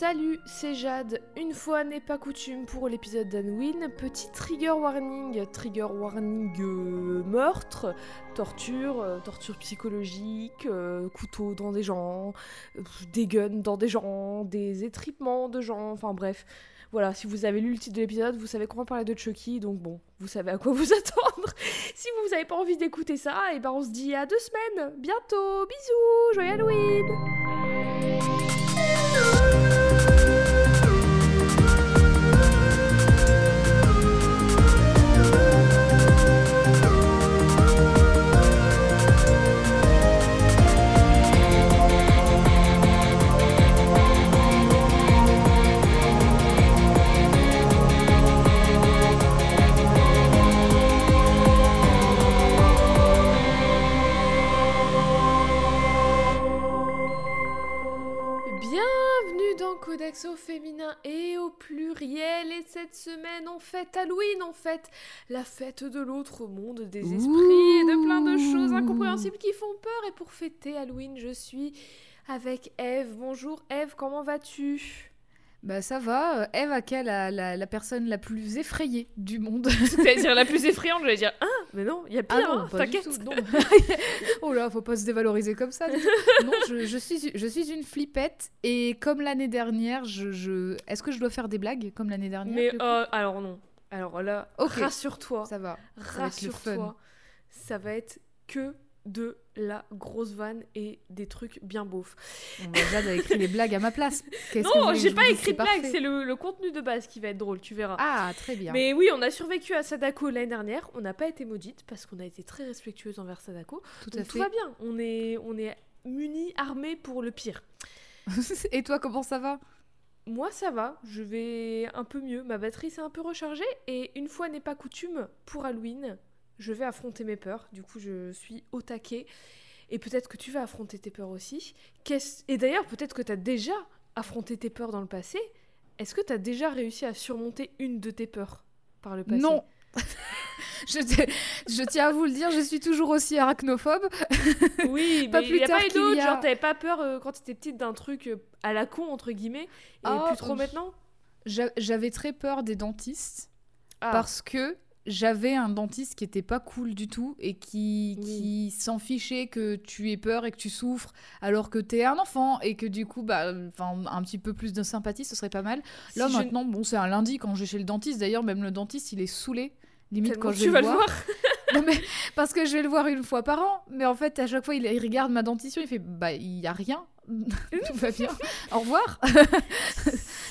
Salut, c'est Jade. Une fois n'est pas coutume pour l'épisode d'Halloween, petit trigger warning. Trigger warning euh, meurtre, torture, euh, torture psychologique, euh, couteau dans des gens, des guns dans des gens, des étripements de gens, enfin bref. Voilà, si vous avez lu le titre de l'épisode, vous savez qu'on va parler de Chucky, donc bon, vous savez à quoi vous attendre. si vous n'avez pas envie d'écouter ça, et ben on se dit à deux semaines. Bientôt, bisous, joyeux Halloween Codex au féminin et au pluriel. Et cette semaine, on fête Halloween, on fête la fête de l'autre monde, des esprits et de plein de choses incompréhensibles qui font peur. Et pour fêter Halloween, je suis avec Eve. Bonjour Eve, comment vas-tu? Bah ça va, Eve à quelle la, la, la personne la plus effrayée du monde C'est-à-dire la plus effrayante, j'allais dire Ah, mais non, il y a pire, Ah hein, t'inquiète. oh là, faut pas se dévaloriser comme ça. non, je, je suis, je suis une flippette et comme l'année dernière, je, je... est-ce que je dois faire des blagues comme l'année dernière Mais euh, alors non. Alors là, rassure-toi. Ça va. Rassure-toi, ça va être que de la grosse vanne et des trucs bien beaufs. On va Jade a écrit les blagues à ma place. Non, j'ai pas écrit de blague, parfait. c'est le, le contenu de base qui va être drôle, tu verras. Ah, très bien. Mais oui, on a survécu à Sadako l'année dernière, on n'a pas été maudite parce qu'on a été très respectueuse envers Sadako. tout Donc à tout fait. va bien, on est, on est munis, armés pour le pire. et toi, comment ça va? Moi, ça va, je vais un peu mieux. Ma batterie s'est un peu rechargée et une fois n'est pas coutume, pour Halloween, je vais affronter mes peurs. Du coup, je suis au taquet. Et peut-être que tu vas affronter tes peurs aussi. Qu'est-ce- Et d'ailleurs, peut-être que tu as déjà affronté tes peurs dans le passé. Est-ce que tu as déjà réussi à surmonter une de tes peurs par le passé Non. je, tiens à vous le dire, je suis toujours aussi arachnophobe. Oui, Pas mais plus il y a tard pas eu qu'il y d'autres. a- Genre, t'avais pas peur euh, quand t'étais petite d'un truc euh, à la con, entre guillemets, et Ah, plus trop euh, maintenant? J'a- J'avais très peur des dentistes. Ah. parce que j'avais un dentiste qui était pas cool du tout et qui, Oui. qui s'en fichait que tu aies peur et que tu souffres alors que t'es un enfant et que du coup bah un petit peu plus de sympathie ce serait pas mal là Si je- maintenant bon c'est un lundi quand je vais chez le dentiste d'ailleurs même le dentiste il est saoulé limite Tellement quand je tu vais vas le le voir. Non, mais parce que je vais le voir une fois par an mais en fait à chaque fois il, il regarde ma dentition il fait bah il y a rien. Tout va bien. Au revoir.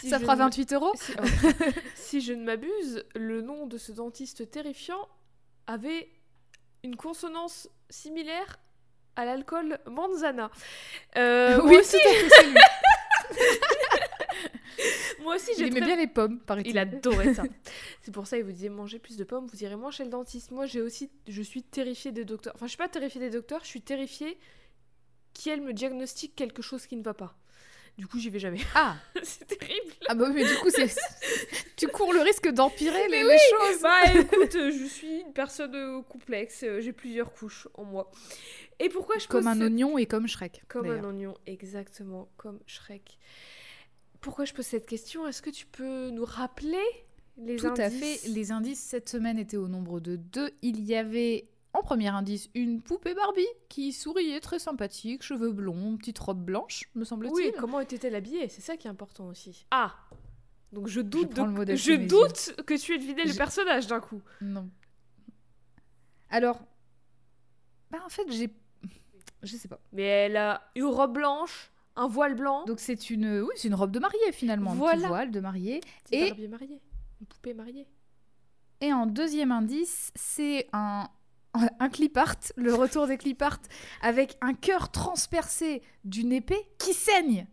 Si ça fera ne- 28 euros. Si, oh. Si je ne m'abuse, le nom de ce dentiste terrifiant avait une consonance similaire à l'alcool manzana. Euh, oui aussi, tout à fait, c'est lui. Moi aussi il j'ai aimait très- bien les pommes Il adorait ça. C'est pour ça il vous disait mangez plus de pommes, vous irez moins chez le dentiste. Moi j'ai aussi, je suis terrifiée des docteurs. Enfin je suis pas terrifiée des docteurs, je suis terrifiée qu'elle me diagnostique quelque chose qui ne va pas. Du coup j'y vais jamais. ah C'est terrible. Ah bah oui, mais du coup, c'est... tu cours le risque d'empirer les, choses. Bah écoute, je suis une personne euh, complexe, euh, j'ai plusieurs couches en moi. Et pourquoi je Comme pose un oignon et comme Shrek. Comme un oignon, exactement, comme Shrek. Pourquoi je pose cette question? Est-ce que tu peux nous rappeler les Tout à indices? Fait. Les indices cette semaine étaient au nombre de deux. Il y avait en premier indice une poupée Barbie qui souriait, très sympathique, cheveux blonds, petite robe blanche, me semble-t-il. Oui, comment était-elle habillée? C'est ça qui est important aussi. Ah Donc je doute, prends de- le je doute que tu aies deviné le Je- personnage d'un coup. Non. Alors, bah en fait, j'ai. Je sais pas. Mais elle a une robe blanche, un voile blanc, Donc c'est une, oui, c'est une robe de mariée finalement, un Voilà. petit voile de mariée. c'est et- Barbie mariée, une poupée mariée. Et en deuxième indice, c'est un, un clip art, le retour des clip art, avec un cœur transpercé d'une épée qui saigne.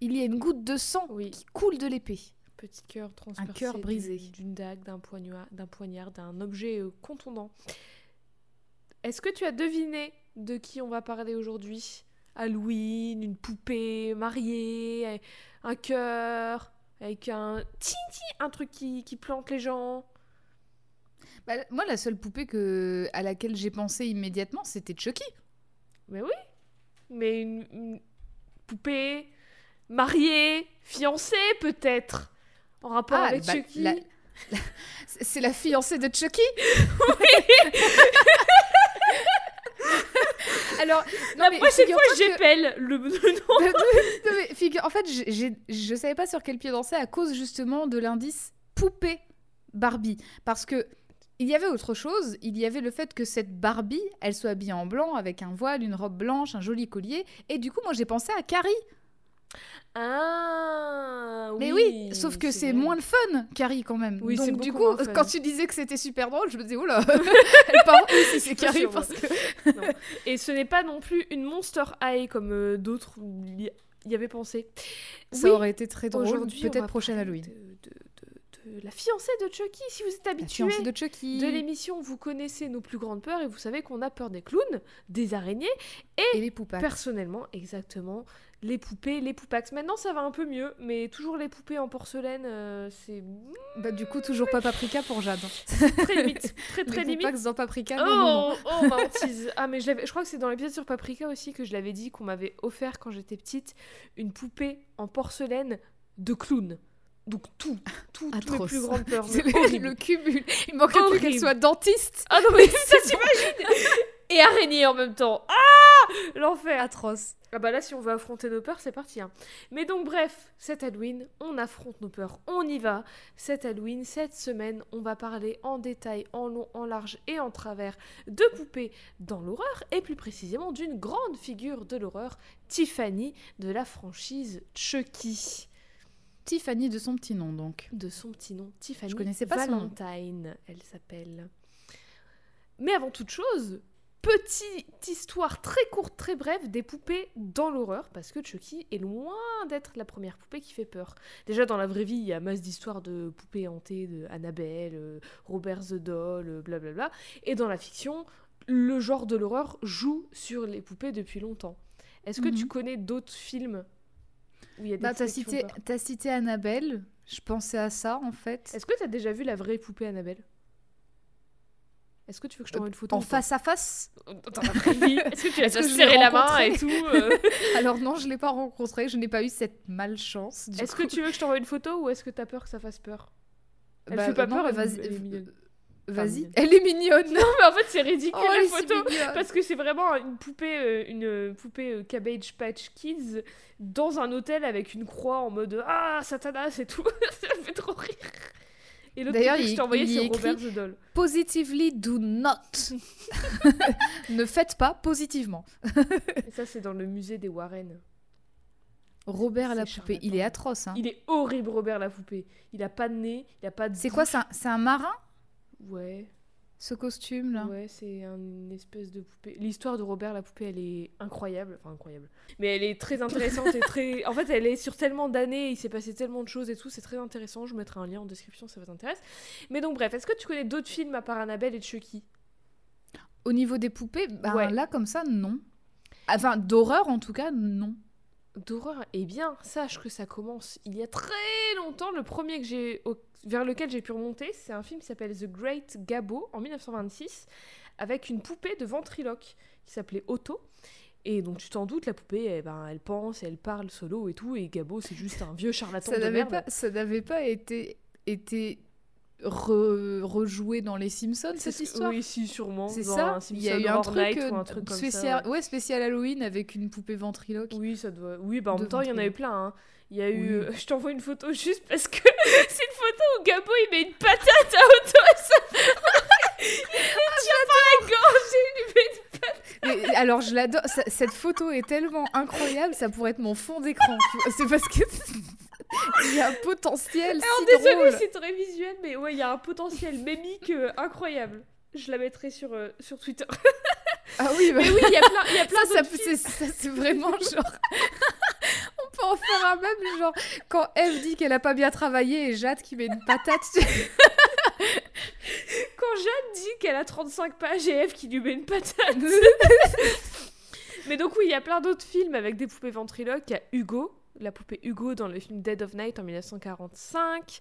Il y a une goutte de sang Oui, qui coule de l'épée. petit cœur transpercé. cœur du- brisé. D'une dague, d'un poignard, d'un poignard, d'un objet euh, contondant. Est-ce que tu as deviné de qui on va parler aujourd'hui? Halloween, une poupée mariée, un cœur, avec un un truc qui, qui plante les gens. Bah, moi, la seule poupée que, à laquelle j'ai pensé immédiatement, c'était Chucky. Mais oui, mais une, une poupée mariée, fiancée peut-être, en rapport Ah, avec bah, Chucky. la- C'est la fiancée de Chucky Alors, non, La mais prochaine fois, que- le, nom. Non, mais figure- en fait, je savais pas sur quel pied danser à cause justement de l'indice poupée Barbie. Parce que il y avait autre chose, il y avait le fait que cette Barbie, elle soit habillée en blanc avec un voile, une robe blanche, un joli collier. Et du coup, moi j'ai pensé à Carrie. Ah Mais oui, sauf que c'est moins le fun, Carrie quand même. Oui, Donc du coup, quand tu disais que c'était super drôle, je me disais, oula, elle part si c'est Carrie sûr, parce. Et ce n'est pas non plus une Monster High comme euh, d'autres y, avaient pensé. Ça Oui, aurait été très drôle, peut-être prochaine Halloween. De, de- de- de la fiancée de Chucky. Si vous êtes La habitué fiancée de Chucky. de l'émission, vous connaissez nos plus grandes peurs et vous savez qu'on a peur des clowns, des araignées. Et les poupacs. Personnellement, exactement, les poupées, les poupax. Maintenant, ça va un peu mieux, mais toujours les poupées en porcelaine, euh, c'est Bah, du coup, toujours pas Paprika pour Jade. très limite. Très très les limite. poupacs dans Paprika, non, non, non. Oh, oh, ma hantise. Ah, mais je, l'avais- je crois que c'est dans l'épisode sur Paprika aussi que je l'avais dit qu'on m'avait offert quand j'étais petite une poupée en porcelaine de clown. Donc tout, tout, toutes mes plus grandes peurs. Horrible. le cumul. Il manquait plus qu'elle soit dentiste. Ah non mais ça t'imagines Et araignée en même temps. Ah L'enfer. Atroce. Ah bah là si on veut affronter nos peurs c'est parti. hein. Mais donc bref, cet Halloween, on affronte nos peurs, on y va. Cet Halloween, cette semaine, on va parler en détail, en long, en large et en travers de poupées dans l'horreur et plus précisément d'une grande figure de l'horreur, Tiffany de la franchise Chucky. Tiffany de son petit nom, donc. De son petit nom, Tiffany Je connaissais pas son nom. Valentine, elle s'appelle. Mais avant toute chose, petite histoire très courte, très brève des poupées dans l'horreur, parce que Chucky est loin d'être la première poupée qui fait peur. Déjà dans la vraie vie, il y a masse d'histoires de poupées hantées, de Annabelle, euh, Robert the Doll, euh, blablabla. Et dans la fiction, le genre de l'horreur joue sur les poupées depuis longtemps. Est-ce que Mhm. tu connais d'autres films où il y a des Bah, t'as cité, t'as cité Annabelle. Je pensais à ça, en fait. Est-ce que tu as déjà vu la vraie poupée Annabelle? Est-ce que tu veux que je t'envoie une photo En face à face Est-ce que tu l'as serré la main rencontré et tout euh Alors non, je l'ai pas rencontrée. Je n'ai pas eu cette malchance. du Est-ce que tu veux que je t'envoie une photo ou est-ce que t'as peur que ça fasse peur Elle Bah, fait pas non, peur, vas-y, elle est mignonne. Vas-y. mignonne. Elle est mignonne. Non mais en fait c'est ridicule Oh, la photo parce que c'est vraiment une poupée, euh, une euh, poupée euh, Cabbage Patch Kids dans un hôtel avec une croix en mode ah Satanas et tout. ça me fait trop rire. Et l'autre que je t'ai envoyé c'est Robert the Doll. Positively do not. ne faites pas positivement. Et ça c'est dans le musée des Warren. Robert la poupée, il est atroce. hein. Il est horrible Robert la poupée. Il a pas de nez, il a pas de C'est quoi. C'est un, c'est un marin, Ouais. Ce costume là Ouais, c'est un- une espèce de poupée. L'histoire de Robert la poupée, elle est incroyable. Enfin, incroyable. Mais elle est très intéressante et très. En fait, elle est sur tellement d'années, il s'est passé tellement de choses et tout, c'est très intéressant. Je mettrai un lien en description si ça vous intéresse. Mais donc, bref, est-ce que tu connais d'autres films à part Annabelle et Chucky? Au niveau des poupées, bah, Ouais. là comme ça, non. Enfin, d'horreur en tout cas, non. D'horreur Eh bien, sache que ça commence il y a très longtemps. Le premier que j'ai vers lequel j'ai pu remonter, c'est un film qui s'appelle The Great Gabo en 1926, avec une poupée de ventriloque qui s'appelait Otto. Et donc tu t'en doutes, la poupée, eh ben, elle pense, elle parle solo et tout, et Gabo c'est juste un vieux charlatan Ça de n'avait merde. pas, ça n'avait pas été, été re- rejoué dans Les Simpsons, cette ce- histoire Oui, si, sûrement. C'est ça Il y a eu un truc, euh, ou un truc comme spécial, ça. ouais. ouais, spécial Halloween avec une poupée ventriloque. Oui, ça doit. Oui, bah en De même temps, il y en avait plein. hein. Il y a eu. Oui. euh, Je t'envoie une photo juste parce que c'est une photo où Gabo il met une patate à Otto il le tient par la gorge et il lui met une Mais, alors je l'adore, cette photo est tellement incroyable, ça pourrait être mon fond d'écran. C'est parce que il y a un potentiel Alors si désolé, c'est très visuel, mais ouais, il y a un potentiel mémique euh, incroyable. Je la mettrai sur, euh, sur Twitter. Ah oui, bah, Mais oui, il y a plein, il y a plein ça, ça, c'est, ça, c'est vraiment genre. On peut en faire un même, genre, quand Eve dit qu'elle a pas bien travaillé et Jade qui met une patate. Quand Jeanne dit qu'elle a 35 pages et Eve qui lui met une patate. Mais donc oui, il y a plein d'autres films avec des poupées ventriloques. Il y a Hugo la poupée Hugo dans le film Dead of Night en 1945.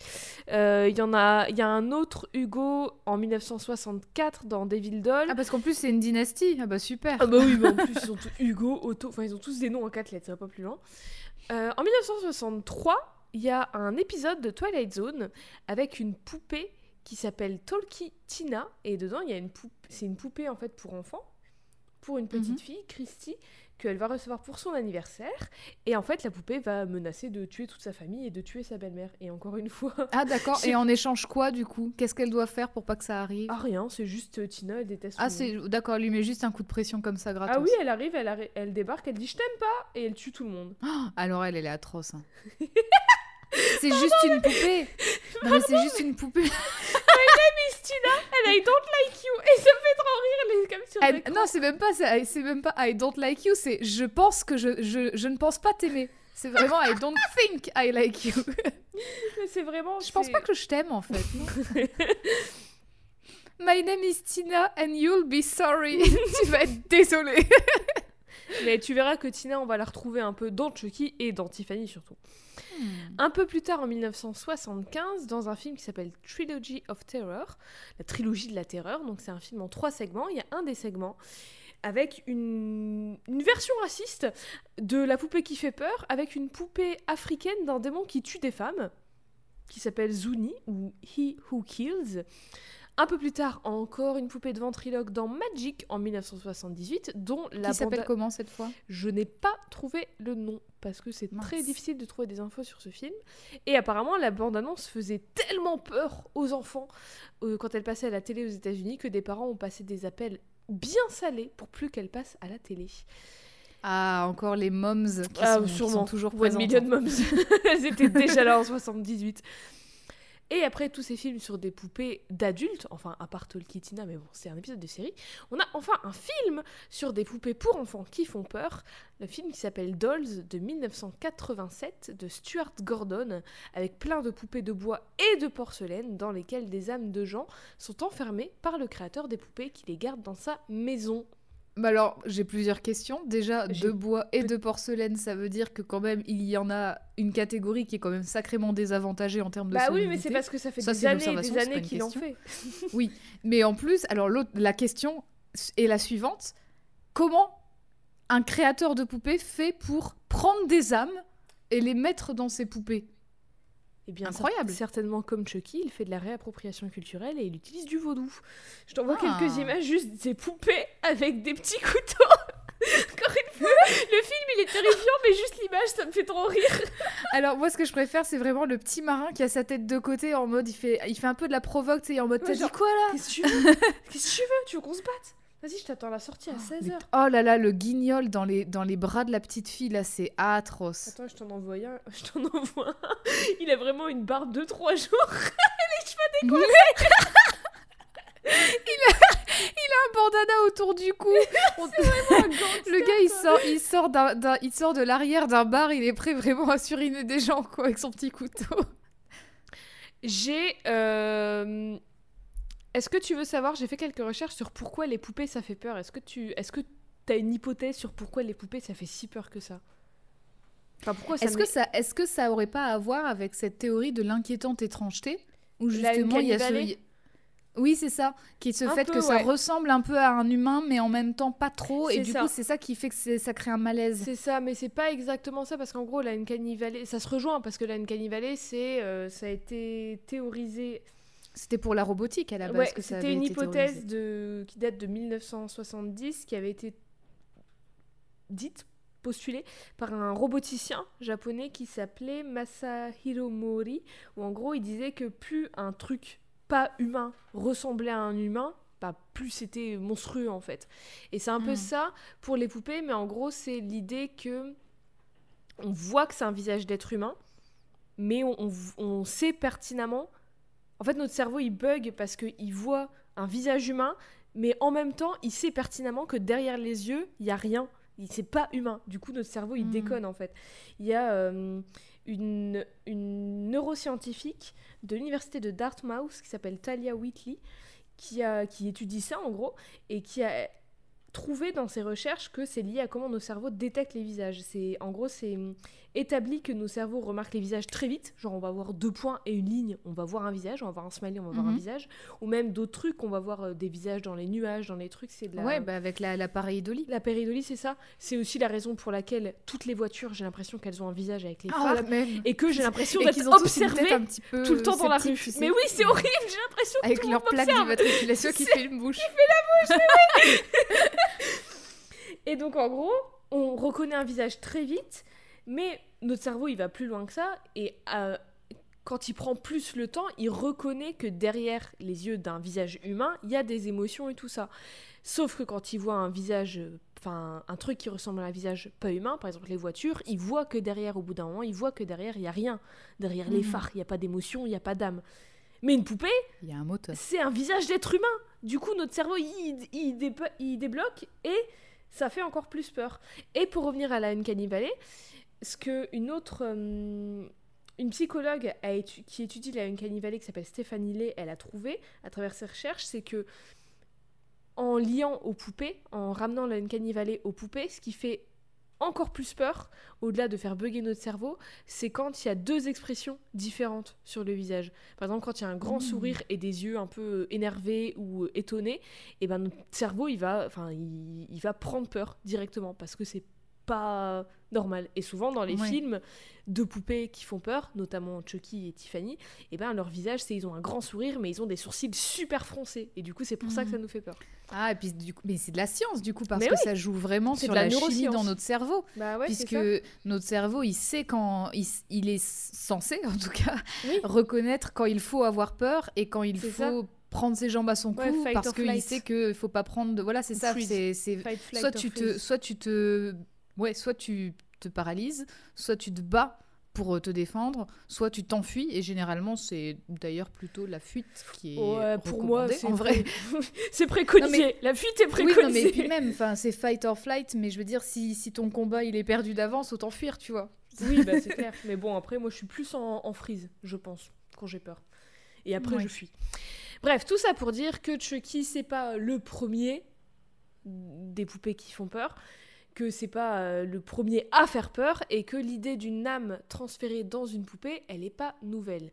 Euh, Il y en a, il y a un autre Hugo en 1964 dans Devil Doll. Ah, parce qu'en plus, c'est une dynastie. Ah, bah super. Ah bah oui, mais en plus ils ont tous Hugo, Otto, enfin ils ont tous des noms en quatre lettres, ça va pas plus loin. Euh, en 1963, il y a un épisode de Twilight Zone avec une poupée qui s'appelle Talkie Tina et dedans il y a une poupée, c'est une poupée en fait pour enfants, pour une petite Mhm. fille, Christy, qu'elle va recevoir pour son anniversaire et en fait la poupée va menacer de tuer toute sa famille et de tuer sa belle-mère et encore une fois Ah, d'accord. Et en échange quoi, du coup? Qu'est-ce qu'elle doit faire pour pas que ça arrive? Ah rien, c'est juste euh, Tina elle déteste Ah, c'est d'accord, lui met juste un coup de pression comme ça, gratos. Ah oui, elle arrive, elle, arri- elle débarque, elle dit je t'aime pas et elle tue tout le monde. Alors elle, elle est atroce. hein. c'est juste une poupée. Non, mais c'est juste une poupée. Miss Tina, elle a I don't like you et ça me fait trop rire les comme sur non, c'est même pas ça. C'est même pas I don't like you. C'est je pense que je, je, je ne pense pas t'aimer. C'est vraiment I don't think I like you. Mais c'est vraiment. Je pense pas que je t'aime en fait. non. My name is Tina and you'll be sorry. tu vas être désolée. Mais tu verras que Tina, on va la retrouver un peu dans Chucky et dans Tiffany surtout. Hmm. Un peu plus tard, en 1975, dans un film qui s'appelle Trilogy of Terror, la trilogie de la terreur. Donc c'est un film en trois segments. Il y a un des segments avec une, une version raciste de la poupée qui fait peur, avec une poupée africaine d'un démon qui tue des femmes, qui s'appelle Zuni ou He Who Kills. Un peu plus tard, encore une poupée de ventriloque dans Magic en 1978, dont la Qui s'appelle comment cette fois? Je n'ai pas trouvé le nom parce que c'est très difficile de trouver des infos sur ce film. Et apparemment, la bande-annonce faisait tellement peur aux enfants euh, quand elle passait à la télé aux États-Unis que des parents ont passé des appels bien salés pour plus qu'elle passe à la télé. Ah, encore les moms qui, Ah, sont, qui sûrement. sont toujours One présentes. Million Moms. Elles étaient déjà là en 78. Et après tous ces films sur des poupées d'adultes, enfin à part Talkie Tina, mais bon, c'est un épisode de série, on a enfin un film sur des poupées pour enfants qui font peur. Le film qui s'appelle Dolls de 1987 de Stuart Gordon, avec plein de poupées de bois et de porcelaine dans lesquelles des âmes de gens sont enfermées par le créateur des poupées qui les garde dans sa maison. Bah alors, j'ai plusieurs questions. Déjà, de bois et de porcelaine, ça veut dire que quand même, il y en a une catégorie qui est quand même sacrément désavantagée en termes de Bah oui, mais c'est parce que ça fait Ça, des années des années qu'il en fait. Mais en plus, alors l'autre, la question est la suivante. Comment un créateur de poupées fait pour prendre des âmes et les mettre dans ses poupées? Eh bien, Incroyable. cer- Certainement comme Chucky, il fait de la réappropriation culturelle et il utilise du vaudou. Je t'envoie Ah. quelques images juste des poupées avec des petits couteaux. Encore une fois, le film il est terrifiant, mais juste l'image ça me fait trop rire. Alors moi, ce que je préfère, c'est vraiment le petit marin qui a sa tête de côté en mode, il fait, il fait un peu de la provoque, tu sais, en mode, Ouais, t'as dit quoi là? Qu'est-ce que tu veux? Qu'est-ce que tu veux? Tu veux qu'on se batte? Vas-y, je t'attends à la sortie à 16h. Oh là là, le guignol dans les, dans les bras de la petite fille, là, c'est atroce. Attends, je t'en envoie un. Je t'en envoie un. Il a vraiment une barbe de 3 jours. un bandana autour du cou. On- le gars, il sort, il sort, d'un- d'un- il sort de l'arrière d'un bar, il est prêt vraiment à suriner des gens, quoi, avec son petit couteau. J'ai. euh, Est-ce que tu veux savoir J'ai fait quelques recherches sur pourquoi les poupées ça fait peur. Est-ce que tu est-ce que as une hypothèse sur pourquoi les poupées ça fait si peur que ça? Enfin pourquoi ça Est-ce que ça, est-ce que ça aurait pas à voir avec cette théorie de l'inquiétante étrangeté? Où justement il y a ce, oui c'est ça, qui est ce Un fait peu, que ça ouais. ressemble un peu à un humain mais en même temps pas trop et C'est du ça. coup c'est ça qui fait que ça crée un malaise. C'est ça, mais c'est pas exactement ça parce qu'en gros la Uncanny Valley, ça se rejoint parce que la Uncanny Valley c'est euh, ça a été théorisé C'était pour la robotique à la base Ouais, que ça c'était avait une été hypothèse de... qui date de 1970 qui avait été dite, postulée par un roboticien japonais qui s'appelait Masahiro Mori, où en gros il disait que plus un truc pas humain ressemblait à un humain, bah, plus c'était monstrueux en fait. Et c'est un peu Mm. ça pour les poupées, mais en gros c'est l'idée que on voit que c'est un visage d'être humain, mais on, on- on sait pertinemment. En fait, notre cerveau il bug parce qu'il voit un visage humain, mais en même temps il sait pertinemment que derrière les yeux il y a rien. Il- C'est pas humain. Du coup, notre cerveau il Mm. déconne en fait. Il y a euh, une, une neuroscientifique de l'université de Dartmouth qui s'appelle Talia Whitley qui, a, qui étudie ça en gros et qui a trouvé dans ses recherches que c'est lié à comment nos cerveaux détectent les visages. C'est en gros c'est hum, établi que nos cerveaux remarquent les visages très vite, genre on va voir deux points et une ligne, on va voir un visage, on va voir un smiley, on va voir un Mhm. visage, ou même d'autres trucs, on va voir euh, des visages dans les nuages, dans les trucs, c'est de la Ouais, bah avec la- l'appareil Dolly. la péridolie, c'est ça. C'est aussi la raison pour laquelle toutes les voitures, j'ai l'impression qu'elles ont un visage avec les Ah, phares la même. et que j'ai l'impression d'être observée un petit peu tout le temps dans la rue. Mais oui, c'est horrible, j'ai l'impression que Avec tout le leur plaque d'immatriculation qui fait une bouche. Et donc en gros, on reconnaît un visage très vite, mais notre cerveau il va plus loin que ça et euh, quand il prend plus le temps, il reconnaît que derrière les yeux d'un visage humain, il y a des émotions et tout ça. Sauf que quand il voit un visage, enfin un truc qui ressemble à un visage pas humain, par exemple les voitures, il voit que derrière, au bout d'un moment, il voit que derrière il y a rien, derrière les Mhm. phares, il y a pas d'émotion, il y a pas d'âme. Mais une poupée, Il y a un moteur. c'est un visage d'être humain. Du coup, notre cerveau, il, débloque et ça fait encore plus peur. Et pour revenir à la Uncanny Valley, ce que une autre... euh, psychologue qui étudie la Uncanny Valley, qui s'appelle Stéphanie Lay, elle a trouvé, à travers ses recherches, c'est que en liant aux poupées, en ramenant la Uncanny Valley aux poupées, ce qui fait encore plus peur, au-delà de faire bugger notre cerveau, c'est quand il y a deux expressions différentes sur le visage. Par exemple, quand il y a un grand Mmh. sourire et des yeux un peu énervés ou étonnés, et ben notre cerveau il va, enfin, il, il va prendre peur directement parce que c'est pas normal. Et souvent dans les Ouais. films de poupées qui font peur, notamment Chucky et Tiffany, et ben leur visage c'est ils ont un grand sourire mais ils ont des sourcils super froncés et du coup c'est pour ça que ça Mhm. nous fait peur. Ah, et puis du coup, mais c'est de la science du coup, parce Mais que oui. ça joue vraiment sur de la la, chimie dans notre cerveau. Bah ouais, puisque notre cerveau, il sait quand il, il est censé, en tout cas, Oui. reconnaître quand il faut avoir peur et quand il faut prendre ses jambes à son Ouais, cou fight parce qu'il sait qu'il faut pas prendre de voilà c'est ça c'est soit tu te soit tu te ouais soit tu te paralyses soit tu te bats pour euh, te défendre soit tu t'enfuis et généralement c'est d'ailleurs plutôt la fuite qui est Ouais, pour moi, c'est en vrai c'est préconisé. Non, mais- La fuite est oui préconisée. non mais puis même enfin c'est fight or flight mais je veux dire si, si ton combat il est perdu d'avance autant fuir tu vois Oui, bah, c'est clair. Mais bon, après, moi, je suis plus en, en freeze, je pense, quand j'ai peur. Et après, Ouais. je fuis. Bref, tout ça pour dire que Chucky, c'est pas le premier des poupées qui font peur, que c'est pas euh, le premier à faire peur, et que l'idée d'une âme transférée dans une poupée, elle est pas nouvelle.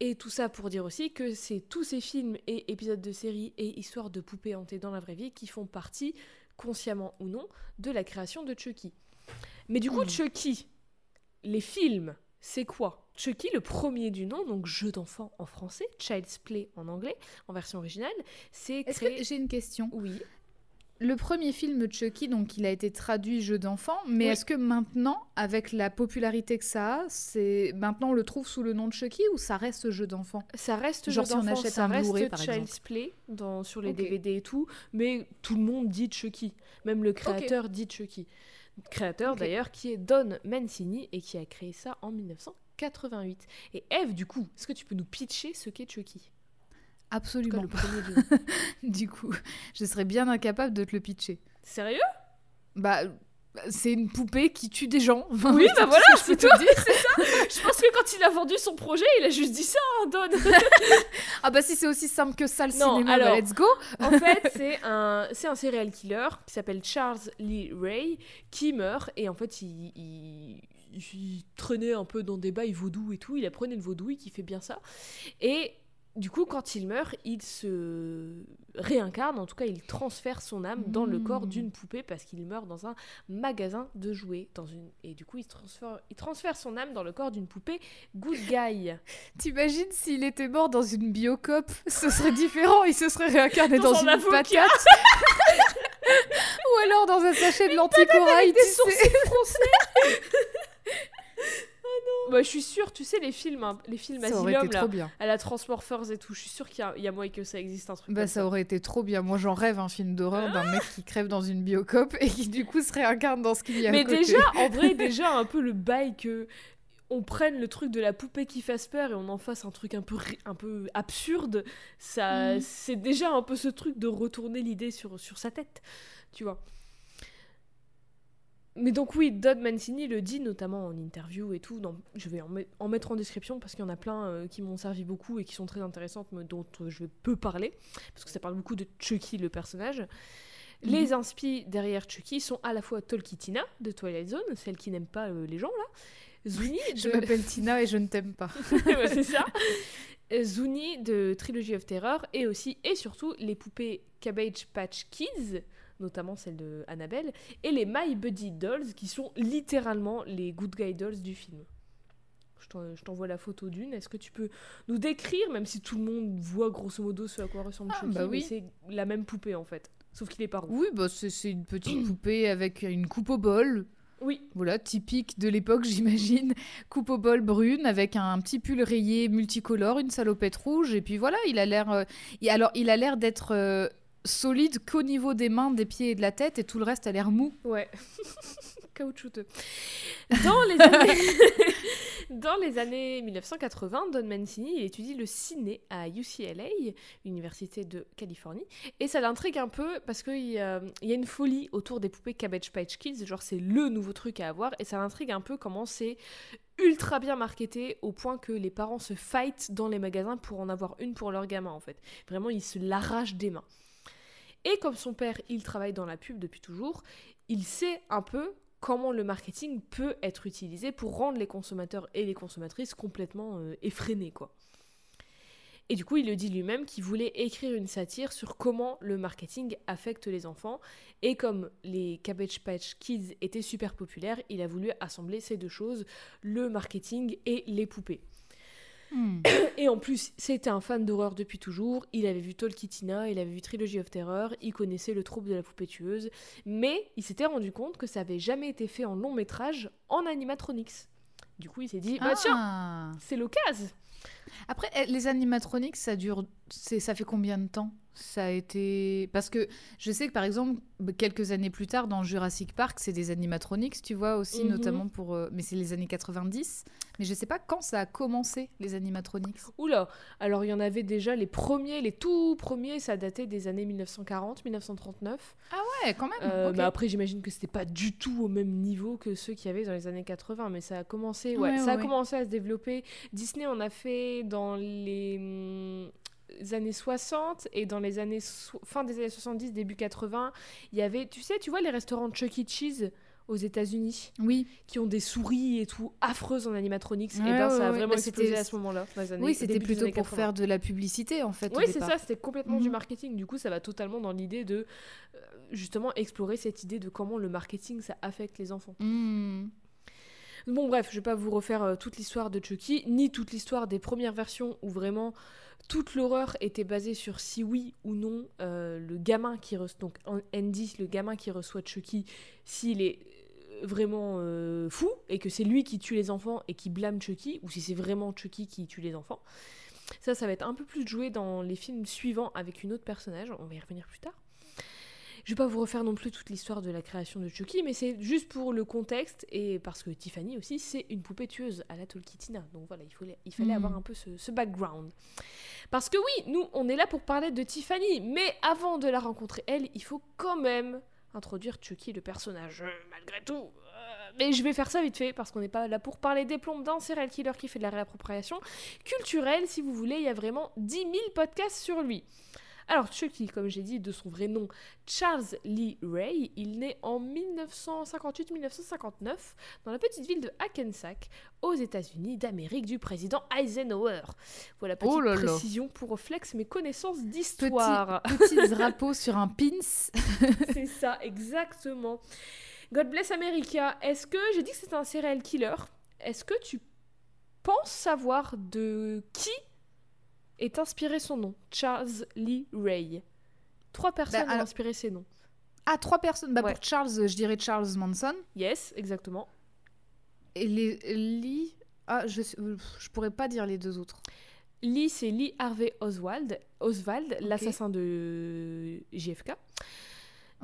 Et tout ça pour dire aussi que c'est tous ces films et épisodes de séries et histoires de poupées hantées dans la vraie vie qui font partie, consciemment ou non, de la création de Chucky. Mais du coup, Mhm. Chucky, les films, c'est quoi? Chucky, le premier du nom, donc jeu d'enfant en français, Child's Play en anglais, en version originale, c'est est-ce créé... que j'ai une question? Oui. Le premier film Chucky, donc il a été traduit jeu d'enfant, mais Oui. est-ce que maintenant, avec la popularité que ça a, c'est maintenant on le trouve sous le nom de Chucky ou ça reste jeu d'enfant? Ça reste Genre jeu si on d'enfant, achète ça reste par Child's. Play dans, sur les. DVD et tout, mais tout le monde dit Chucky. Même le créateur dit Chucky. Créateur d'ailleurs qui est Don Mancini et qui a créé ça en 1988. Et Eve, du coup, est-ce que tu peux nous pitcher ce qu'est Chucky? Tout cas, Absolument. le du coup, je serais bien incapable de te le pitcher. Sérieux? Bah, c'est une poupée qui tue des gens. Enfin, Oui, bah tout voilà, c'est dire. Je pense que quand il a vendu son projet, il a juste dit ça, hein, Don Ah bah si c'est aussi simple que ça le Non, cinéma, alors- bah, let's go. En fait, c'est un, c'est un serial killer qui s'appelle Charles Lee Ray qui meurt et en fait, il, il, il traînait un peu dans des bails vaudous et tout. Il apprenait le vaudou, qui fait bien ça. Et du coup, quand il meurt, il se réincarne, en tout cas, il transfère son âme dans le corps Mm. d'une poupée parce qu'il meurt dans un magasin de jouets. Dans une... Et du coup, il transfère, il transfère son âme dans le corps d'une poupée Good Guy. T'imagines s'il était mort dans une biocop, ce serait différent, il se serait réincarné Dans dans, un une patate. Ou alors dans un sachet de des tu sais. sourcils français. Bah, je suis sûre, tu sais, les films, hein, les films Ça Asylum, été là, trop bien. à la Transmorphers et tout, je suis sûre qu'il y a, il y a moyen que ça existe un truc Bah comme ça aurait été trop bien. Moi j'en rêve un film d'horreur d'un mec qui crève dans une biocop et qui du coup se réincarne dans ce qu'il y a à Mais côté. déjà, en vrai, déjà un peu le bail que on prenne le truc de la poupée qui fasse peur et on en fasse un truc un peu, un peu absurde, ça, Mhm. c'est déjà un peu ce truc de retourner l'idée sur, sur sa tête, tu vois. Mais donc oui, Dodd Mancini le dit notamment en interview et tout. dans- je vais en, met- en mettre en description parce qu'il y en a plein euh, qui m'ont servi beaucoup et qui sont très intéressantes, mais dont euh, je peux parler parce que ça parle beaucoup de Chucky le personnage. Les inspi derrière Chucky sont à la fois Tolkitina de Twilight Zone, celle qui n'aime pas euh, les gens là. Zuni Je m'appelle Tina et je ne t'aime pas. Ouais, c'est ça. Zuni de Trilogy of Terror et aussi et surtout les poupées Cabbage Patch Kids, notamment celle de Annabelle, et les My Buddy Dolls qui sont littéralement les Good Guy Dolls du film. Je t'en- je t'envoie la photo d'une. Est-ce que tu peux nous décrire, même si tout le monde voit grosso modo ce à quoi ressemble Ah, Chucky, bah oui. c'est la même poupée en fait, sauf qu'il est pas roux. Oui, bah c'est une petite poupée avec une coupe au bol. Oui, Voilà, typique de l'époque, j'imagine. Coupe au bol brune avec un petit pull rayé multicolore, une salopette rouge. Et puis voilà, il a l'air. euh, et alors, il a l'air d'être euh, solide qu'au niveau des mains, des pieds et de la tête, et tout le reste a l'air mou. Ouais. Caoutchouteux. Dans les années... Dans les années 1980, Don Mancini il étudie le ciné à UCLA, Université de Californie, et ça l'intrigue un peu parce qu'il y, a- il y a une folie autour des poupées Cabbage Patch Kids, genre c'est le nouveau truc à avoir, et ça l'intrigue un peu comment c'est ultra bien marketé au point que les parents se fight dans les magasins pour en avoir une pour leur gamin en fait. Vraiment, ils se l'arrachent des mains. Et comme son père, il travaille dans la pub depuis toujours, il sait un peu comment le marketing peut être utilisé pour rendre les consommateurs et les consommatrices complètement euh, effrénés. Et du coup, il le dit lui-même qu'il voulait écrire une satire sur comment le marketing affecte les enfants. Et comme les Cabbage Patch Kids étaient super populaires, il a voulu assembler ces deux choses, le marketing et les poupées. Hmm. Et en plus, c'était un fan d'horreur depuis toujours. Il avait vu Tolkitina, il avait vu Trilogy of Terror, il connaissait le trouble de la poupée tueuse. Mais il s'était rendu compte que ça avait jamais été fait en long métrage en animatronics. Du coup, il s'est dit, bah tiens, Ah. c'est l'occasion. Après, eh, les animatronics, ça dure. Ça fait combien de temps? Ça a été. Parce que je sais que par exemple, bah, quelques années plus tard, dans Jurassic Park, c'est des animatronics, tu vois, aussi, Mhm. notamment pour. euh, Mais c'est les années 90. Mais je sais pas quand ça a commencé, les animatronics. Oula, alors il y en avait déjà les premiers, les tout premiers, ça datait des années 1940, 1939. Ouais, quand même. Euh. Mais après, j'imagine que c'était pas du tout au même niveau que ceux qu'il y avait dans les années 80, mais ça a commencé, ouais, Ouais, ça ouais, a commencé à se développer. Disney en a fait dans les hum, années 60 et dans les années so- fin des années 70, début 80, il y avait, tu sais, tu vois les restaurants Chuck E. Cheese aux États-Unis Oui, qui ont des souris et tout affreuses en animatronics. et Ouais, ben ouais, ça a ouais. vraiment Bah, explosé à ce moment-là. oui c'était plutôt pour 80. faire de la publicité, en fait. Oui, c'est ça, c'était complètement du Mhm. marketing. Du coup, ça va totalement dans l'idée de euh, justement explorer cette idée de comment le marketing ça affecte les enfants. Hmm. Bon, bref, je vais pas vous refaire euh, toute l'histoire de Chucky, ni toute l'histoire des premières versions où vraiment toute l'horreur était basée sur si oui ou non euh, le gamin qui reçoit, donc le gamin qui reçoit Chucky, s'il est euh, vraiment fou et que c'est lui qui tue les enfants et qui blâme Chucky, ou si c'est vraiment Chucky qui tue les enfants. Ça, ça va être un peu plus joué dans les films suivants avec une autre personnage, on va y revenir plus tard. Je vais pas vous refaire non plus toute l'histoire de la création de Chucky, mais c'est juste pour le contexte et parce que Tiffany aussi, c'est une poupée tueuse à la Tolkitina. Donc voilà, il fallait, il fallait Mhm. avoir un peu ce, ce background. Parce que oui, nous, on est là pour parler de Tiffany, mais avant de la rencontrer, elle, il faut quand même introduire Chucky, le personnage, euh, malgré tout. Euh, mais je vais faire ça vite fait, parce qu'on n'est pas là pour parler des plombs d'un serial killer qui fait de la réappropriation culturelle. Si vous voulez, il y a vraiment 10 000 podcasts sur lui. Alors, Chucky, comme j'ai dit, de son vrai nom, Charles Lee Ray, il naît en 1958-1959 dans la petite ville de Hackensack, aux États-Unis d'Amérique du président Eisenhower. Voilà, petite Oh là là. précision pour flex mes connaissances d'histoire. Petit drapeau sur un pins. C'est ça, exactement. God bless America. Est-ce que j'ai dit que c'était un serial killer Est-ce que tu penses savoir de qui est inspiré son nom Charles Lee Ray. Trois personnes ont alors- inspiré ces noms. Ah, trois personnes. Bah, Ouais. Pour Charles, je dirais Charles Manson. Yes, exactement. Et les Lee. Ah, je, euh, je pourrais pas dire les deux autres. Lee, c'est Lee Harvey Oswald, Oswald l'assassin de JFK.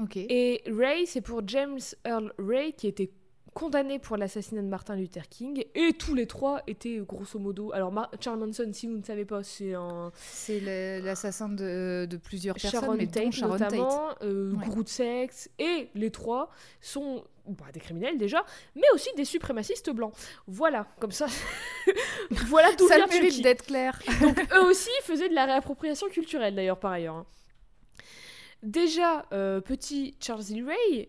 Ok. Et Ray, c'est pour James Earl Ray, qui était condamné pour l'assassinat de Martin Luther King. Et tous les trois étaient grosso modo. Alors, Mar- Charles Manson, si vous ne savez pas, c'est un C'est l'assassin de, de plusieurs personnes, Sharon mais dont Tate notamment, euh, Ouais. sexe. Et les trois sont bah, des criminels déjà, mais aussi des suprémacistes blancs. Voilà, comme ça. voilà d'où Ça le mérite d'être clair. Donc eux aussi faisaient de la réappropriation culturelle d'ailleurs par ailleurs. hein. Déjà, euh, petit Charles Lee Ray,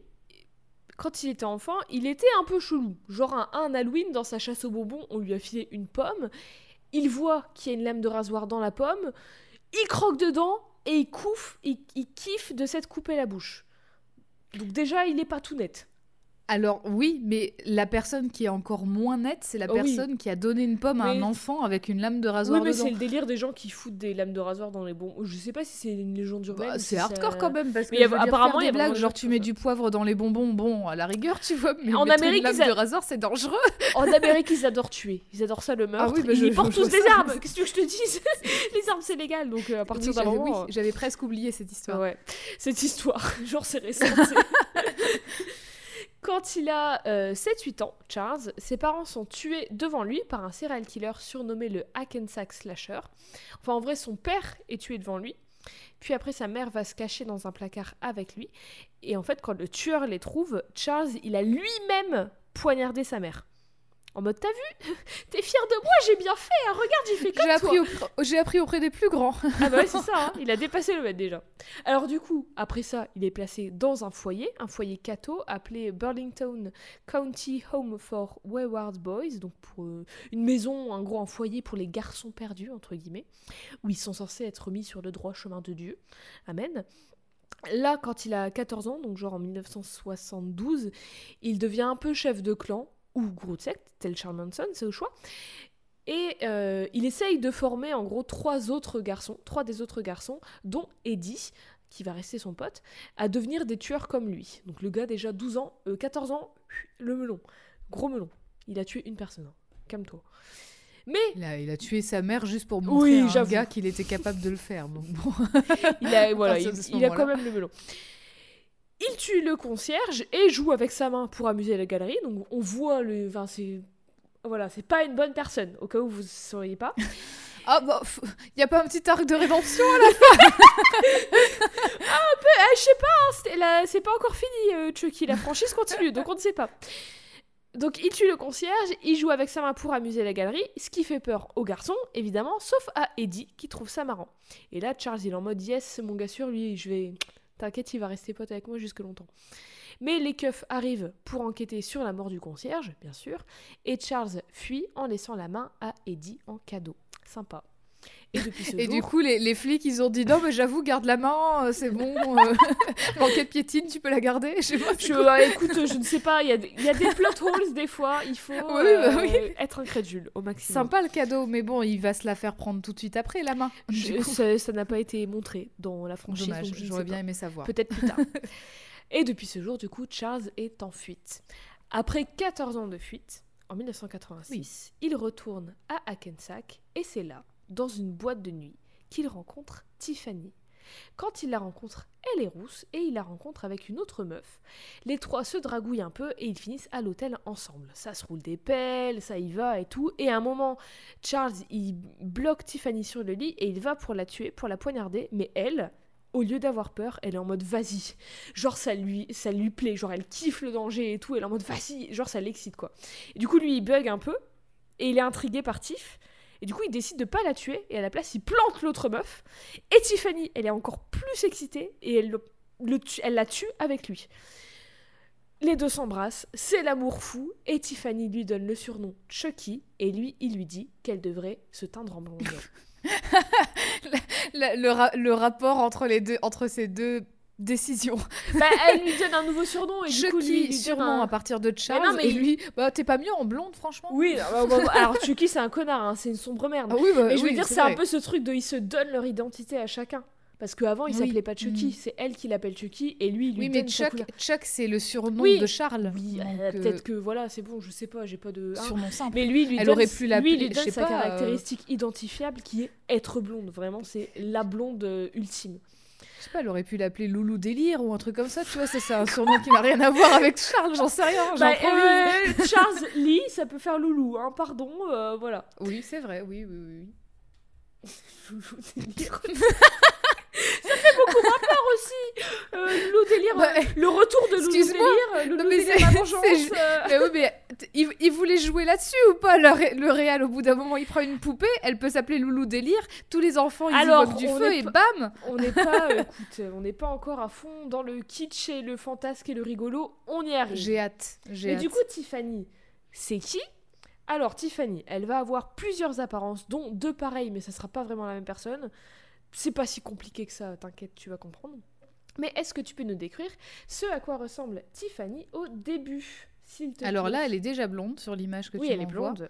quand il était enfant, il était un peu chelou. Genre un, un Halloween, dans sa chasse aux bonbons, on lui a filé une pomme. Il voit qu'il y a une lame de rasoir dans la pomme. Il croque dedans et il couffe, il, il kiffe de s'être coupé la bouche. Donc déjà, il n'est pas tout net. Alors oui, mais la personne qui est encore moins nette, c'est la Oui. personne qui a donné une pomme à Mais- un enfant avec une lame de Oui, rasoir mais dedans. c'est le délire des gens qui foutent des lames de rasoir dans les bonbons. Je sais pas si c'est une légende urbaine. Bah, c'est si hardcore ça- quand même parce que Mais il y a- je apparemment, il y a des blagues genre tu mets du poivre dans les bonbons, bon à la rigueur tu vois, mais En Amérique, une lame ils a- de rasoir c'est dangereux. En Amérique, ils adorent tuer. Ils adorent ça le meurtre. Ah oui, bah, ils je- portent je- tous des armes. Qu'est-ce que que je te dise Les armes, c'est légal. Donc euh, à partir Oui, d'un j'avais- moment. oui, j'avais presque oublié cette histoire. Cette histoire, genre c'est récent. Quand il a euh, 7-8 ans, Charles, ses parents sont tués devant lui par un serial killer surnommé le Hackensack Slasher. Enfin, en vrai, son père est tué devant lui. Puis après, sa mère va se cacher dans un placard avec lui. Et en fait, quand le tueur les trouve, Charles, il a lui-même poignardé sa mère. En mode, t'as vu T'es fier de moi, j'ai bien fait, hein, regarde, j'ai fait comme J'ai toi. appris, au- j'ai appris auprès des plus grands. Ah bah ouais, c'est ça, hein. il a dépassé le mètre déjà. Alors du coup, après ça, il est placé dans un foyer, un foyer catho appelé Burlington County Home for Wayward Boys, donc pour euh, une maison, en gros un foyer pour les garçons perdus, entre guillemets, où ils sont censés être mis sur le droit chemin de Dieu. Amen. Là, quand il a 14 ans, donc genre en 1972, il devient un peu chef de clan, ou secte, tel Charles Manson, c'est au choix. Et euh, il essaye de former en gros trois autres garçons, trois des autres garçons, dont Eddie, qui va rester son pote, à devenir des tueurs comme lui. Donc le gars déjà 12 ans, euh, 14 ans, le melon, gros melon. Il a tué une personne. hein. Calme-toi. Mais Il a, il a tué sa mère juste pour montrer Oui, à un gars qu'il était capable de le faire. Donc bon. il a, voilà, partir il, de ce il a quand même le melon. Il tue le concierge et joue avec sa main pour amuser la galerie. Donc on voit le. Enfin, c'est. Voilà, c'est pas une bonne personne, au cas où vous ne sauriez pas. Ah bah, il y a pas un petit arc de rédemption Ah, je sais pas, hein, la- c'est pas encore fini, euh, Chucky. La franchise continue, donc on ne sait pas. Donc il tue le concierge, il joue avec sa main pour amuser la galerie, ce qui fait peur aux garçons, évidemment, sauf à Eddie, qui trouve ça marrant. Et là, Charles, il est en mode yes, mon gars sûr, lui, je vais. T'inquiète, il va rester pote avec moi jusque longtemps. Mais les keufs arrivent pour enquêter sur la mort du concierge, bien sûr, et Charles fuit en laissant la main à Eddie en cadeau. Sympa. Et depuis ce Et jour, du coup, les, les flics, ils ont dit non, mais j'avoue, garde la main, euh, c'est bon. euh, L'enquête piétine, tu peux la garder. Je sais pas. Je, ah, écoute, je ne sais pas, il y, a des- il y a des plot holes des fois, il faut bah euh, oui. être incrédule au maximum. Sympa le cadeau, mais bon, il va se la faire prendre tout de suite après la main. Je- ça ça n'a pas été montré dans la franchise, dommage, j'aurais bien pas. aimé savoir. Peut-être plus tard. Et depuis ce jour, du coup, Charles est en fuite. Après 14 ans de fuite, en 1986, il retourne à Hackensack et c'est là, dans une boîte de nuit, qu'il rencontre Tiffany. Quand il la rencontre, elle est rousse et il la rencontre avec une autre meuf. Les trois se dragouillent un peu et ils finissent à l'hôtel ensemble. Ça se roule des pelles, ça y va et tout. Et à un moment, Charles, il bloque Tiffany sur le lit et il va pour la tuer, pour la poignarder. Mais elle, au lieu d'avoir peur, elle est en mode vas-y. Genre ça lui, ça lui plaît, genre elle kiffe le danger et tout. Elle est en mode vas-y, genre ça l'excite quoi. Du coup, lui, il bug un peu et il est intrigué par Tiff. Du coup, il décide de pas la tuer et à la place, il plante l'autre meuf. Et Tiffany, elle est encore plus excitée et elle, la tue avec lui. Les deux s'embrassent, c'est l'amour fou, et Tiffany lui donne le surnom Chucky, et lui, il lui dit qu'elle devrait se teindre en blonde. Le, le rapport entre, les deux, entre ces deux décisions. bah, elle lui donne un nouveau surnom, et du coup, lui, Chucky, lui sûrement un- à partir de Charles. non, mais et il- lui, bah, t'es pas mieux en blonde, franchement Oui, bah, bah, alors Chucky, c'est un connard, hein, c'est une sombre merde. Ah oui, Mais je veux oui, dire, c'est un peu ce truc de ils se donnent leur identité à chacun. Parce qu'avant, il s'appelait pas Chucky, Mhm. c'est elle qui l'appelle Chucky, et lui, il lui Oui, mais donne Chuck, c'est le surnom de Charles. Oui, euh, euh, peut-être que voilà, c'est bon, je sais pas, j'ai pas de. hein. surnom simple. Mais lui, lui Elle donne, aurait pu lui, l'appeler, lui je donne sa euh, caractéristique identifiable qui est être blonde. Vraiment, c'est la blonde euh, ultime. Je sais pas, elle aurait pu l'appeler Loulou Délire ou un truc comme ça, tu vois, ça c'est un surnom qui n'a rien à voir avec Charles, j'en sais rien, Bah, j'improvise. euh, Charles Lee, ça peut faire loulou, hein, pardon, euh, voilà. Oui, c'est vrai, oui, oui, oui. Loulou délire. ça fait beaucoup moins peur aussi. Euh, Loulou délire, Bah, euh, le retour de Loulou délire, Loulou Non, mais délire c'est- la c'est vengeance. euh. Mais oui, mais il, voulait jouer là-dessus ou pas le, ré- le réal? Au bout d'un moment il prend une poupée, elle peut s'appeler Loulou délire, tous les enfants ils Alors, du feu et bam On n'est pas, euh, écoute, on n'est pas encore à fond dans le kitsch et le fantasque et le rigolo. On y arrive. J'ai hâte, j'ai Et hâte. du coup, Tiffany, c'est qui? Alors, Tiffany, elle va avoir plusieurs apparences, dont deux pareilles, mais ça sera pas vraiment la même personne. C'est pas si compliqué que ça, t'inquiète, tu vas comprendre. Mais est-ce que tu peux nous décrire ce à quoi ressemble Tiffany au début, s'il te Alors plaît là, elle est déjà blonde sur l'image que oui, tu elle est m'envoies. blonde.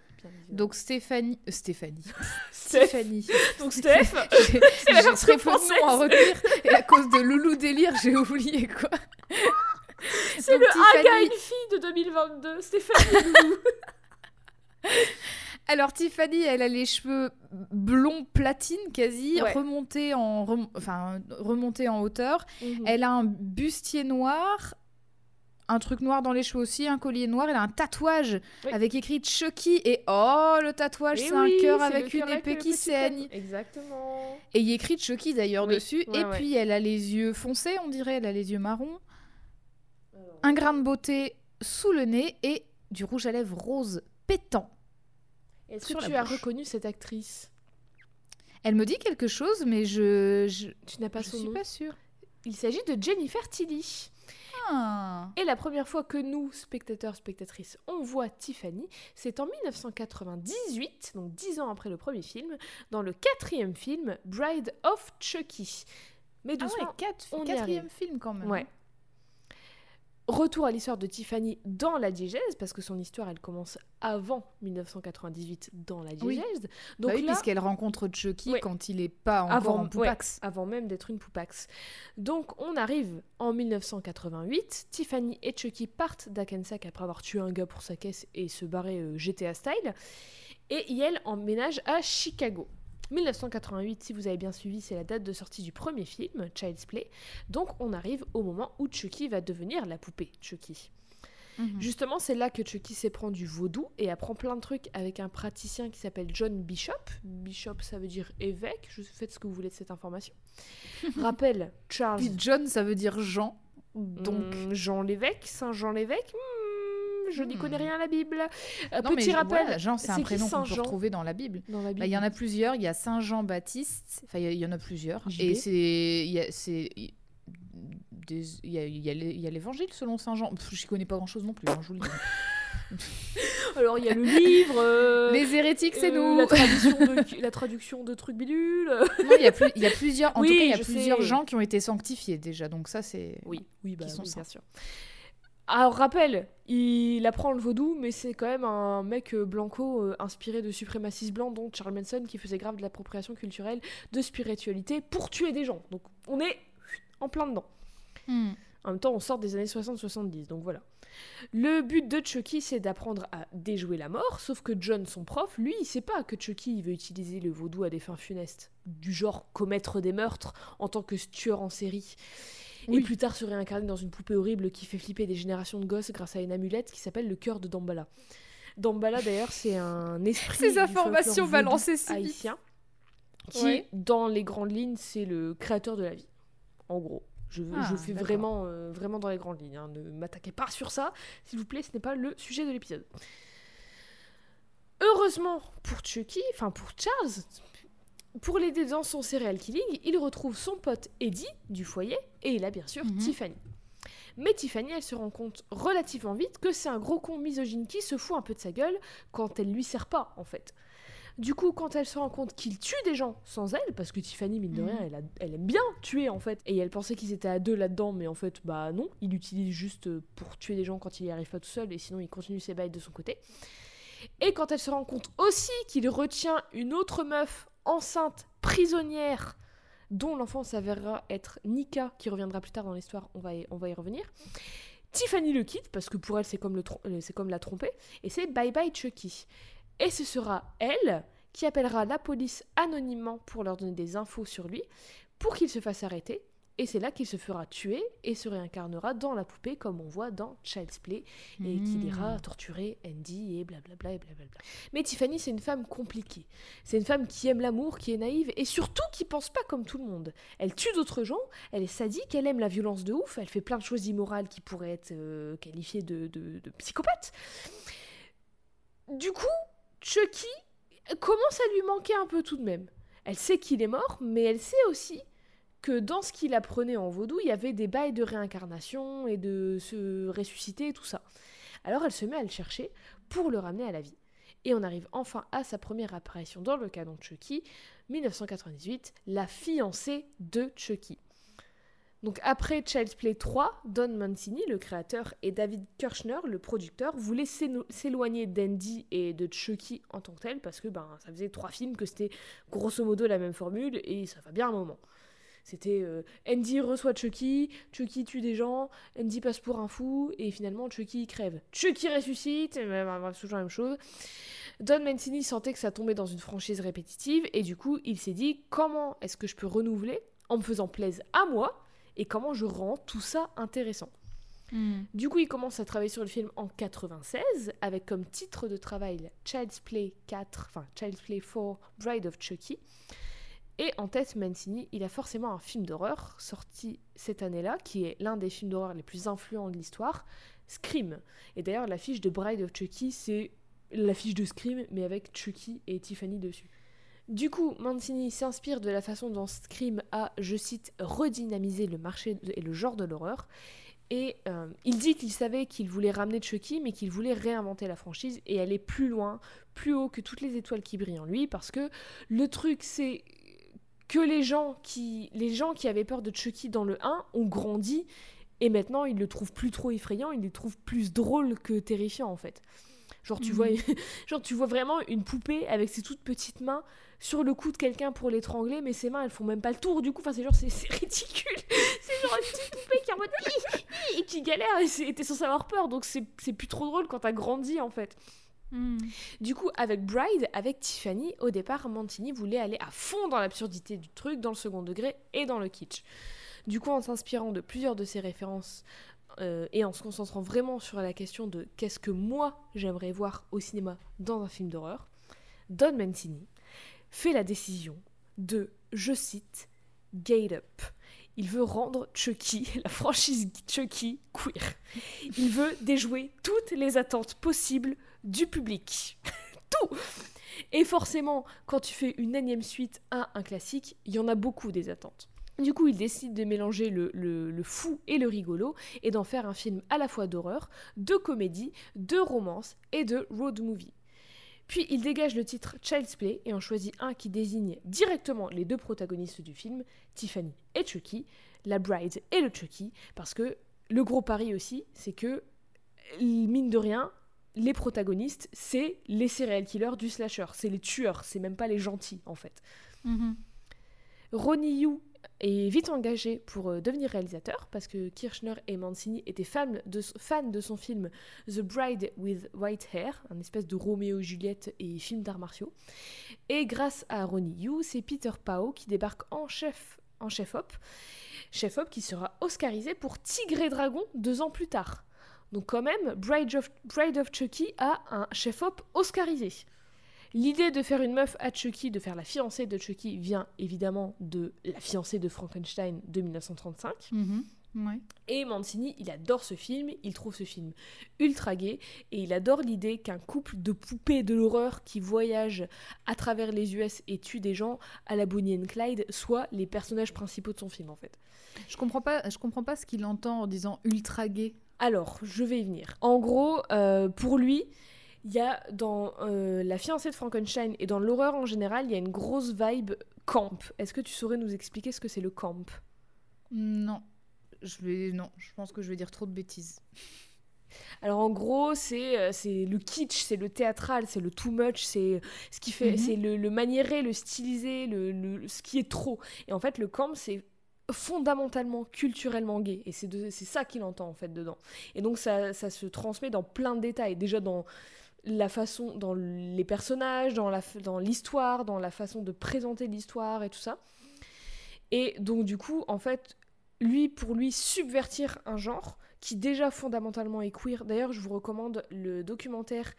Donc Stéphanie, euh, Stéphanie. Stéphanie. Donc Steph, J'ai très peu de noms à retenir et à cause de Loulou délire, j'ai oublié quoi. c'est le Tiffany- une fille de 2022. Stéphanie Loulou. Alors Tiffany, elle a les cheveux blonds platine quasi, Ouais. remontés en rem- enfin remontés en hauteur. Mhm. Elle a un bustier noir, un truc noir dans les cheveux aussi, un collier noir. Elle a un tatouage Oui. avec écrit Chucky et oh le tatouage Eh c'est oui, un cœur avec une épée qui saigne. Exactement. Et il y a écrit Chucky d'ailleurs Oui, dessus. ouais, et ouais. puis elle a les yeux foncés, on dirait. Elle a les yeux marrons, un grain de beauté sous le nez et du rouge à lèvres rose pétant. Est-ce que tu as reconnu cette actrice? Elle me dit quelque chose, mais je je, Tu n'as pas je son suis nom pas sûre. Il s'agit de Jennifer Tilly. Ah. Et la première fois que nous, spectateurs, spectatrices, on voit Tiffany, c'est en 1998, donc dix ans après le premier film, dans le quatrième film, Bride of Chucky. Mais Ah doucement, ouais, quatre- on y quatrième film quand même. Ouais. Retour à l'histoire de Tiffany dans la diégèse, parce que son histoire, elle commence avant 1998 dans la Oui. diégèse. Donc Donc oui, là, puisqu'elle rencontre Chucky Ouais. quand il est pas encore Avant- en ouais. poupax. avant même d'être une poupax. Donc on arrive en 1988, Tiffany et Chucky partent d'Akensack après avoir tué un gars pour sa caisse et se barrer euh, GTA style, et Yel emménage à Chicago. 1988, si vous avez bien suivi, c'est la date de sortie du premier film, Child's Play. Donc on arrive au moment où Chucky va devenir la poupée Chucky. Mhm. Justement, c'est là que Chucky s'éprend du vaudou et apprend plein de trucs avec un praticien qui s'appelle John Bishop. Bishop, ça veut dire évêque. Je faites ce que vous voulez de cette information. Rappelle Charles. Puis John, ça veut dire Jean. Donc. Hmm, Jean l'évêque, Saint Jean l'évêque. Hmm, je n'y Hmm. connais rien à la Bible. Euh, Non, petit rappel. Jean, c'est un prénom qu'on peut retrouver dans la Bible. Dans la Bah, Bible. Il y en a plusieurs. Il y a Saint Jean Baptiste. Enfin, il y en a plusieurs. JB. Et c'est. il y a- c'est- des- Il y l'évangile selon Saint Jean. Je connais pas grand chose non plus, hein, je vous le dis. Alors il y a le livre. euh, Les hérétiques, c'est euh, nous La traduction, de, la traduction de trucs bidules. Non, il y a, plus- il y a plusieurs. En Oui, tout cas, il y a plusieurs sais. gens qui ont été sanctifiés déjà. Donc ça, c'est. Oui, oui, bah, qui sont oui, bien sûr. Alors, rappel, il apprend le vaudou, mais c'est quand même un mec euh, blanco euh, inspiré de suprémacistes blancs, dont Charles Manson, qui faisait grave de l'appropriation culturelle de spiritualité pour tuer des gens. Donc, on est en plein dedans. Hmm. En même temps, on sort des années 60-70, donc voilà. Le but de Chucky, c'est d'apprendre à déjouer la mort, sauf que John, son prof, lui, il sait pas que Chucky il veut utiliser le vaudou à des fins funestes, du genre commettre des meurtres en tant que tueur en série. Et Oui. plus tard se réincarner dans une poupée horrible qui fait flipper des générations de gosses grâce à une amulette qui s'appelle le cœur de Dambala. Dambala, d'ailleurs, c'est un esprit. Ces informations balancées si haïtien, qui, Ouais. dans les grandes lignes, c'est le créateur de la vie. En gros. Je, Ah, je fais vraiment, euh, vraiment dans les grandes lignes. hein. Ne m'attaquez pas sur ça, s'il vous plaît, ce n'est pas le sujet de l'épisode. Heureusement pour Chucky, enfin pour Charles, pour l'aider dans son serial killing, il retrouve son pote Eddie du foyer et il a bien sûr Mhm. Tiffany. Mais Tiffany, elle se rend compte relativement vite que c'est un gros con misogyne qui se fout un peu de sa gueule quand elle lui sert pas, en fait. Du coup, quand elle se rend compte qu'il tue des gens sans elle, parce que Tiffany, mine de Mhm. rien, elle, a- elle aime bien tuer en fait, et elle pensait qu'ils étaient à deux là-dedans, mais en fait, bah non, il l'utilise juste pour tuer des gens quand il y arrive pas tout seul, et sinon il continue ses bails de son côté. Et quand elle se rend compte aussi qu'il retient une autre meuf enceinte, prisonnière, dont l'enfant s'avérera être Nika, qui reviendra plus tard dans l'histoire, on va y, on va y revenir. Tiffany le quitte, parce que pour elle c'est comme, le euh, comme la tromper, et c'est bye bye Chucky. Et ce sera elle qui appellera la police anonymement pour leur donner des infos sur lui, pour qu'il se fasse arrêter, Et c'est là qu'il se fera tuer et se réincarnera dans la poupée comme on voit dans Child's Play et qu'il Hmm. ira torturer Andy et blablabla et blablabla. Mais Tiffany c'est une femme compliquée. C'est une femme qui aime l'amour, qui est naïve et surtout qui pense pas comme tout le monde. Elle tue d'autres gens, elle est sadique, elle aime la violence de ouf, elle fait plein de choses immorales qui pourraient être euh, qualifiées de, de, de psychopathe. Du coup, Chucky commence à lui manquer un peu tout de même? Elle sait qu'il est mort, mais elle sait aussi que dans ce qu'il apprenait en vaudou, il y avait des bails de réincarnation et de se ressusciter et tout ça. Alors elle se met à le chercher pour le ramener à la vie. Et on arrive enfin à sa première apparition dans le canon de Chucky, 1998, la fiancée de Chucky. Donc après Child's Play 3, Don Mancini, le créateur, et David Kirchner, le producteur, voulaient s'éloigner d'Andy et de Chucky en tant que tel, parce que ben, ça faisait trois films, que c'était grosso modo la même formule, et ça va bien un moment. C'était euh, Andy reçoit Chucky, Chucky tue des gens, Andy passe pour un fou, et finalement Chucky crève. Chucky ressuscite, et ben, ben, c'est toujours la même chose. Don Mancini sentait que ça tombait dans une franchise répétitive, et du coup il s'est dit comment est-ce que je peux renouveler en me faisant plaisir à moi, et comment je rends tout ça intéressant? Hmm. Du coup, il commence à travailler sur le film en 96 avec comme titre de travail Child's Play 4, enfin Child's Play 4, Bride of Chucky. Et en tête, Mancini, il a forcément un film d'horreur sorti cette année-là, qui est l'un des films d'horreur les plus influents de l'histoire, Scream. Et d'ailleurs, l'affiche de Bride of Chucky, c'est l'affiche de Scream, mais avec Chucky et Tiffany dessus. Du coup, Mancini s'inspire de la façon dont Scream a, je cite, redynamisé le marché et le genre de l'horreur. Et euh, il dit qu'il savait qu'il voulait ramener Chucky, mais qu'il voulait réinventer la franchise et aller plus loin, plus haut que toutes les étoiles qui brillent en lui, parce que le truc, c'est que les gens qui, les gens qui avaient peur de Chucky dans le 1 ont grandi, et maintenant ils le trouvent plus trop effrayant, ils le trouvent plus drôle que terrifiant en fait. Genre tu, Mhm. vois, genre tu vois vraiment une poupée avec ses toutes petites mains sur le cou de quelqu'un pour l'étrangler, mais ses mains elles font même pas le tour du coup, enfin c'est genre c'est ridicule. C'est genre une petite poupée qui est en mode et qui galère et t'es censé avoir peur donc c'est c'est plus trop drôle quand t'as grandi en fait. Hmm. Du coup, avec Bride, avec Tiffany, au départ, Mancini voulait aller à fond dans l'absurdité du truc, dans le second degré et dans le kitsch. Du coup, en s'inspirant de plusieurs de ses références euh, et en se concentrant vraiment sur la question de qu'est-ce que moi j'aimerais voir au cinéma dans un film d'horreur, Don Mancini fait la décision de, je cite, Gate Up. Il veut rendre Chucky, la franchise Chucky, queer. Il veut déjouer toutes les attentes possibles du public. Tout Et forcément, quand tu fais une énième suite à un classique, il y en a beaucoup des attentes. Du coup, il décide de mélanger le, fou et le rigolo et d'en faire un film à la fois d'horreur, de comédie, de romance et de road movie. Puis il dégage le titre Child's Play et en choisit un qui désigne directement les deux protagonistes du film, Tiffany et Chucky, la bride et le Chucky, parce que le gros pari aussi, c'est que, mine de rien, les protagonistes, c'est les serial killers du slasher, c'est les tueurs, c'est même pas les gentils en fait. Mhm. Ronnie Yu est vite engagé pour euh, devenir réalisateur parce que Kirchner et Mancini étaient fans de, fans de son film The Bride with White Hair, un espèce de Roméo et Juliette et film d'arts martiaux. Et grâce à Ronnie Yu, c'est Peter Pao qui débarque en chef en chef-op, chef-op qui sera oscarisé pour Tigre et Dragon deux ans plus tard. Donc quand même, Bride of, Bride of Chucky a un chef-op oscarisé. L'idée de faire une meuf à Chucky, de faire la fiancée de Chucky, vient évidemment de la fiancée de Frankenstein de 1935. Mhm. Ouais. Et Mancini, il adore ce film, il trouve ce film ultra gay, et il adore l'idée qu'un couple de poupées de l'horreur qui voyagent à travers les US et tuent des gens à la Bonnie and Clyde soient les personnages principaux de son film en fait. Je comprends pas, je comprends pas ce qu'il entend en disant ultra gay. Alors, je vais y venir. En gros, euh, pour lui, il y a dans euh, La fiancée de Frankenstein et dans l'horreur en général, il y a une grosse vibe camp. Est-ce que tu saurais nous expliquer ce que c'est le camp? Non. Je vais non, je pense que je vais dire trop de bêtises. Alors en gros, c'est euh, c'est le kitsch, c'est le théâtral, c'est le too much, c'est ce qui fait, Mhm. c'est le, le maniéré, le stylisé, le, le- ce qui est trop. Et en fait, le camp, c'est fondamentalement, culturellement gay. Et c'est ça qu'il entend en fait dedans. Et donc ça, ça se transmet dans plein de détails. Déjà dans la façon, dans les personnages, dans dans l'histoire, dans la façon de présenter l'histoire et tout ça. Et donc du coup, en fait, lui, pour lui, subvertir un genre qui déjà fondamentalement est queer. D'ailleurs, je vous recommande le documentaire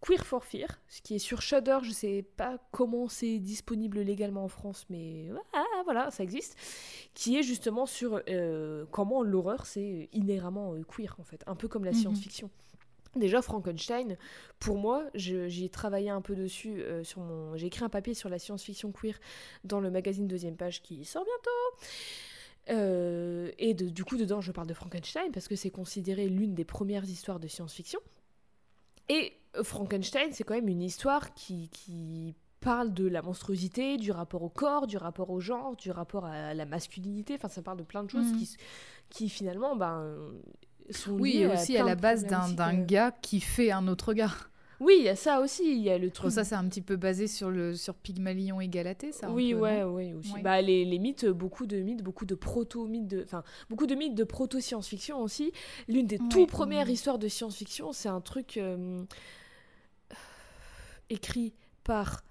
Queer for Fear, ce qui est sur Shudder. Je sais pas comment c'est disponible légalement en France, mais ah, voilà, ça existe. Qui est justement sur euh, comment l'horreur c'est inhéremment euh, queer en fait, un peu comme la Mhm. science-fiction. Déjà Frankenstein, pour moi, je- j'y ai travaillé un peu dessus euh, sur mon, j'ai écrit un papier sur la science-fiction queer dans le magazine Deuxième Page qui sort bientôt. Euh, et de- du coup, dedans, je parle de Frankenstein parce que c'est considéré l'une des premières histoires de science-fiction. Et Frankenstein, c'est quand même une histoire qui, qui parle de la monstruosité, du rapport au corps, du rapport au genre, du rapport à la masculinité. Enfin, ça parle de plein de choses Mhm. qui, qui finalement ben, sont Oui, et aussi à la base d'un d'un euh. gars qui fait un autre gars. Oui, il y a ça aussi. Il y a le truc ça, c'est un petit peu basé sur, le, sur Pygmalion et Galatée, ça oui, peu, ouais, ouais, aussi. Ouais. Bah, les, les mythes, beaucoup de mythes, beaucoup de proto-mythes, enfin, beaucoup de mythes de proto-science-fiction aussi. L'une des Ouais, tout premières ouais. histoires de science-fiction, c'est un truc euh, écrit par.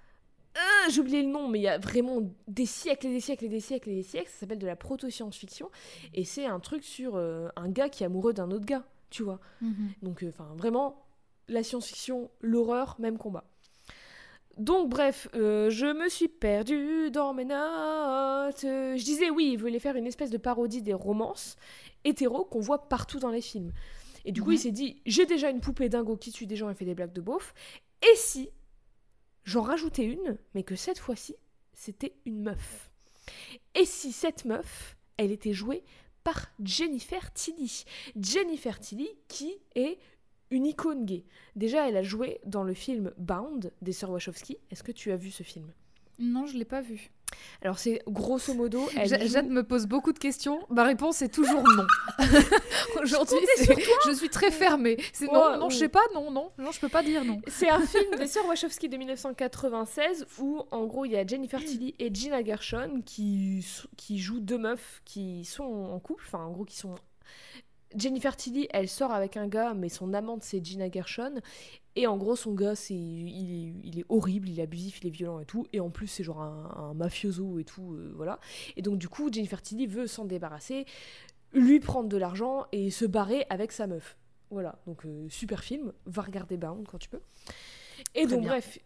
Ah, J'ai oublié le nom, mais il y a vraiment des siècles et des siècles et des siècles et des siècles. Ça s'appelle de la proto-science-fiction. Et c'est un truc sur euh, un gars qui est amoureux d'un autre gars, tu vois. Mhm. Donc, euh, enfin, vraiment, la science-fiction, l'horreur, même combat. Donc, bref, euh, je me suis perdue dans mes notes. Euh, je disais, oui, il voulait faire une espèce de parodie des romances hétéros qu'on voit partout dans les films. Et du coup, Mhm. il s'est dit, j'ai déjà une poupée dingo qui tue des gens et fait des blagues de beauf. Et si j'en rajoutais une, mais que cette fois-ci, c'était une meuf Et si cette meuf, elle était jouée par Jennifer Tilly Jennifer Tilly, qui est une icône gay. Déjà, elle a joué dans le film Bound des sœurs Wachowski. Est-ce que tu as vu ce film? Non, je l'ai pas vu. Alors, c'est grosso modo. Elle Jade me pose beaucoup de questions. Ma réponse est toujours non. Aujourd'hui, je suis très fermée. C'est non, non, je ou- sais pas, non, non, non, je peux pas dire non. C'est un film des sœurs Wachowski de 1996 où, en gros, il y a Jennifer Tilly et Gina Gershon qui, qui jouent deux meufs qui sont en couple. Enfin, en gros, qui sont. Jennifer Tilly, elle sort avec un gars, mais son amante, c'est Gina Gershon. Et en gros, son gars, c'est, il, est, il est horrible, il est abusif, il est violent et tout. Et en plus, c'est genre un, un mafioso et tout, euh, voilà. Et donc, du coup, Jennifer Tilly veut s'en débarrasser, lui prendre de l'argent et se barrer avec sa meuf. Voilà, donc euh, super film, va regarder Bound quand tu peux. Et Très donc bien. bref,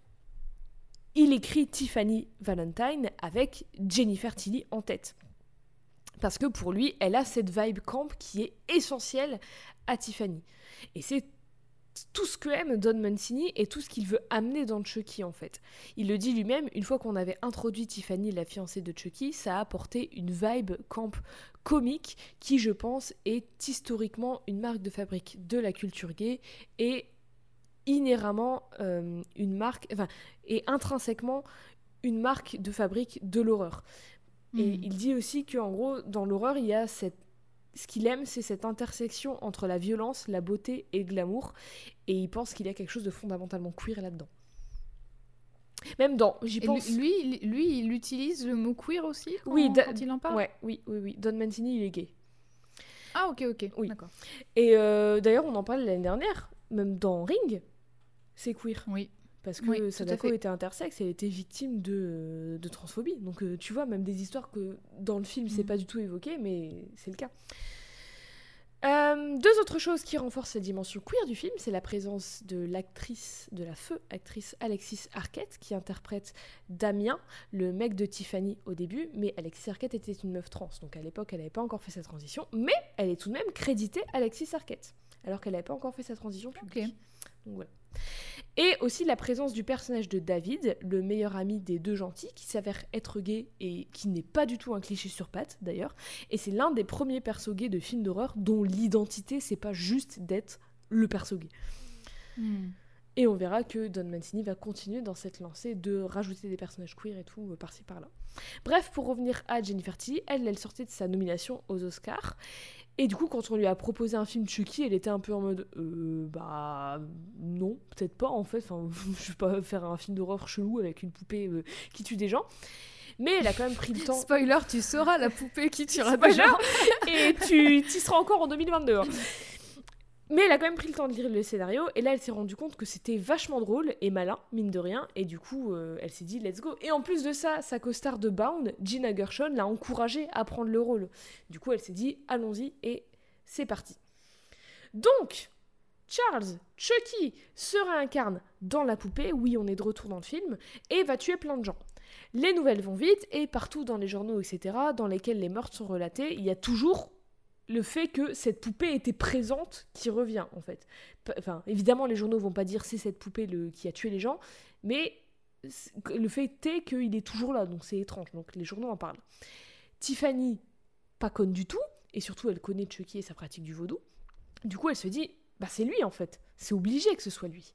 il écrit Tiffany Valentine avec Jennifer Tilly en tête. Parce que pour lui, elle a cette vibe camp qui est essentielle à Tiffany. Et c'est tout ce que aime Don Mancini et tout ce qu'il veut amener dans Chucky en fait. Il le dit lui-même, une fois qu'on avait introduit Tiffany, la fiancée de Chucky, ça a apporté une vibe camp comique qui, je pense, est historiquement une marque de fabrique de la culture gay et inhéremment euh, une marque, enfin, et intrinsèquement une marque de fabrique de l'horreur. Et Mhm. il dit aussi qu'en gros, dans l'horreur, il y a cette. Ce qu'il aime, c'est cette intersection entre la violence, la beauté et le glamour. Et il pense qu'il y a quelque chose de fondamentalement queer là-dedans. Même dans. J'y pense. lui, lui, lui, il utilise le mot queer aussi quand, Oui, da- quand il en parle Ouais, oui, oui, oui. Don Mancini, il est gay. Ah, ok, ok. Oui. D'accord. Et euh, d'ailleurs, on en parlait l'année dernière, même dans Ring, c'est queer. Oui. Parce que Oui, Sadako était intersexe et elle était victime de, de transphobie. Donc euh, tu vois, même des histoires que dans le film, c'est Mhm. pas du tout évoqué, mais c'est le cas. Euh, deux autres choses qui renforcent la dimension queer du film, c'est la présence de l'actrice, de la feu actrice Alexis Arquette, qui interprète Damien, le mec de Tiffany au début, mais Alexis Arquette était une meuf trans, donc à l'époque elle n'avait pas encore fait sa transition, mais elle est tout de même créditée Alexis Arquette, alors qu'elle n'avait pas encore fait sa transition publique. Donc voilà. Et aussi la présence du personnage de David, le meilleur ami des deux gentils, qui s'avère être gay et qui n'est pas du tout un cliché sur pattes d'ailleurs. Et c'est l'un des premiers persos gays de films d'horreur dont l'identité c'est pas juste d'être le perso gay. Hmm. Et on verra que Don Mancini va continuer dans cette lancée de rajouter des personnages queer et tout euh, par-ci par-là. Bref, pour revenir à Jennifer Tilly, elle, elle sortait de sa nomination aux Oscars. Et du coup, quand on lui a proposé un film Chucky, elle était un peu en mode euh, bah non, peut-être pas en fait. Enfin, je vais pas faire un film d'horreur chelou avec une poupée euh, qui tue des gens. Mais elle a quand même pris le temps. Spoiler, tu sauras la poupée qui tuera des gens. et tu y seras encore en 2022. hein. Mais elle a quand même pris le temps de lire le scénario et là elle s'est rendue compte que c'était vachement drôle et malin, mine de rien, et du coup euh, elle s'est dit let's go. Et en plus de ça, sa co-star de Bound, Gina Gershon, l'a encouragée à prendre le rôle. Du coup elle s'est dit allons-y et c'est parti. Donc, Charles, Chucky, se réincarne dans la poupée, oui on est de retour dans le film, et va tuer plein de gens. Les nouvelles vont vite et partout dans les journaux, etc., dans lesquels les meurtres sont relatés, il y a toujours le fait que cette poupée était présente qui revient en fait. Enfin, évidemment, les journaux vont pas dire c'est cette poupée le, qui a tué les gens, mais le fait est qu'il est toujours là, donc c'est étrange. Donc les journaux en parlent. Tiffany, pas conne du tout, et surtout elle connaît Chucky et sa pratique du vaudou. Du coup, elle se dit, bah c'est lui en fait. C'est obligé que ce soit lui.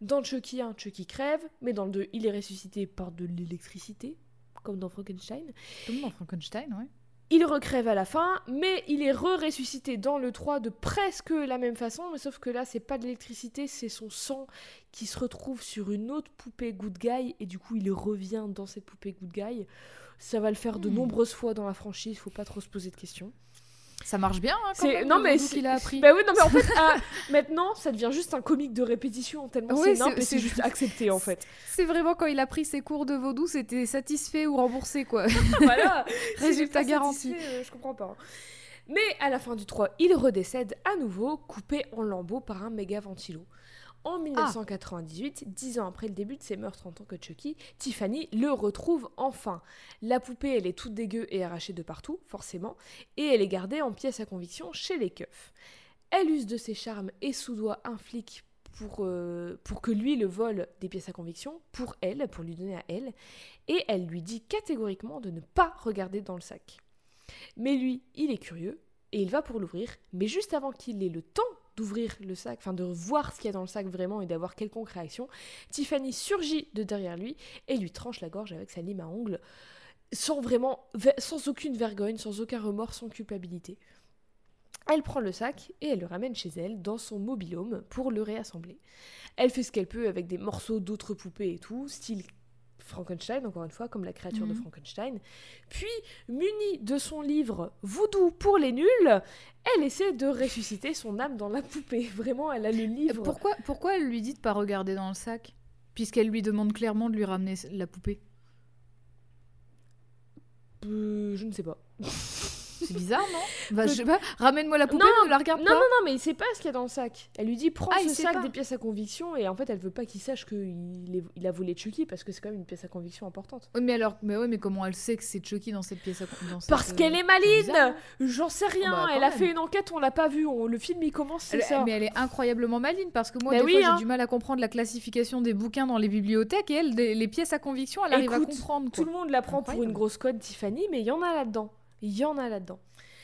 Dans Chucky 1, Chucky crève, mais dans le 2, il est ressuscité par de l'électricité, comme dans Frankenstein. Comme dans Frankenstein, ouais. Il recrève à la fin, mais il est re-ressuscité dans le 3 de presque la même façon, mais sauf que là, c'est pas de l'électricité, c'est son sang qui se retrouve sur une autre poupée Good Guy, et du coup, il revient dans cette poupée Good Guy. Ça va le faire de Hmm. nombreuses fois dans la franchise, faut pas trop se poser de questions. Ça marche bien, hein, quand même, non, mais qu'il a appris. Bah oui, non, mais en fait, ah, maintenant, ça devient juste un comique de répétition, tellement Oui, c'est nimp c'est- juste accepté, en fait. C'est vraiment quand il a pris ses cours de vaudou, c'était satisfait ou remboursé, quoi. voilà. Résultat garanti. euh, je comprends pas. Mais à la fin du 3, il redécède à nouveau, coupé en lambeaux par un méga ventilo. Ah. En 1998, dix ans après le début de ses meurtres en tant que Chucky, Tiffany le retrouve enfin. La poupée, elle est toute dégueu et arrachée de partout, forcément, et elle est gardée en pièce à conviction chez les keufs. Elle use de ses charmes et soudoie un flic pour, euh, pour que lui le vole des pièces à conviction pour elle, pour lui donner à elle, et elle lui dit catégoriquement de ne pas regarder dans le sac. Mais lui, il est curieux, et il va pour l'ouvrir, mais juste avant qu'il ait le temps d'ouvrir le sac, enfin de voir ce qu'il y a dans le sac vraiment et d'avoir quelconque réaction, Tiffany surgit de derrière lui et lui tranche la gorge avec sa lime à ongles, sans vraiment, sans aucune vergogne, sans aucun remords, sans culpabilité. Elle prend le sac et elle le ramène chez elle dans son mobilhome pour le réassembler. Elle fait ce qu'elle peut avec des morceaux d'autres poupées et tout, style Frankenstein, encore une fois, comme la créature de Mhm. Frankenstein. Puis, munie de son livre Voodoo pour les nuls, elle essaie de ressusciter son âme dans la poupée. Vraiment, elle a le livre. Pourquoi, pourquoi elle lui dit de pas regarder dans le sac Puisqu'elle lui demande clairement de lui ramener la poupée? Euh, je ne sais pas. C'est bizarre, non Bah, je sais pas. Ramène-moi la poupée, Non, la regarde Non, pas. non, non, mais il sait pas ce qu'il y a dans le sac. Elle lui dit prends Ah, ce sac pas. des pièces à conviction et en fait elle veut pas qu'il sache qu'il il a volé Chucky parce que c'est quand même une pièce à conviction importante. Oui, mais alors, mais ouais, mais comment elle sait que c'est Chucky dans cette pièce à cette, Parce euh, qu'elle est hein. J'en sais rien, bah, elle a même. fait une enquête, on l'a pas vu, on- le film il commence, c'est ça. Mais elle est incroyablement maline parce que moi, Bah des oui, fois, j'ai hein. du mal à comprendre la classification des bouquins dans les bibliothèques et elle, des- les pièces à conviction, elle arrive à comprendre. Tout Quoi. le monde la prend pour une grosse conne Tiffany, mais il y en a là-dedans. Il y en a là-dedans.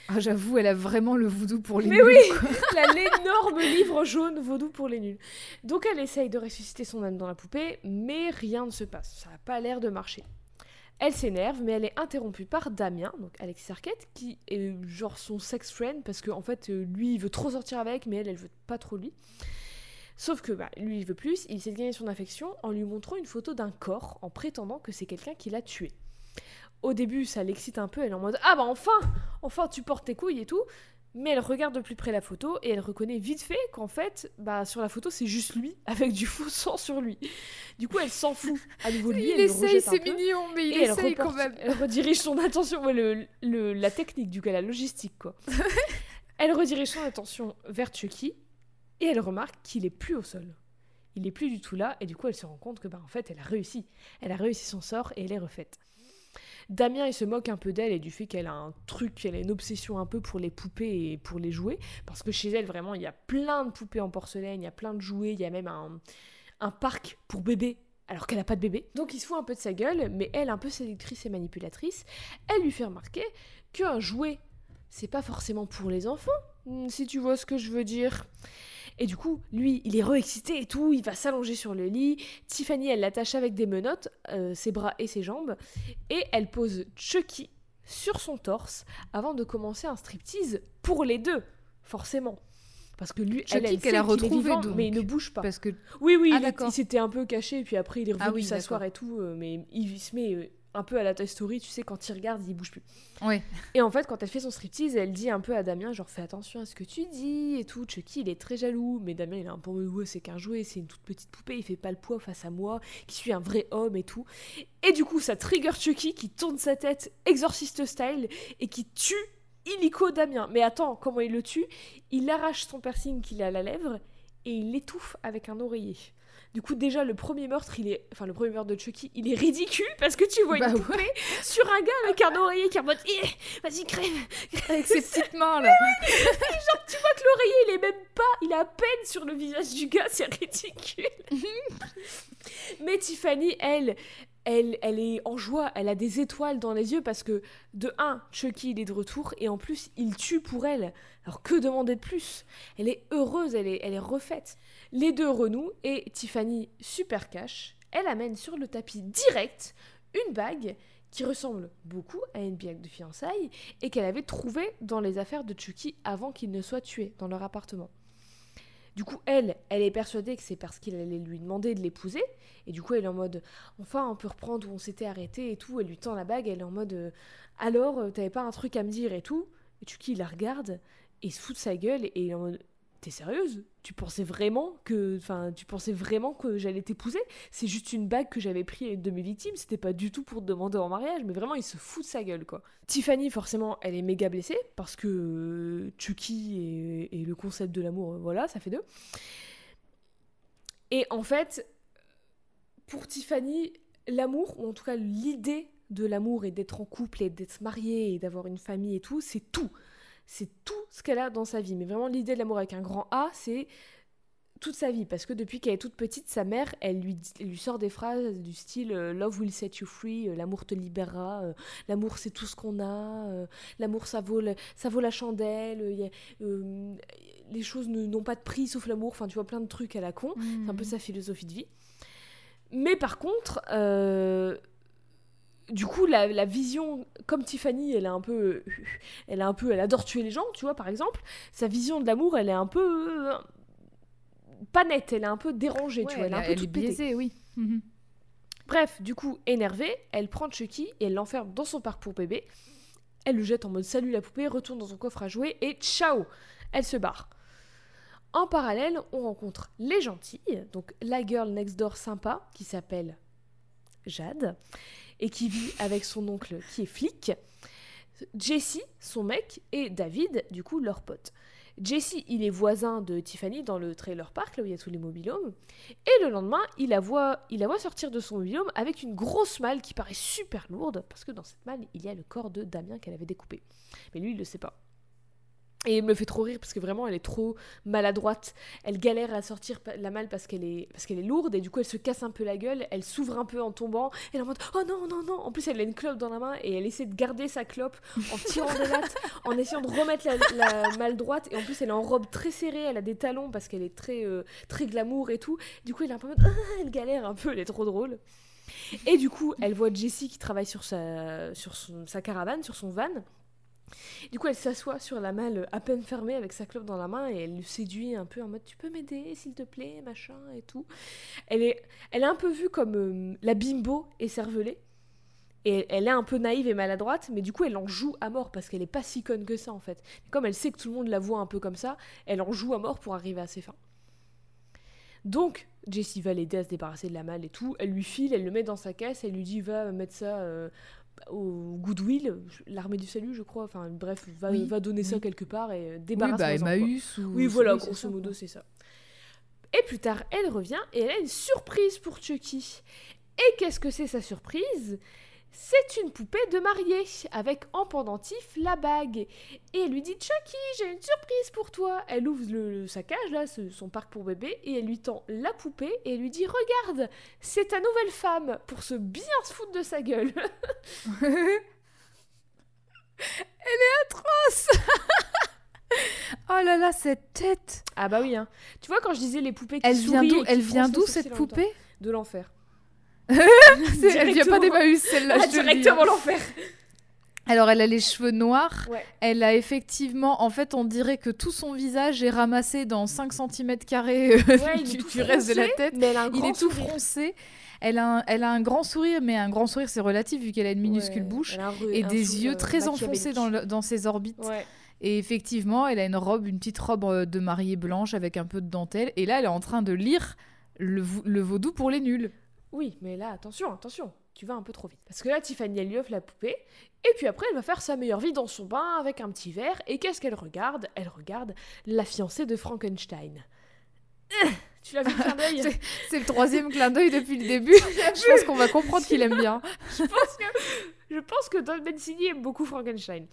Ah, j'avoue, elle a vraiment le voodoo pour les Mais nuls, oui quoi. Elle a l'énorme livre jaune vaudou pour les nuls. Donc elle essaye de ressusciter son âme dans la poupée, mais rien ne se passe. Ça n'a pas l'air de marcher. Elle s'énerve, mais elle est interrompue par Damien, donc Alexis Arquette, qui est genre son sex friend, parce qu'en en fait, euh, lui, il veut trop sortir avec, mais elle, elle veut pas trop lui. Sauf que bah, lui, il veut plus, il essaie de gagner son affection en lui montrant une photo d'un corps, en prétendant que c'est quelqu'un qui l'a tué. Au début, ça l'excite un peu, elle est en mode Ah bah enfin Enfin, tu portes tes couilles et tout mais elle regarde de plus près la photo et elle reconnaît vite fait qu'en fait, bah, sur la photo, c'est juste lui, avec du faux sang sur lui. Du coup, elle s'en fout à nouveau lui, Il elle essaye, c'est mignon, mais il essaye quand même. elle redirige son attention, ouais, le, le- la technique du cas, la logistique, quoi. elle redirige son attention vers Chucky et elle remarque qu'il est plus au sol. Il est plus du tout là et du coup, elle se rend compte que, bah, en fait, elle a réussi. Elle a réussi son sort et elle est refaite. Damien, il se moque un peu d'elle et du fait qu'elle a un truc, qu'elle a une obsession un peu pour les poupées et pour les jouets. Parce que chez elle, vraiment, il y a plein de poupées en porcelaine, il y a plein de jouets, il y a même un, un parc pour bébés, alors qu'elle n'a pas de bébé. Donc il se fout un peu de sa gueule, mais elle, un peu séductrice et manipulatrice, elle lui fait remarquer qu'un jouet, c'est pas forcément pour les enfants, hmm, si tu vois ce que je veux dire. Et du coup, lui, il est re-excité et tout, il va s'allonger sur le lit. Tiffany, elle l'attache avec des menottes, euh, ses bras et ses jambes, et elle pose Chucky sur son torse avant de commencer un striptease pour les deux, forcément. Parce que lui, Chucky elle, elle qu'elle a retrouvé, vivant, donc. mais il ne bouge pas. Parce que Oui, oui, Ah, il, s'était un peu caché, puis après il est revenu Ah oui, s'asseoir et tout, euh, mais il se met euh, un peu à la Toy Story, tu sais, quand il regarde, il bouge plus. Et en fait, quand elle fait son striptease, elle dit un peu à Damien, genre fais attention à ce que tu dis et tout. Chucky, il est très jaloux, mais Damien, il est un peu ouais, c'est qu'un jouet, c'est une toute petite poupée, il fait pas le poids face à moi, qui suis un vrai homme et tout. Et du coup, ça trigger Chucky qui tourne sa tête, exorciste style, et qui tue illico Damien. Mais attends, comment il le tue? Il arrache son piercing qu'il a à la lèvre et il l'étouffe avec un oreiller. Du coup, déjà, le premier meurtre, il est. Enfin, le premier meurtre de Chucky, il est ridicule parce que tu vois Bah une ouais. sur un gars avec un oreiller qui est en mode. Eh, Vas-y, crève Avec ses petites mains là. Tu vois que l'oreiller, il est même pas. Il est à peine sur le visage du gars, c'est ridicule. Mais Tiffany, elle. Elle, elle est en joie, elle a des étoiles dans les yeux parce que, de un, Chucky il est de retour et en plus il tue pour elle. Alors que demander de plus? Elle est heureuse, elle est, elle est refaite. Les deux renouent et Tiffany, super cash, elle amène sur le tapis direct une bague qui ressemble beaucoup à une bague de fiançailles et qu'elle avait trouvée dans les affaires de Chucky avant qu'il ne soit tué dans leur appartement. Du coup, elle, elle est persuadée que c'est parce qu'il allait lui demander de l'épouser. Et du coup, elle est en mode, enfin, on peut reprendre où on s'était arrêté et tout. Elle lui tend la bague, elle est en mode, euh, alors, euh, t'avais pas un truc à me dire et tout. Et Chucky, la regarde et se fout de sa gueule et il est en mode, t'es sérieuse? Tu pensais vraiment que, enfin, tu pensais vraiment que j'allais t'épouser? C'est juste une bague que j'avais pris à une de mes victimes. C'était pas du tout pour te demander en mariage, mais vraiment, il se fout de sa gueule, quoi. Tiffany, forcément, elle est méga blessée parce que euh, Chucky et, le concept de l'amour, euh, voilà, ça fait deux. Et en fait, pour Tiffany, l'amour, ou en tout cas l'idée de l'amour et d'être en couple et d'être mariée et d'avoir une famille et tout, c'est tout. C'est tout ce qu'elle a dans sa vie. Mais vraiment, l'idée de l'amour avec un grand A, c'est toute sa vie. Parce que depuis qu'elle est toute petite, sa mère, elle lui, elle lui sort des phrases du style euh, Love will set you free, euh, l'amour te libérera, euh, l'amour c'est tout ce qu'on a, l'amour ça vaut, le- ça vaut la chandelle, y a- euh, les choses n'ont pas de prix sauf l'amour. Enfin, tu vois, plein de trucs à la con. C'est un peu sa philosophie de vie. Mais par contre, euh, du coup, la, la vision, comme Tiffany, elle est un peu, elle a un peu, elle adore tuer les gens, tu vois, par exemple. Sa vision de l'amour, elle est un peu euh, pas nette, elle est un peu dérangée, tu vois, elle est un elle peu est toute pétée. biaisée, oui. Mhm. Bref, du coup, énervée, elle prend Chucky et elle l'enferme dans son parc pour bébé. Elle le jette en mode salut la poupée, retourne dans son coffre à jouer et ciao Elle se barre. En parallèle, on rencontre les gentilles, donc la girl next door sympa qui s'appelle Jade et qui vit avec son oncle qui est flic, Jessie, son mec, et David, du coup, leur pote. Jesse, il est voisin de Tiffany dans le trailer park, là où il y a tous les mobilhomes. Et le lendemain, il la voit, il la voit sortir de son mobilhome avec une grosse malle qui paraît super lourde, parce que dans cette malle, il y a le corps de Damien qu'elle avait découpé. Mais lui, il le sait pas. Et il me fait trop rire parce que vraiment elle est trop maladroite. Elle galère à sortir la malle parce qu'elle est, parce qu'elle est lourde et du coup elle se casse un peu la gueule. Elle s'ouvre un peu en tombant. Elle est en mode oh non, non, non. En plus elle a une clope dans la main et elle essaie de garder sa clope en tirant des lattes, en essayant de remettre la, la malle droite. Et en plus elle est en robe très serrée. Elle a des talons parce qu'elle est très, euh, très glamour et tout. Du coup elle est un peu en mode Ah, elle galère un peu. Elle est trop drôle. Et du coup elle voit Jessie qui travaille sur sa, sur son- sa caravane, sur son van. Du coup, elle s'assoit sur la malle à peine fermée avec sa clope dans la main et elle le séduit un peu en mode tu peux m'aider s'il te plaît, machin et tout. Elle est, elle est un peu vue comme euh, la bimbo écervelée. Et elle est un peu naïve et maladroite, mais du coup elle en joue à mort parce qu'elle est pas si conne que ça en fait. Comme elle sait que tout le monde la voit un peu comme ça, elle en joue à mort pour arriver à ses fins. Donc, Jessie va l'aider à se débarrasser de la malle et tout. Elle lui file, elle le met dans sa caisse, elle lui dit va mettre ça euh, au Goodwill, l'armée du salut, je crois. Enfin, bref, va, Oui, va donner ça quelque part et euh, Oui, débarrasse bah Emmaüs ou... Oui, voilà, grosso modo, c'est ça. Et plus tard, elle revient et elle a une surprise pour Chucky. Et qu'est-ce que c'est sa surprise? C'est une poupée de mariée avec en pendentif la bague. Et elle lui dit Chucky, j'ai une surprise pour toi. Elle ouvre le, le- sa cage, là, son parc pour bébé, et elle lui tend la poupée et elle lui dit Regarde, c'est ta nouvelle femme pour se bien se foutre de sa gueule. Oh là là, cette tête ah bah oui, hein. Tu vois, quand je disais les poupées qui Elle vient sourient d'où et qui Elle vient d'où cette poupée? De l'enfer. Elle vient pas Directement. d'Emmaüs, celle-là. Ah, dis, hein. directement l'enfer. Alors, elle a les cheveux noirs. Ouais. Elle a effectivement, en fait, on dirait que tout son visage est ramassé dans 5 cm carrés euh, du, reste de la tête. mais elle a un Il grand est tout sourire. froncé. Elle a, un, elle a un grand sourire, mais un grand sourire, c'est relatif vu qu'elle a une minuscule Ouais, bouche un et des yeux euh, très enfoncés dans, le- dans ses orbites. Ouais. Et effectivement, elle a une robe, une petite robe euh, de mariée blanche avec un peu de dentelle. Et là, elle est en train de lire le, le vaudou pour les nuls. Oui, mais là, attention, attention, tu vas un peu trop vite. Parce que là, Tiffany, elle lui offre la poupée, et puis après, elle va faire sa meilleure vie dans son bain avec un petit verre, et qu'est-ce qu'elle regarde? Elle regarde la fiancée de Frankenstein. Tu l'as vu le clin d'œil? C'est- C'est le troisième clin d'œil depuis le début. Je pense qu'on va comprendre qu'il aime bien. je pense que, je pense que Don Mancini aime beaucoup Frankenstein.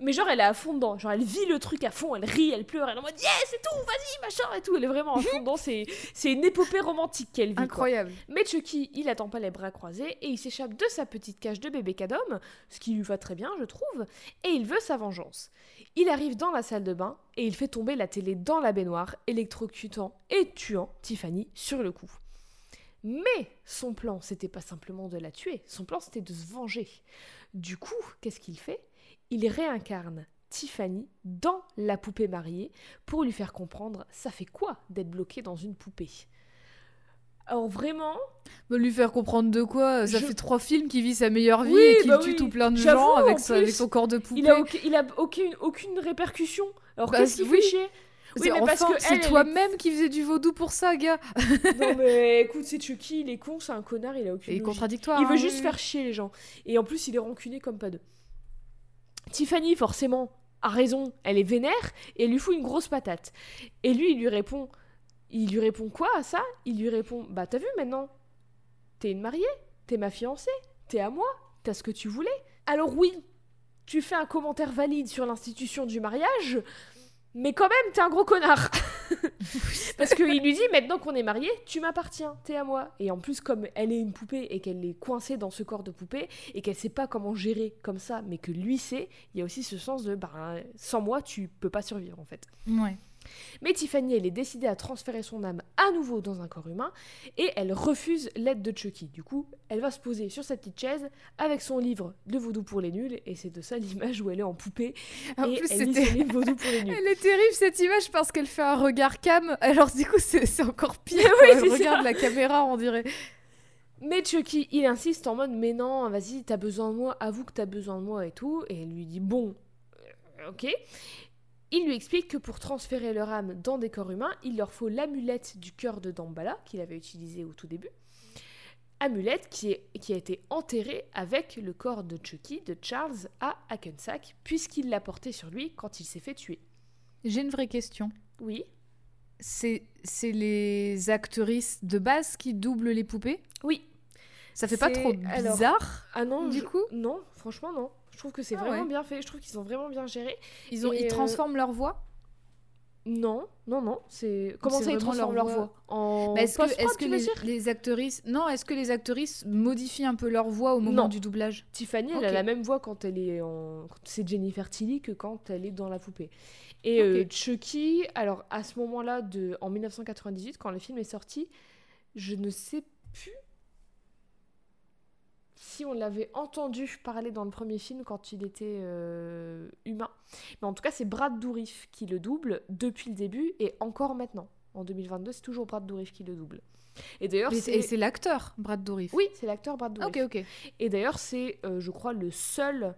Mais genre, elle est à fond dedans. Genre, elle vit le truc à fond, elle rit, elle pleure, elle est en mode yes, c'est tout, vas-y, machin et tout. Elle est vraiment à fond dedans. C'est, c'est une épopée romantique qu'elle vit. quoi. Incroyable. Mais Chucky, il attend pas les bras croisés et il s'échappe de sa petite cage de bébé cadom, ce qui lui va très bien, je trouve, et il veut sa vengeance. Il arrive dans la salle de bain et il fait tomber la télé dans la baignoire, électrocutant et tuant Tiffany sur le coup. Mais son plan, c'était pas simplement de la tuer, son plan c'était de se venger. Du coup, qu'est-ce qu'il fait? Il réincarne Tiffany dans la poupée mariée pour lui faire comprendre ça fait quoi d'être bloqué dans une poupée? Alors vraiment, Bah, lui faire comprendre de quoi? Ça Je- fait trois films qu'il vit sa meilleure vie Oui, et qu'il bah tue oui. tout plein de gens avec, sa- son corps de poupée. Il a, aucun- il a aucune, aucune répercussion. Alors Bah, qu'est-ce qui oui. fait chier? Oui, mais parce que c'est toi-même qui faisais du vaudou pour ça, gars. est- Non mais écoute, c'est Chucky, il est con, c'est un connard, il a aucune Et logique. contradictoire. Il veut hein, juste faire chier les gens. Et en plus, il est rancunier comme pas deux. Tiffany, forcément, a raison, elle est vénère et elle lui fout une grosse patate. Et lui, il lui répond il lui répond quoi à ça? Il lui répond bah t'as vu maintenant T'es une mariée, t'es ma fiancée, t'es à moi, t'as ce que tu voulais. Alors oui, tu fais un commentaire valide sur l'institution du mariage, mais quand même t'es un gros connard. Parce qu'il lui dit maintenant qu'on est mariés, tu m'appartiens, t'es à moi. Et en plus, comme elle est une poupée et qu'elle est coincée dans ce corps de poupée et qu'elle sait pas comment gérer comme ça, mais que lui sait, il y a aussi ce sens de bah, sans moi, tu peux pas survivre en fait. Ouais. Mais Tiffany, elle est décidée à transférer son âme à nouveau dans un corps humain et elle refuse l'aide de Chucky. Du coup, elle va se poser sur sa petite chaise avec son livre de vaudou pour les nuls et c'est de ça l'image où elle est en poupée En et plus, elle lit c'était. son livre vaudou pour les nuls. Elle est terrible cette image parce qu'elle fait un regard cam. Alors du coup, c'est encore pire. Oui. Elle regarde ça. la caméra, on dirait. Mais Chucky, il insiste en mode mais non, vas-y, t'as besoin de moi, avoue que t'as besoin de moi et tout. Et elle lui dit bon, euh, ok. Il lui explique que pour transférer leur âme dans des corps humains, il leur faut l'amulette du cœur de Dambala qu'il avait utilisé au tout début. Amulette qui, est, qui a été enterrée avec le corps de Chucky de Charles à Hackensack, puisqu'il l'a porté sur lui quand il s'est fait tuer. J'ai une vraie question. Oui, C'est les actrices de base qui doublent les poupées? Oui. Ça fait pas trop alors, bizarre Ah non, Du je- coup? Non, franchement non. Je trouve que c'est Ah vraiment ouais. bien fait. Je trouve qu'ils sont vraiment bien gérés. Ils, ont, Et, ils euh, transforment leur voix? Non, non, non. C'est comment ça ils transforment leur leur voix. voix en Bah, Est-ce que, les, actrices non est-ce que les actrices modifient un peu leur voix au moment Non. du doublage? Tiffany, elle a la même voix quand elle est en c'est Jennifer Tilly que quand elle est dans la poupée. Et euh, Chucky, alors à ce moment-là de en 1998 quand le film est sorti, je ne sais plus si on l'avait entendu parler dans le premier film quand il était euh, humain. Mais en tout cas, c'est Brad Dourif qui le double depuis le début et encore maintenant. En 2022, c'est toujours Brad Dourif qui le double. Et d'ailleurs, c'est Et c'est l'acteur Brad Dourif. oui, c'est l'acteur Brad Dourif. Ok ok. Et d'ailleurs, c'est, euh, je crois, le seul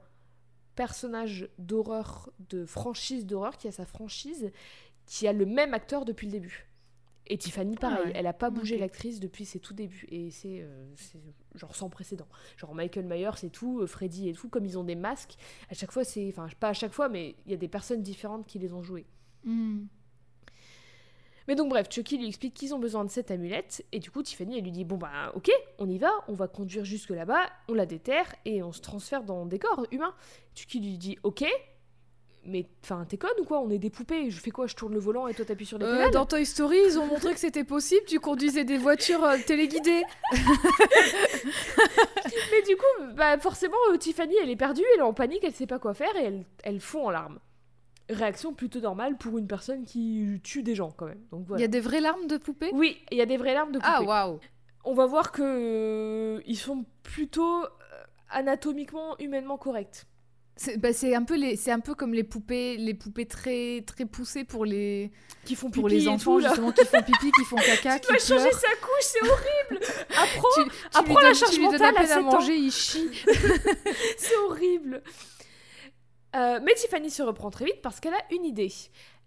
personnage d'horreur, de franchise d'horreur, qui a sa franchise, qui a le même acteur depuis le début. Et Tiffany, pareil, Ah ouais. elle a pas bougé l'actrice depuis ses tout débuts. Et c'est euh, c'est genre sans précédent. Genre Michael Myers et tout, euh, Freddy et tout, comme ils ont des masques, à chaque fois, c'est. Enfin, pas à chaque fois, mais il y a des personnes différentes qui les ont joués. Hmm. Mais donc bref, Chucky lui explique qu'ils ont besoin de cette amulette et du coup Tiffany elle lui dit bon bah ok on y va, on va conduire jusque là-bas, on la déterre et on se transfère dans des corps humains. Chucky lui dit ok, mais enfin t'es conne ou quoi? On est des poupées, je fais quoi? Je tourne le volant et toi t'appuies sur les Euh, pédales? dans Toy Story, ils ont montré que c'était possible. Tu conduisais des voitures euh, téléguidées. Mais du coup bah forcément euh, Tiffany elle est perdue, elle est en panique, elle sait pas quoi faire et elle, elle fond en larmes. Réaction plutôt normale pour une personne qui tue des gens quand même. Donc Il voilà. y a des vraies larmes de poupées? Oui, il y a des vraies larmes de poupées. Ah waouh. on va voir que ils sont plutôt anatomiquement, humainement corrects. C'est bah, c'est un peu les, c'est un peu comme les poupées, les poupées très très poussées pour les Qui font pour pipi les et enfants tout, justement qui font pipi, qui font caca, Tu qui dois changer sa couche, c'est horrible Apprends Tu, tu apprends la charge tu mentale à à peine à 7 ans. manger, il chie. C'est horrible. Euh, mais Tiffany se reprend très vite parce qu'elle a une idée.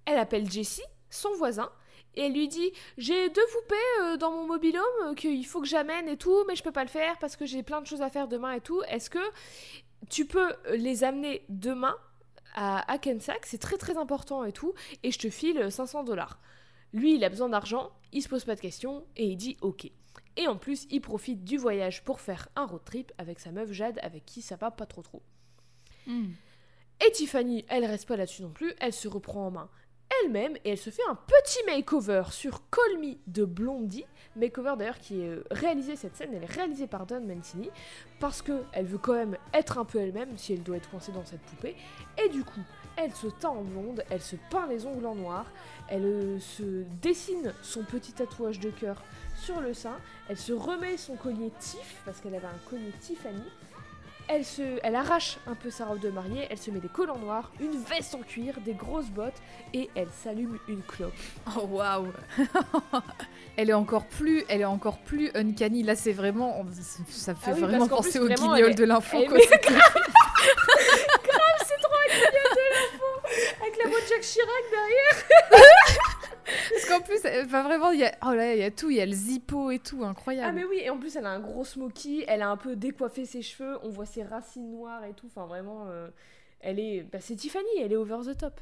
Elle appelle Jessie, son voisin, et elle lui dit J'ai deux poupées euh, dans mon mobilhome euh, qu'il faut que j'amène et tout, mais je peux pas le faire parce que j'ai plein de choses à faire demain et tout. Est-ce que tu peux euh, les amener demain à Hackensack C'est très très important et tout, et je te file 500 dollars. Lui, il a besoin d'argent, il se pose pas de questions et il dit OK. Et en plus, il profite du voyage pour faire un road trip avec sa meuf Jade, avec qui ça va pas trop trop. Et Tiffany, elle reste pas là-dessus non plus, elle se reprend en main elle-même et elle se fait un petit makeover sur Call de Blondie, makeover d'ailleurs qui est euh, réalisé cette scène, elle est réalisée par Don Mancini parce que elle veut quand même être un peu elle-même si elle doit être coincée dans cette poupée. Et du coup, elle se teint en blonde, elle se peint les ongles en noir, elle euh, se dessine son petit tatouage de cœur sur le sein, elle se remet son collier Tiff parce qu'elle avait un collier Tiffany elle, se, elle arrache un peu sa robe de mariée, elle se met des collants noirs, une veste en cuir, des grosses bottes et elle s'allume une clope. Oh waouh Elle est encore plus, elle est encore plus uncanny. Là, c'est vraiment, on- ça fait Ah oui, vraiment penser plus, au vraiment, guignol est- de l'info. elle quoi. met- C'est- Avec la voix de Jacques Chirac derrière. Parce qu'en plus, euh, enfin vraiment, il y a, oh y a tout, il y a le zippo et tout, incroyable. Ah mais oui, et en plus elle a un gros smoky, elle a un peu décoiffé ses cheveux, on voit ses racines noires et tout, enfin vraiment, euh, elle est... Bah, c'est Tiffany, elle est over the top.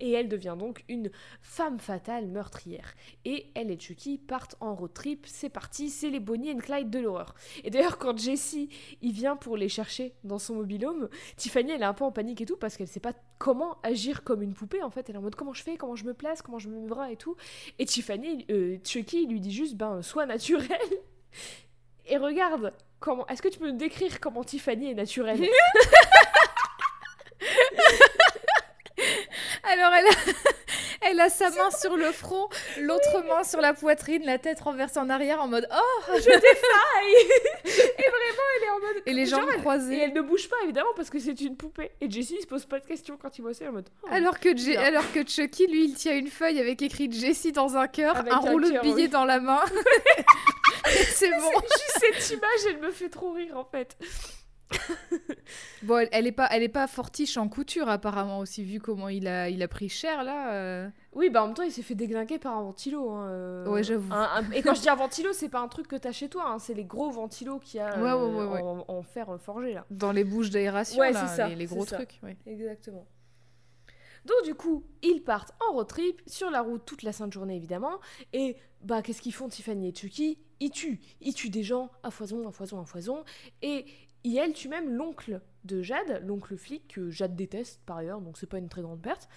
Et elle devient donc une femme fatale meurtrière. Et elle et Chucky partent en road trip, c'est parti, c'est les Bonnie and Clyde de l'horreur. Et d'ailleurs quand Jesse, il vient pour les chercher dans son mobilhome, Tiffany elle est un peu en panique et tout parce qu'elle sait pas comment agir comme une poupée en fait, elle est en mode comment je fais, comment je me place, comment je me bras et tout. Et Tiffany, euh, Chucky lui dit juste ben sois naturel. Et regarde comment. Est-ce que tu peux me décrire comment Tiffany est naturelle? Alors elle a, elle a sa main sur le front, l'autre main sur la poitrine, la tête renversée en arrière en mode oh Je défaille Et vraiment, elle est en mode. et les Genre, jambes elle- Et croisées. elle ne bouge pas évidemment parce que c'est une poupée. Et Jessie il se pose pas de questions quand il voit ça en mode. oh. Alors que, J- Bien. alors que Chucky, lui, il tient une feuille avec écrit Jessie dans un cœur, un un rouleau de billets oui. dans la main. C'est bon. Juste cette image, elle me fait trop rire en fait. Bon, elle, elle est pas, elle est pas fortiche en couture apparemment aussi vu comment il a, il a pris cher là. euh. Oui, bah en même temps, il s'est fait déglinguer par un ventilo. hein, euh, Ouais, j'avoue. un- Et quand je dis un ventilo, c'est pas un truc que t'as chez toi, hein, c'est les gros ventilos qu'il y a Ouais, euh, ouais, ouais. En, en fer forgé là. Dans les bouches d'aération là, c'est ça, les, gros trucs. Exactement. Donc du coup, ils partent en road trip, sur la route toute la sainte journée évidemment, et bah qu'est-ce qu'ils font Tiffany et Chucky? Ils tuent, ils tuent des gens à foison, à foison, à foison, et et elle tue même l'oncle de Jade, l'oncle flic que Jade déteste par ailleurs, donc c'est pas une très grande perte.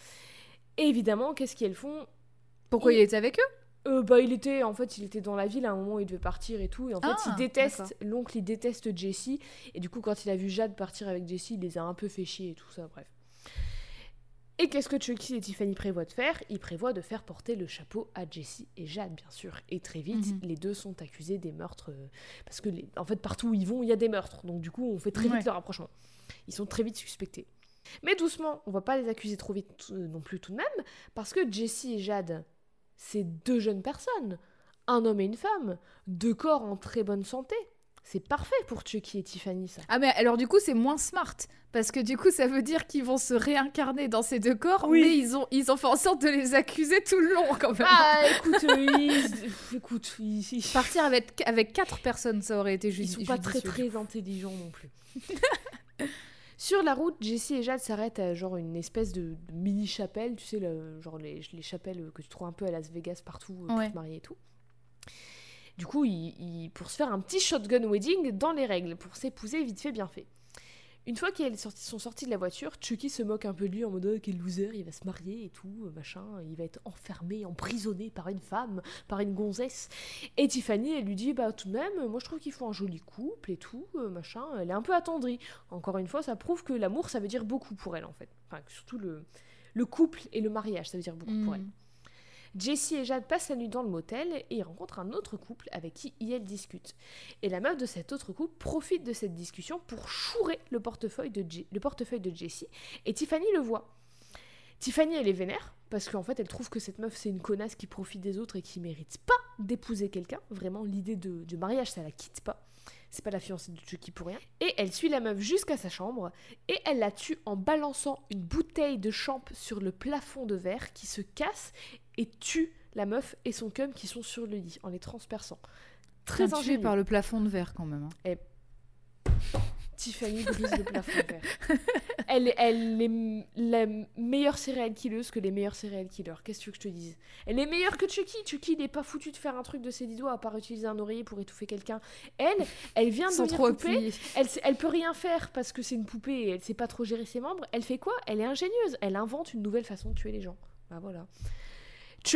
Et évidemment, qu'est-ce qu'elles font? Pourquoi Il- il était avec eux? Euh, bah, il était en fait, il était dans la ville à un moment où il devait partir et tout. Et en fait, Ah, il déteste l'oncle, il déteste Jessie. Et du coup, quand il a vu Jade partir avec Jessie, il les a un peu fait chier et tout ça. Bref. Et qu'est-ce que Chucky et Tiffany prévoient de faire? Ils prévoient de faire porter le chapeau à Jessie et Jade, bien sûr. Et très vite, Mhm. les deux sont accusés des meurtres. euh, parce que, les- en fait, partout où ils vont, il y a des meurtres. Donc, du coup, on fait très vite Ouais. le rapprochement. Ils sont très vite suspectés. Mais doucement, on va pas les accuser trop vite euh, non plus tout de même. Parce que Jessie et Jade, c'est deux jeunes personnes. Un homme et une femme. Deux corps en très bonne santé. C'est parfait pour Chucky et Tiffany, ça. Ah mais alors du coup c'est moins smart parce que du coup ça veut dire qu'ils vont se réincarner dans ces deux corps Oui. mais ils ont ils ont fait en sorte de les accuser tout le long quand même. Ah, écoute, euh, ils... pff, écoute, ils, ils- Partir avec avec quatre personnes ça aurait été ils juste sont pas très très intelligents non plus. Sur la route, Jessie et Jade s'arrêtent à genre une espèce de, de mini chapelle, tu sais, le, genre les, les chapelles que tu trouves un peu à Las Vegas partout euh, pour te marier et tout. Du coup, ils, ils- pour se faire un petit shotgun wedding dans les règles, pour s'épouser vite fait, bien fait. Une fois qu'ils sont sortis de la voiture, Chucky se moque un peu de lui en mode oh, quel loser, il va se marier et tout, machin, il va être enfermé, emprisonné par une femme, par une gonzesse. Et Tiffany, elle lui dit bah tout de même, moi je trouve qu'ils font un joli couple et tout, euh, machin. Elle est un peu attendrie. Encore une fois, ça prouve que l'amour, ça veut dire beaucoup pour elle en fait. Enfin, surtout le, le couple et le mariage, ça veut dire beaucoup pour elle. Jessie et Jade passent la nuit dans le motel et ils rencontrent un autre couple avec qui ils discutent. Et la meuf de cet autre couple profite de cette discussion pour chourer le portefeuille de, Jessie et Tiffany le voit. Tiffany, elle est vénère parce qu'en fait, elle trouve que cette meuf, c'est une connasse qui profite des autres et qui mérite pas d'épouser quelqu'un. Vraiment, l'idée de, mariage, ça la quitte pas. C'est pas la fiancée de Chucky pour rien. Et elle suit la meuf jusqu'à sa chambre et elle la tue en balançant une bouteille de champ sur le plafond de verre qui se casse et tue la meuf et son cum qui sont sur le lit en les transperçant. Très ingénieux. par le plafond de verre quand même. hein. Tiffany brise le plafond de verre. Elle, elle est la meilleure serial killeuse que les meilleurs serial killers. Qu'est-ce que tu veux que je te dise? Elle est meilleure que Chucky. Chucky n'est pas foutu de faire un truc de ses dix doigts à part utiliser un oreiller pour étouffer quelqu'un. Elle, elle vient de devenir poupée. Elle, elle peut rien faire parce que c'est une poupée et elle sait pas trop gérer ses membres. Elle fait quoi? Elle est ingénieuse. Elle invente une nouvelle façon de tuer les gens. Bah voilà.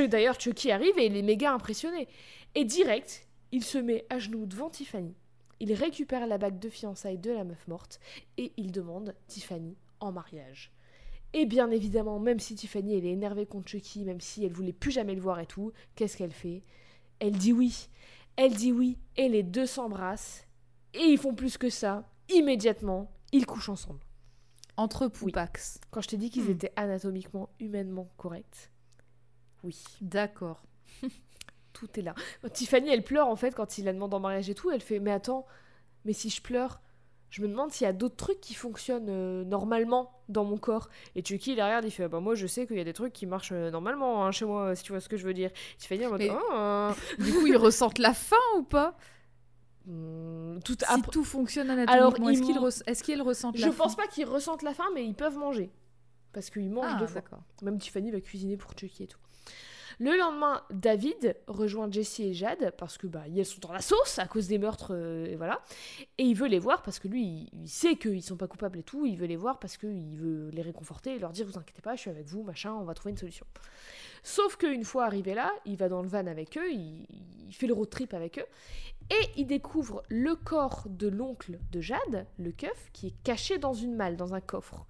D'ailleurs, Chucky arrive et il est méga impressionné. Et direct, il se met à genoux devant Tiffany. Il récupère la bague de fiançailles de la meuf morte et il demande Tiffany en mariage. Et bien évidemment, même si Tiffany elle est énervée contre Chucky, même si elle voulait plus jamais le voir et tout, qu'est-ce qu'elle fait? Elle dit oui. Elle dit oui et les deux s'embrassent et ils font plus que ça. Immédiatement, ils couchent ensemble. Entre poupax. Quand je t'ai dit qu'ils Hmm. étaient anatomiquement, humainement corrects, oui, D'accord. tout est là. Tiffany, elle pleure en fait quand il la demande en mariage et tout. Elle fait Mais attends, mais si je pleure, je me demande s'il y a d'autres trucs qui fonctionnent euh, normalement dans mon corps. Et Chucky, il regarde, il fait Bah, moi, je sais qu'il y a des trucs qui marchent euh, normalement hein, chez moi, si tu vois ce que je veux dire. Tiffany, en mode Mais- Ah, Du coup, ils ressentent la faim ou pas? Hmm, tout Si après- tout fonctionne Alors, anatomiquement, est-ce qu'ils ressentent Je la pense faim? pas qu'ils ressentent la faim, mais ils peuvent manger. Parce qu'ils mangent Ah, deux fois. d'accord. Même Tiffany va cuisiner pour Chucky et tout. Le lendemain, David rejoint Jessie et Jade parce que bah elles sont dans la sauce à cause des meurtres euh, et voilà. Et il veut les voir parce que lui il, il sait qu'ils sont pas coupables et tout, il veut les voir parce qu'il veut les réconforter et leur dire vous inquiétez pas, je suis avec vous, machin, on va trouver une solution. Sauf qu'une fois arrivé là, il va dans le van avec eux, il, il fait le road trip avec eux et il découvre le corps de l'oncle de Jade, le keuf, qui est caché dans une malle, dans un coffre.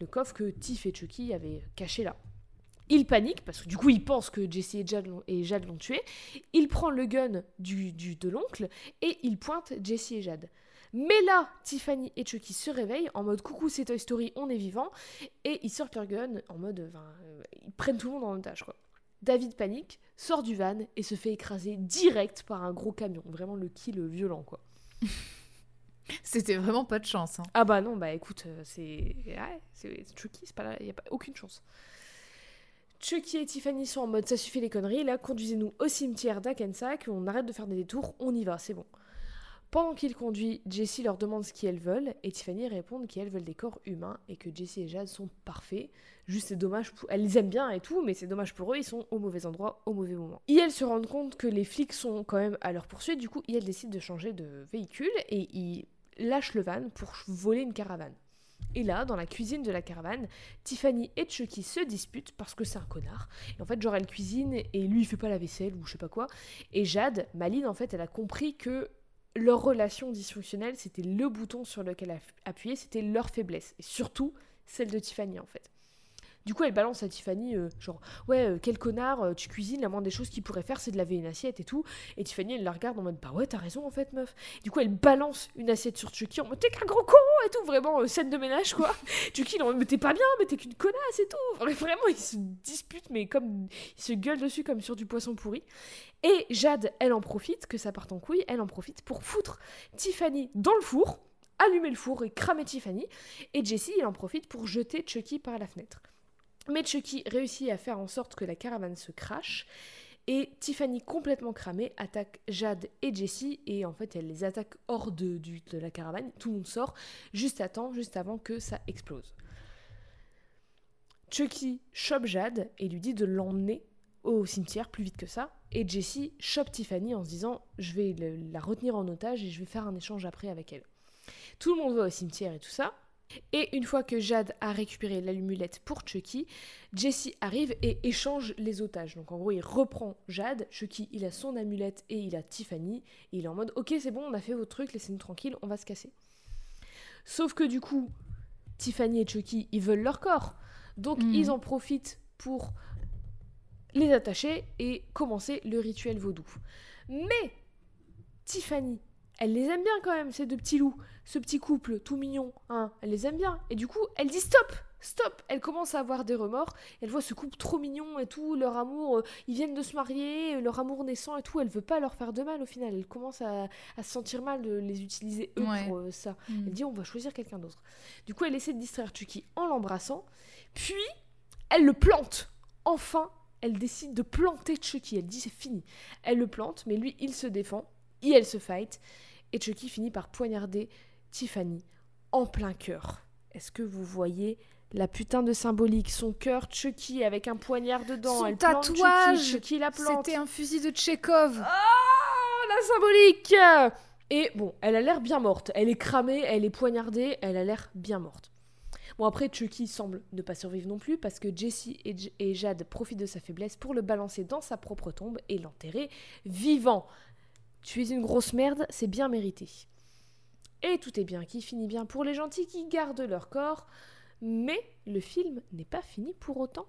Le coffre que Tiff et Chucky avaient caché là. Il panique parce que du coup il pense que Jesse et Jade l'ont, et Jade l'ont tué. Il prend le gun du, du- de l'oncle et il pointe Jesse et Jade. Mais là, Tiffany et Chucky se réveillent en mode coucou c'est Toy Story, on est vivant et ils sortent leur gun en mode euh, ils prennent tout le monde en otage quoi. David panique, sort du van et se fait écraser direct par un gros camion, vraiment le kill violent quoi. C'était vraiment pas de chance. hein. Ah bah non, bah écoute, euh, c'est. Ouais, c'est Chucky, c'est pas là, y a pas aucune chance. Chucky et Tiffany sont en mode ça suffit les conneries, là, conduisez-nous au cimetière d'Akensack, on arrête de faire des détours, on y va, c'est bon. Pendant qu'il conduit, Jessie leur demande ce qu'elles veulent, et Tiffany répond qu'elles veulent des corps humains et que Jessie et Jade sont parfaits. Juste, c'est dommage pour. Elles les aiment bien et tout, mais c'est dommage pour eux, ils sont au mauvais endroit, au mauvais moment. Et se rendent compte que les flics sont quand même à leur poursuite, du coup, elles décident de changer de véhicule et ils lâchent le van pour voler une caravane. Et là, dans la cuisine de la caravane, Tiffany et Chucky se disputent parce que c'est un connard. Et en fait, genre, elle cuisine et lui, il fait pas la vaisselle ou je sais pas quoi. Et Jade, Maline, en fait, elle a compris que leur relation dysfonctionnelle, c'était le bouton sur lequel app- appuyer, c'était leur faiblesse. Et surtout, celle de Tiffany, en fait. Du coup, elle balance à Tiffany, euh, genre, ouais, euh, quel connard, euh, tu cuisines, la moindre des choses qu'il pourrait faire, c'est de laver une assiette et tout. Et Tiffany, elle la regarde en mode, bah ouais, t'as raison, en fait, meuf. Du coup, elle balance une assiette sur Chucky en mode, t'es qu'un gros con et tout, vraiment, scène de ménage, quoi. Chucky, mode, mais t'es pas bien, mais t'es qu'une connasse et tout. Vraiment, ils se disputent, mais comme, ils se gueulent dessus comme sur du poisson pourri. Et Jade, elle en profite, que ça parte en couille, elle en profite pour foutre Tiffany dans le four, allumer le four et cramer Tiffany. Et Jessie, il en profite pour jeter Chucky par la fenêtre. Mais Chucky réussit à faire en sorte que la caravane se crache. Et Tiffany, complètement cramée, attaque Jade et Jessie. Et en fait, elle les attaque hors de, la caravane. Tout le monde sort juste à temps, juste avant que ça explose. Chucky chope Jade et lui dit de l'emmener au cimetière plus vite que ça. Et Jessie chope Tiffany en se disant Je vais la retenir en otage et je vais faire un échange après avec elle. Tout le monde va au cimetière et tout ça. Et une fois que Jade a récupéré l'allumulette pour Chucky, Jesse arrive et échange les otages. Donc en gros, il reprend Jade, Chucky, il a son amulette et il a Tiffany. Et il est en mode Ok, c'est bon, on a fait vos trucs, laissez-nous tranquille, on va se casser. Sauf que du coup, Tiffany et Chucky, ils veulent leur corps. Donc Mhm. ils en profitent pour les attacher et commencer le rituel vaudou. Mais Tiffany, elle les aime bien quand même, ces deux petits loups, ce petit couple tout mignon, hein, elle les aime bien. Et du coup, elle dit stop, stop. Elle commence à avoir des remords. Elle voit ce couple trop mignon et tout, leur amour, euh, ils viennent de se marier, euh, leur amour naissant et tout. Elle veut pas leur faire de mal au final. Elle commence à, à se sentir mal de les utiliser eux Ouais. pour euh, ça. Mm. Elle dit on va choisir quelqu'un d'autre. Du coup, elle essaie de distraire Chucky en l'embrassant. Puis, elle le plante. Enfin, elle décide de planter Chucky. Elle dit c'est fini. Elle le plante, mais lui, il se défend. Et elle se fight. Et Chucky finit par poignarder Tiffany en plein cœur. Est-ce que vous voyez la putain de symbolique? Son cœur, Chucky, avec un poignard dedans. Son elle tatouage, Chucky, Chucky la plante. C'était un fusil de Tchekhov. Ah, la symbolique Et bon, elle a l'air bien morte. Elle est cramée, elle est poignardée, elle a l'air bien morte. Bon, après, Chucky semble ne pas survivre non plus parce que Jessie et, J- et Jade profitent de sa faiblesse pour le balancer dans sa propre tombe et l'enterrer vivant. Tu es une grosse merde, c'est bien mérité. Et tout est bien qui finit bien pour les gentils qui gardent leur corps. Mais le film n'est pas fini pour autant.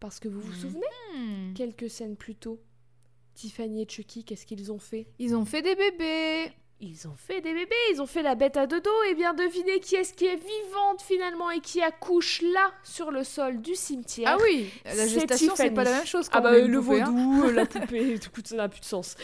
Parce que vous vous Mhm. souvenez, Hmm. quelques scènes plus tôt, Tiffany et Chucky, qu'est-ce qu'ils ont fait? Ils ont fait des bébés. Ils ont fait des bébés, ils ont fait la bête à deux dos, et bien devinez qui est-ce qui est vivante finalement et qui accouche là sur le sol du cimetière. Ah oui, la gestation c'est pas la même chose. Ah bah le poupée, hein. vaudou, euh, la poupée, tout ça n'a plus de sens.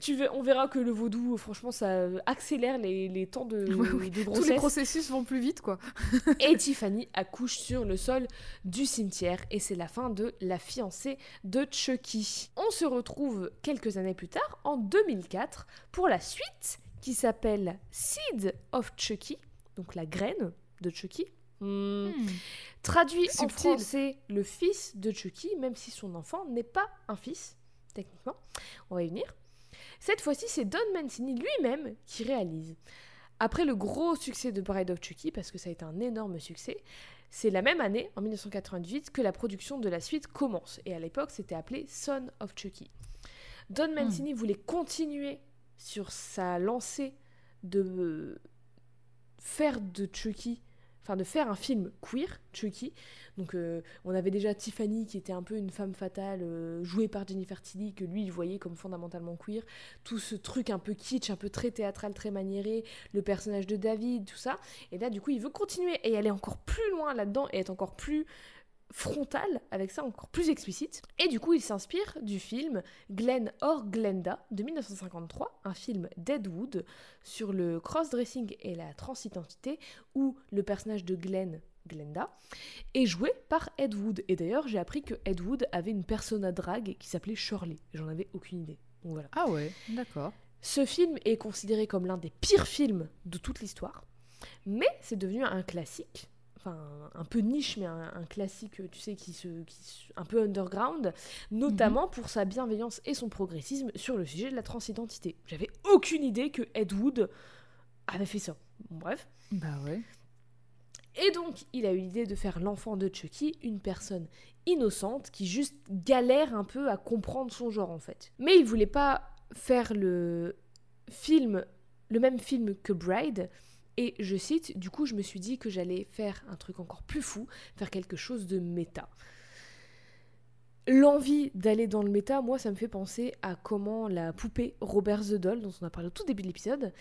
Tu on verra que le vaudou, euh, franchement, ça euh, accélère les, les temps de, Ouais, oui. de Tous grossesse. les processus vont plus vite quoi. Et Tiffany accouche sur le sol du cimetière et c'est la fin de La fiancée de Chucky. On se retrouve quelques années plus tard, en 2004, pour la suite qui s'appelle Seed of Chucky, donc la graine de Chucky. Hmm. Hmm. Traduit en français le fils de Chucky, même si son enfant n'est pas un fils, techniquement. On va y venir. Cette fois-ci, c'est Don Mancini lui-même qui réalise. Après le gros succès de Bride of Chucky, parce que ça a été un énorme succès, c'est la même année, en 1998, que la production de la suite commence. Et à l'époque, c'était appelé Son of Chucky. Don Mancini voulait continuer sur sa lancée de faire de Chucky, enfin de faire un film queer, Chucky. Donc euh, on avait déjà Tiffany qui était un peu une femme fatale, euh, jouée par Jennifer Tilly, que lui il voyait comme fondamentalement queer. Tout ce truc un peu kitsch, un peu très théâtral, très maniéré, le personnage de David, tout ça. Et là du coup il veut continuer et aller encore plus loin là-dedans et être encore plus frontal avec ça, encore plus explicite. Et du coup il s'inspire du film Glenn or Glenda de 1953, un film Deadwood sur le cross-dressing et la transidentité où le personnage de Glenn, Glenda, est joué par Ed Wood. Et d'ailleurs, j'ai appris que Ed Wood avait une persona drague qui s'appelait Shirley. J'en avais aucune idée. Donc voilà. Ah ouais, d'accord. Ce film est considéré comme l'un des pires films de toute l'histoire, mais c'est devenu un classique. Enfin, un peu niche, mais un, un classique, tu sais, qui se, qui un peu underground, notamment pour sa bienveillance et son progressisme sur le sujet de la transidentité. J'avais aucune idée que Ed Wood avait fait ça. Bon, bref. Bah ouais. Et donc, il a eu l'idée de faire l'enfant de Chucky, une personne innocente qui juste galère un peu à comprendre son genre en fait. Mais il voulait pas faire le film, le même film que Bride. Et je cite, du coup, je me suis dit que j'allais faire un truc encore plus fou, faire quelque chose de méta. L'envie d'aller dans le méta, moi, ça me fait penser à comment la poupée Robert the Doll, dont on a parlé au tout début de l'épisode,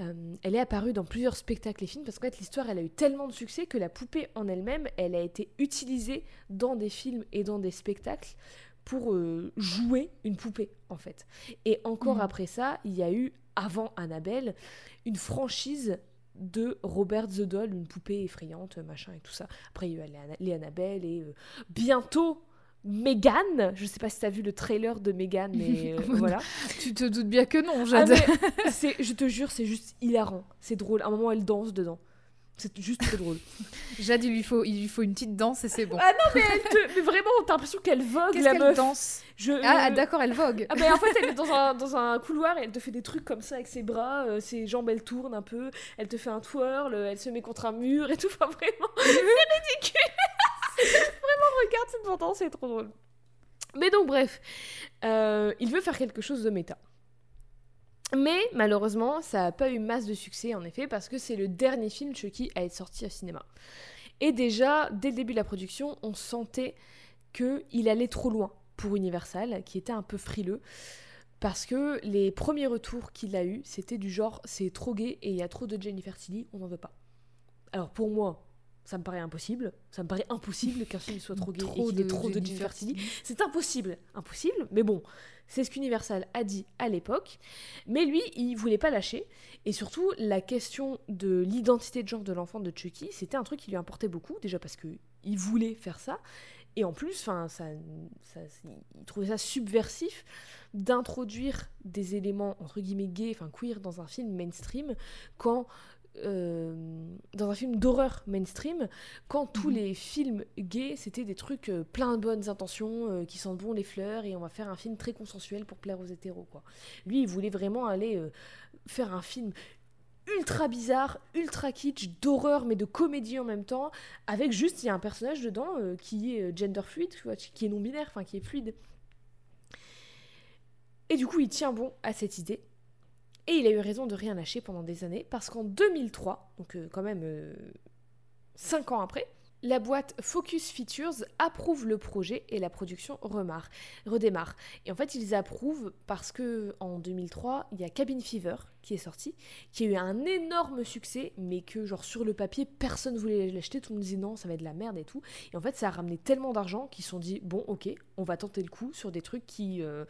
euh, elle est apparue dans plusieurs spectacles et films parce qu'en fait l'histoire elle a eu tellement de succès que la poupée en elle-même elle a été utilisée dans des films et dans des spectacles pour euh, jouer une poupée en fait. Et encore Mhm. après ça, il y a eu avant Annabelle une franchise de Robert the Doll, une poupée effrayante, machin et tout ça. Après il y a eu les Anna- les Annabelle et euh, bientôt Megan, je sais pas si t'as vu le trailer de Megan, mais euh, voilà. Tu te doutes bien que non, Ah, Jade. je te jure, c'est juste hilarant. C'est drôle. À un moment, elle danse dedans. C'est juste trop drôle. Jade, il lui, faut, il lui faut une petite danse et c'est bon. Ah non, mais, elle te- mais vraiment, t'as l'impression qu'elle vogue, Qu'est-ce la qu'elle meuf. danse Je, Ah, euh, d'accord, elle vogue. Ah ben en fait elle est dans un, dans un couloir et elle te fait des trucs comme ça avec ses bras, euh, ses jambes elles tournent un peu, elle te fait un twirl, euh, elle se met contre un mur et tout, enfin vraiment c'est ridicule Vraiment regarde cette bande c'est trop drôle. Mais donc bref, euh, il veut faire quelque chose de méta. Mais malheureusement ça n'a pas eu masse de succès en effet parce que c'est le dernier film Chucky à être sorti au cinéma. Et déjà dès le début de la production on sentait qu'il allait trop loin pour Universal, qui était un peu frileux. Parce que les premiers retours qu'il a eu, c'était du genre c'est trop gay et il y a trop de Jennifer Tilly, on n'en veut pas. Alors pour moi, ça me paraît impossible. Ça me paraît impossible qu'un film soit trop gay et qu'il ait trop de Tilly. C'est impossible, impossible. Mais bon, c'est ce qu'Universal a dit à l'époque. Mais lui, il voulait pas lâcher. Et surtout, la question de l'identité de genre de l'enfant de Chucky, c'était un truc qui lui importait beaucoup. Déjà parce que il voulait faire ça. Et en plus, enfin, ça, ça, il trouvait ça subversif d'introduire des éléments entre guillemets gays, enfin queer, dans un film mainstream quand euh, dans un film d'horreur mainstream, quand tous Mhm. les films gays, c'était des trucs euh, plein de bonnes intentions, euh, qui sentent bon les fleurs, et on va faire un film très consensuel pour plaire aux hétéros. Quoi. Lui, il voulait vraiment aller euh, faire un film ultra bizarre, ultra kitsch, d'horreur, mais de comédie en même temps, avec juste, il y a un personnage dedans qui est gender fluid, tu vois, qui est non-binaire, enfin qui est fluide. Et du coup, il tient bon à cette idée. Et il a eu raison de rien lâcher pendant des années, parce qu'en 2003, donc euh, quand même 5 ans après, la boîte Focus Features approuve le projet et la production redémarre. Et en fait, ils approuvent parce que en 2003, il y a Cabin Fever qui est sorti, qui a eu un énorme succès, mais que genre sur le papier, personne voulait l'acheter, tout le monde disait non, ça va être de la merde et tout. Et en fait, ça a ramené tellement d'argent qu'ils se sont dit bon, ok, on va tenter le coup sur des trucs qui euh,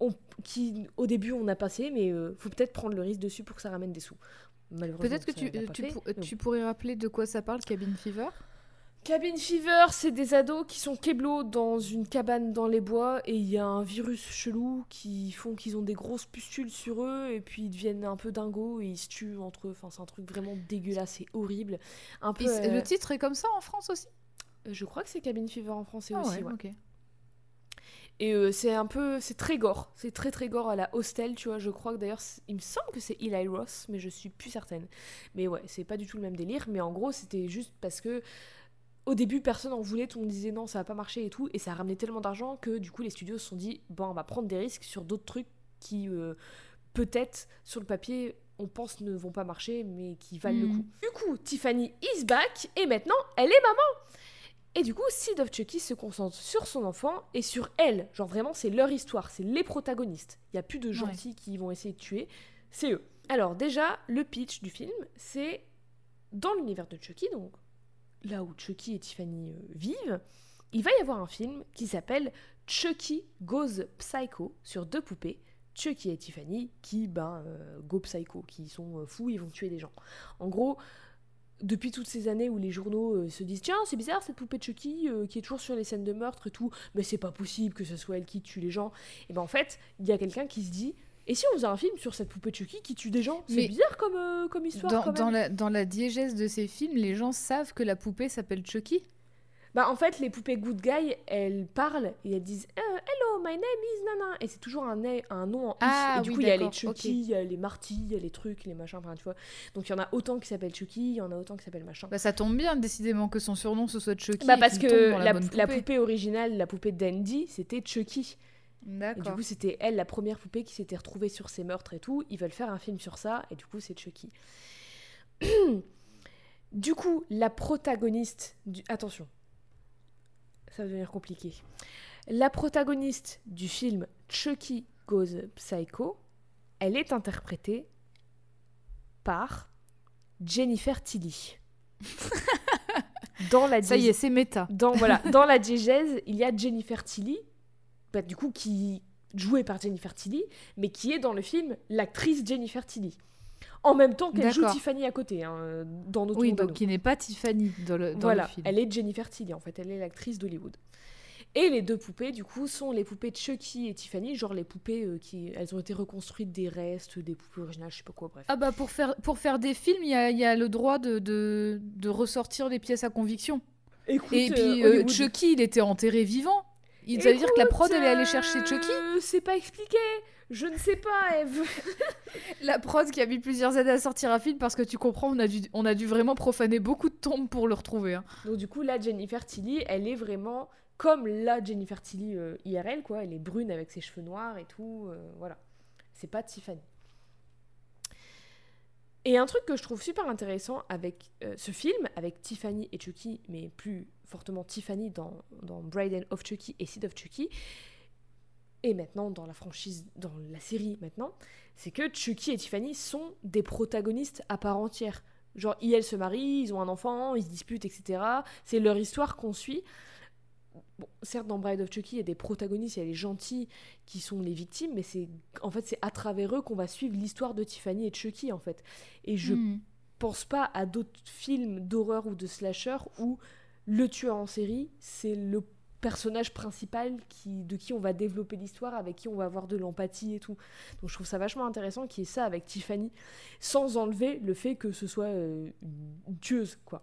on- qui au début on a passé, mais euh, faut peut-être prendre le risque dessus pour que ça ramène des sous. Peut-être que tu, pas tu, fait, pour- mais bon. tu pourrais rappeler de quoi ça parle, Cabin Fever? Cabin Fever, c'est des ados qui sont keblo dans une cabane dans les bois et il y a un virus chelou qui font qu'ils ont des grosses pustules sur eux et puis ils deviennent un peu dingos et ils se tuent entre eux. Enfin, c'est un truc vraiment dégueulasse et horrible. Un peu. Et c'est- euh, Le titre est comme ça en France aussi? Je crois que c'est Cabin Fever en français Ah aussi. ouais, ouais. ok. Et euh, c'est un peu, c'est très gore, c'est très très gore à la Hostel, tu vois. Je crois que d'ailleurs, il me semble que c'est Eli Ross, mais je suis plus certaine. Mais ouais, c'est pas du tout le même délire. Mais en gros, c'était juste parce que au début, personne en voulait, tout le monde disait non, ça va pas marcher et tout, et ça a ramené tellement d'argent que du coup, les studios se sont dit bon, on va prendre des risques sur d'autres trucs qui euh, peut-être sur le papier on pense ne vont pas marcher, mais qui valent le Mm. coup. Du coup, Tiffany is back et maintenant, elle est maman. Et du coup, Sid of Chucky se concentre sur son enfant et sur elle. Genre vraiment, c'est leur histoire, c'est les protagonistes. Il n'y a plus de gentils qui vont essayer de tuer, c'est eux. Alors déjà, le pitch du film, c'est dans l'univers de Chucky, donc là où Chucky et Tiffany euh, vivent, il va y avoir un film qui s'appelle Chucky Goes Psycho sur deux poupées, Chucky et Tiffany, qui ben euh, go psycho, qui sont euh, fous, ils vont tuer des gens. En gros, depuis toutes ces années où les journaux euh, se disent tiens c'est bizarre cette poupée de Chucky euh, qui est toujours sur les scènes de meurtre et tout, mais c'est pas possible que ce soit elle qui tue les gens. Et ben en fait il y a quelqu'un qui se dit et si on faisait un film sur cette poupée de Chucky qui tue des gens? C'est bizarre comme, euh, comme histoire Dans, quand dans même. la, dans la diégèse de ces films, les gens savent que la poupée s'appelle Chucky? Bah en fait les poupées good guy elles parlent et elles disent Euh, hello my name is nana et c'est toujours un, un nom en is Ah et du oui, coup il y a les d'accord, Chucky, il y a les Marty, il y a les trucs, les machins, enfin tu vois. Donc il y en a autant qui s'appellent Chucky, il y en a autant qui s'appellent machin. Bah, ça tombe bien, décidément, que son surnom ce soit Chucky. Bah parce que la, poupée originale, la poupée d'Andy, c'était Chucky. Et du D'accord. coup, c'était elle, la première poupée qui s'était retrouvée sur ses meurtres et tout. Ils veulent faire un film sur ça, et du coup, c'est Chucky. du coup, la protagoniste du... Attention, ça va devenir compliqué. La protagoniste du film Chucky Goes Psycho, elle est interprétée par Jennifer Tilly. Dans la Ça y est, c'est méta. dans, voilà, dans la diégèse, il y a Jennifer Tilly, bah, du coup, qui jouée par Jennifer Tilly, mais qui est dans le film l'actrice Jennifer Tilly. En même temps qu'elle joue. Tiffany à côté, hein, dans notre Oui, donc qui n'est pas Tiffany dans le, dans Voilà, le film. elle est Jennifer Tilly, en fait, elle est l'actrice d'Hollywood. Et les deux poupées, du coup, sont les poupées de Chucky et Tiffany, genre les poupées euh, qui... Elles ont été reconstruites des restes, des poupées originales, je sais pas quoi, bref. Ah bah pour faire, pour faire des films, il y a, il y a le droit de, de, de ressortir les pièces à conviction. Écoute, Et euh, puis euh, Hollywood- Chucky, il était enterré vivant. Il veut dire que la prod, elle est allée chercher Chucky euh, C'est pas expliqué Je ne sais pas, Eve La prod qui a mis plusieurs années à sortir un film parce que tu comprends, on a dû, on a dû vraiment profaner beaucoup de tombes pour le retrouver. hein. Donc du coup, là, Jennifer Tilly, elle est vraiment comme la Jennifer Tilly euh, IRL, quoi. Elle est brune avec ses cheveux noirs et tout, euh, voilà. C'est pas Tiffany. Et un truc que je trouve super intéressant avec euh, ce film, avec Tiffany et Chucky, mais plus fortement Tiffany dans, dans Bride of Chucky et Seed of Chucky, et maintenant dans la franchise, dans la série maintenant, c'est que Chucky et Tiffany sont des protagonistes à part entière. Genre, ils, elles se marient, ils ont un enfant, ils se disputent, etc. C'est leur histoire qu'on suit. Bon, certes, dans Bride of Chucky, il y a des protagonistes, il y a les gentils qui sont les victimes, mais c'est en fait c'est à travers eux qu'on va suivre l'histoire de Tiffany et de Chucky en fait. Et je Hmm. pense pas à d'autres films d'horreur ou de slasher où le tueur en série c'est le personnage principal qui, de qui on va développer l'histoire, avec qui on va avoir de l'empathie et tout. Donc je trouve ça vachement intéressant qu'il y ait ça avec Tiffany, sans enlever le fait que ce soit euh, une tueuse, quoi.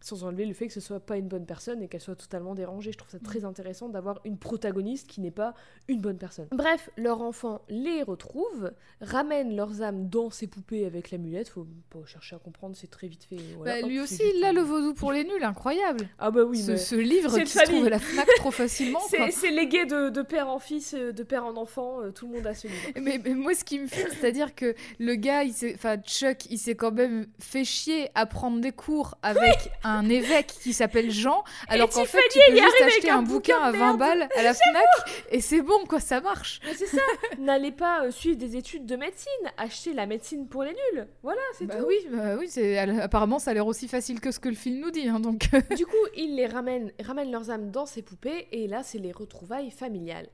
Sans enlever le fait que ce soit pas une bonne personne et qu'elle soit totalement dérangée. Je trouve ça très intéressant d'avoir une protagoniste qui n'est pas une bonne personne. Bref, leur enfant les retrouve, ramène leurs âmes dans ses poupées avec l'amulette. Faut pas chercher à comprendre, c'est très vite fait. Voilà, Bah, lui aussi, il a le vaudou pour les nuls, incroyable. Ah bah oui, ce, mais... ce livre c'est qui se trouve à la Fnac trop facilement. C'est c'est légué de, de père en fils, euh, de père en enfant, euh, tout le monde a ce livre. Mais, mais moi, ce qui me fume, c'est-à-dire que le gars, enfin Chuck, il s'est quand même fait chier à prendre des cours avec un évêque qui s'appelle Jean, alors qu'en fait, tu peux juste acheter un un bouquin bouquin à de 20 merde. balles à la Fnac et c'est bon, quoi, ça marche. C'est ça, n'allez pas euh, suivre des études de médecine, achetez la médecine pour les nuls. Voilà, c'est Bah tout. oui, bah oui, apparemment ça a l'air aussi facile que ce que le film nous dit, hein, donc. Du coup, il les ramène, ramène leurs âmes dans ses poupées, et là, c'est les retrouvailles familiales.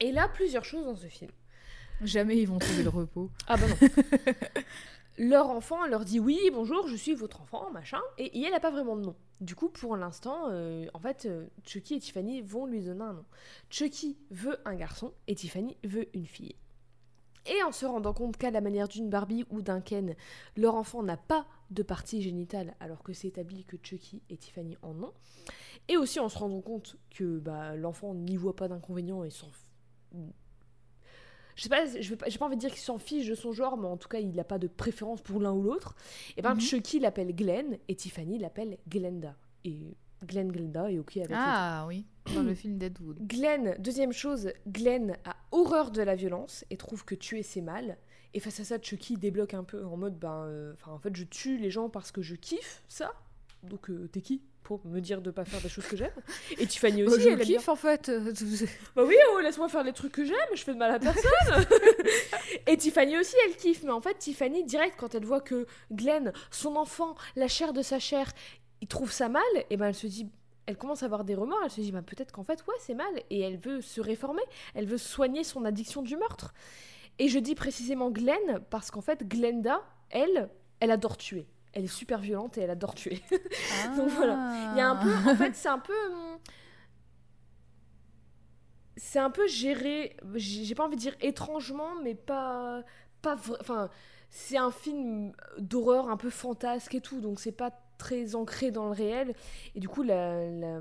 Et là, plusieurs choses dans ce film. Jamais ils vont trouver le repos. Ah bah non. leur enfant leur dit oui, bonjour, je suis votre enfant, machin, et, et elle n'a pas vraiment de nom. Du coup, pour l'instant, euh, en fait, euh, Chucky et Tiffany vont lui donner un nom. Chucky veut un garçon et Tiffany veut une fille. Et en se rendant compte qu'à la manière d'une Barbie ou d'un Ken, leur enfant n'a pas de partie génitale, alors que c'est établi que Chucky et Tiffany en ont. Et aussi en se rendant compte que bah, l'enfant n'y voit pas d'inconvénient et s'en je sais pas, je vais pas- j'ai pas envie de dire qu'il s'en fiche de son genre, mais en tout cas, il n'a pas de préférence pour l'un ou l'autre. Et ben, Mhm. Chucky l'appelle Glenn et Tiffany l'appelle Glenda. Et Glenn Glenda est ok avec. Ah oui, dans le film Deadwood. Glenn, deuxième chose, Glenn a horreur de la violence et trouve que tuer c'est mal. Et face à ça, Chucky débloque un peu en mode ben, euh, enfin en fait, je tue les gens parce que je kiffe ça. Donc euh, t'es qui? Pour me dire de pas faire des choses que j'aime Et Tiffany aussi, elle bien. kiffe en fait. Bah oui, oh, laisse-moi faire les trucs que j'aime, je fais de mal à personne. et Tiffany aussi, elle kiffe. Mais en fait, Tiffany, direct, quand elle voit que Glenn, son enfant, la chair de sa chair, il trouve ça mal, et ben elle se dit. Elle commence à avoir des remords, elle se dit bah, peut-être qu'en fait, ouais, c'est mal. Et elle veut se réformer, elle veut soigner son addiction du meurtre. Et je dis précisément Glenn parce qu'en fait, Glenda, elle, elle adore tuer. Elle est super violente et elle adore tuer. Donc voilà. Il y a un peu, en fait, c'est un peu. hum, C'est un peu géré, j'ai pas envie de dire étrangement, mais pas. pas Enfin, c'est un film d'horreur un peu fantasque et tout, donc c'est pas très ancré dans le réel. Et du coup, la, la,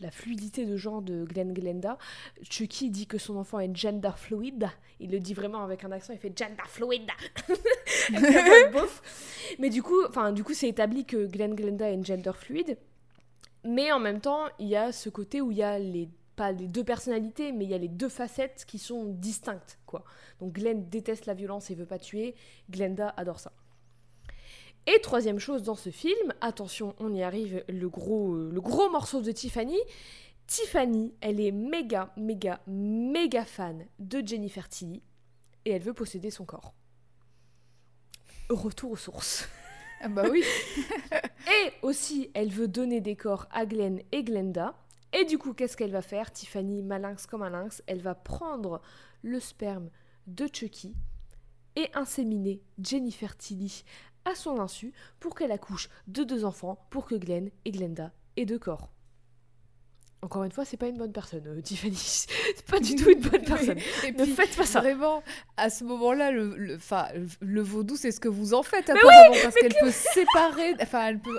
la fluidité de genre de Glenn Glenda, Chucky dit que son enfant est gender fluid. Il le dit vraiment avec un accent, il fait gender fluid. Mais du coup, enfin, du coup, c'est établi que Glenn Glenda est gender fluide. Mais en même temps, il y a ce côté où il y a les pas les deux personnalités, mais il y a les deux facettes qui sont distinctes, quoi. Donc Glenn déteste la violence et veut pas tuer, Glenda adore ça. Et troisième chose dans ce film, attention, on y arrive, le gros, euh, le gros morceau de Tiffany. Tiffany, elle est méga, méga, méga fan de Jennifer Tilly et elle veut posséder son corps. Retour aux sources. Ah bah oui. Et aussi, elle veut donner des corps à Glenn et Glenda. Et du coup, qu'est-ce qu'elle va faire? Tiffany, malinx comme un lynx, elle va prendre le sperme de Chucky et inséminer Jennifer Tilly à son insu pour qu'elle accouche de deux enfants pour que Glenn et Glenda aient deux corps. Encore une fois, c'est pas une bonne personne, euh, Tiffany. C'est pas du tout une bonne personne. Et Ne puis, faites pas ça. Vraiment, à ce moment-là, le, le, le vaudou, c'est ce que vous en faites, Mais apparemment, parce qu'elle peut séparer. Enfin, elle peut.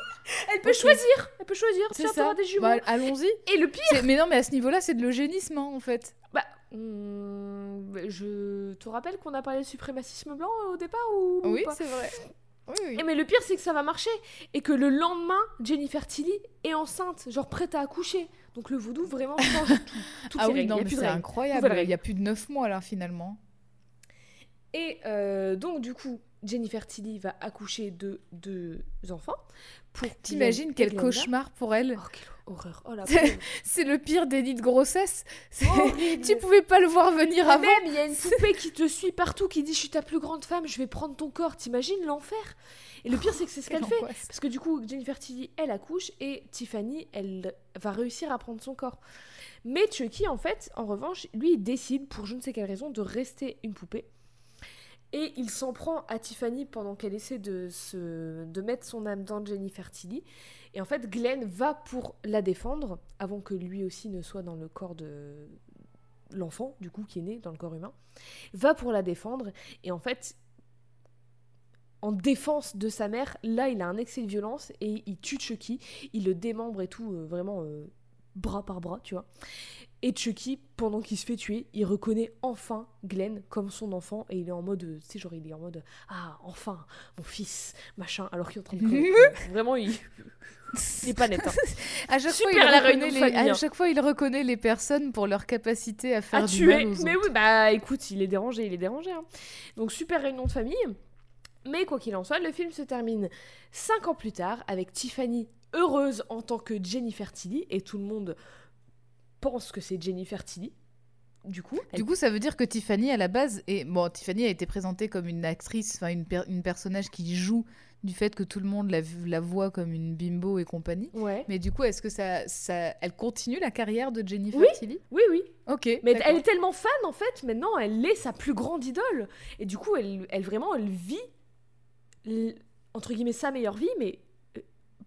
Elle peut choisir. Elle peut choisir. C'est ça. des jumeaux. Bah, allons-y. Et le pire. Mais non, mais à ce niveau-là, c'est de l'eugénisme, hein, en fait. Bah, hum, je te rappelle qu'on a parlé de suprémacisme blanc euh, au départ ou ou Oui, c'est vrai. Oui, oui. Et mais le pire, c'est que ça va marcher. Et que le lendemain, Jennifer Tilly est enceinte, genre prête à accoucher. Donc le vaudou vraiment change tout. Ah oui, c'est incroyable. Il y a plus de 9 mois, là, finalement. Et euh, donc, du coup, Jennifer Tilly va accoucher de deux enfants. T'imagines quel cauchemar pour elle Oh, quelle horreur. Oh C'est le pire déni de grossesse. Tu pouvais pas le voir venir Et avant. même, il y a une poupée qui te suit partout, qui dit Je suis ta plus grande femme, je vais prendre ton corps. T'imagines l'enfer Et le pire, c'est que c'est ce Quelle qu'elle fait. Parce que du coup, Jennifer Tilly, elle accouche et Tiffany, elle va réussir à prendre son corps. Mais Chucky, en fait, en revanche, lui, il décide, pour je ne sais quelle raison, de rester une poupée. Et il s'en prend à Tiffany pendant qu'elle essaie de, mettre son âme dans Jennifer Tilly. Et en fait, Glenn va pour la défendre, avant que lui aussi ne soit dans le corps de l'enfant, du coup, qui est né dans le corps humain. Va pour la défendre. Et en fait, en défense de sa mère, là, il a un excès de violence et il tue Chucky. Il le démembre et tout, euh, vraiment euh, bras par bras, tu vois. Et Chucky, pendant qu'il se fait tuer, il reconnaît enfin Glenn comme son enfant et il est en mode, euh, tu sais, genre, il est en mode Ah, enfin, mon fils, machin, alors qu'il est en train de. Vraiment, il. il est pas net. hein. À chaque, fois, Super, il la reconnaît réunion de les... famille, à hein. chaque fois, il reconnaît les personnes pour leur capacité à faire à du tuer. mal aux Mais autres. oui, bah écoute, il est dérangé, il est dérangé. hein. Donc super réunion de famille. Mais quoi qu'il en soit, le film se termine cinq ans plus tard avec Tiffany heureuse en tant que Jennifer Tilly et tout le monde pense que c'est Jennifer Tilly. Du coup, elle- Du coup, ça veut dire que Tiffany, à la base, est... bon, Tiffany a été présentée comme une actrice, enfin une, per- une personnage qui joue du fait que tout le monde la, la voit comme une bimbo et compagnie. ouais. Mais du coup, est-ce que ça, ça, elle continue la carrière de Jennifer Oui. Tilly? Oui, oui. Ok. Mais elle est tellement fan en fait, maintenant elle est sa plus grande idole. Et du coup, elle, elle vraiment, elle vit entre guillemets sa meilleure vie, mais euh,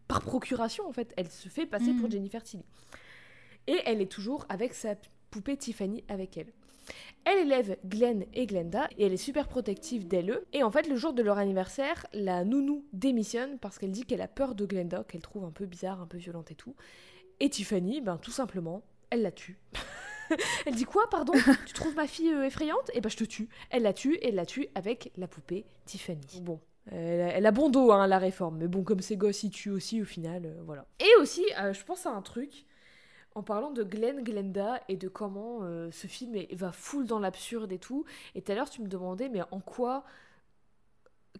par procuration en fait. Elle se fait passer pour Mhm. Jennifer Tilly. Et elle est toujours avec sa poupée Tiffany avec elle. Elle élève Glenn et Glenda et elle est super protective d'elle. Et en fait, le jour de leur anniversaire, la nounou démissionne parce qu'elle dit qu'elle a peur de Glenda, qu'elle trouve un peu bizarre, un peu violente et tout. Et Tiffany, ben tout simplement, elle la tue. elle dit quoi, pardon? Tu trouves ma fille euh, effrayante? Eh ben je te tue. Elle la tue et elle la tue avec la poupée Tiffany. Bon. Elle a, elle a bon dos, hein, la réforme. Mais bon, comme ces gosses, ils tuent aussi au final, euh, voilà. Et aussi, euh, je pense à un truc, en parlant de Glenn, Glenda, et de comment euh, ce film est- va full dans l'absurde et tout. Et tout à l'heure, tu me demandais, mais en quoi...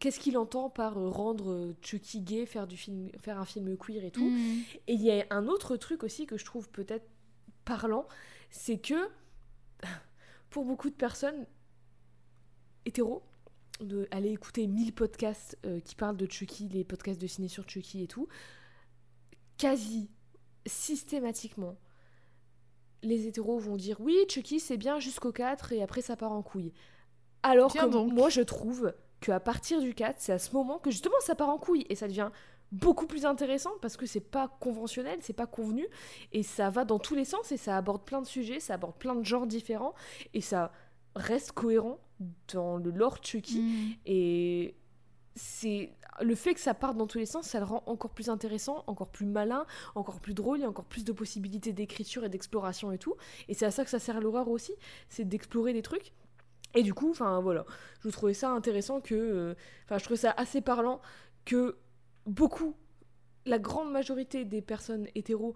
Qu'est-ce qu'il entend par euh, rendre euh, Chucky gay, faire, du film, faire un film queer et tout Mhm. et il y a un autre truc aussi que je trouve peut-être parlant, c'est que pour beaucoup de personnes hétéros, de aller écouter 1000 podcasts euh, qui parlent de Chucky, les podcasts de ciné sur Chucky et tout, quasi systématiquement, les hétéros vont dire oui, Chucky c'est bien jusqu'au 4 et après ça part en couille. Alors Tiens que donc. moi je trouve qu'à partir du 4, c'est à ce moment que justement ça part en couille et ça devient beaucoup plus intéressant parce que c'est pas conventionnel, c'est pas convenu et ça va dans tous les sens et ça aborde plein de sujets, ça aborde plein de genres différents et ça reste cohérent dans le lore Chucky Mhm. et c'est le fait que ça parte dans tous les sens, ça le rend encore plus intéressant, encore plus malin, encore plus drôle, il y a encore plus de possibilités d'écriture et d'exploration et tout. Et c'est à ça que ça sert l'horreur aussi, c'est d'explorer des trucs. Et du coup, enfin voilà, je trouvais ça intéressant que, euh, enfin je trouvais ça assez parlant que beaucoup, la grande majorité des personnes hétéros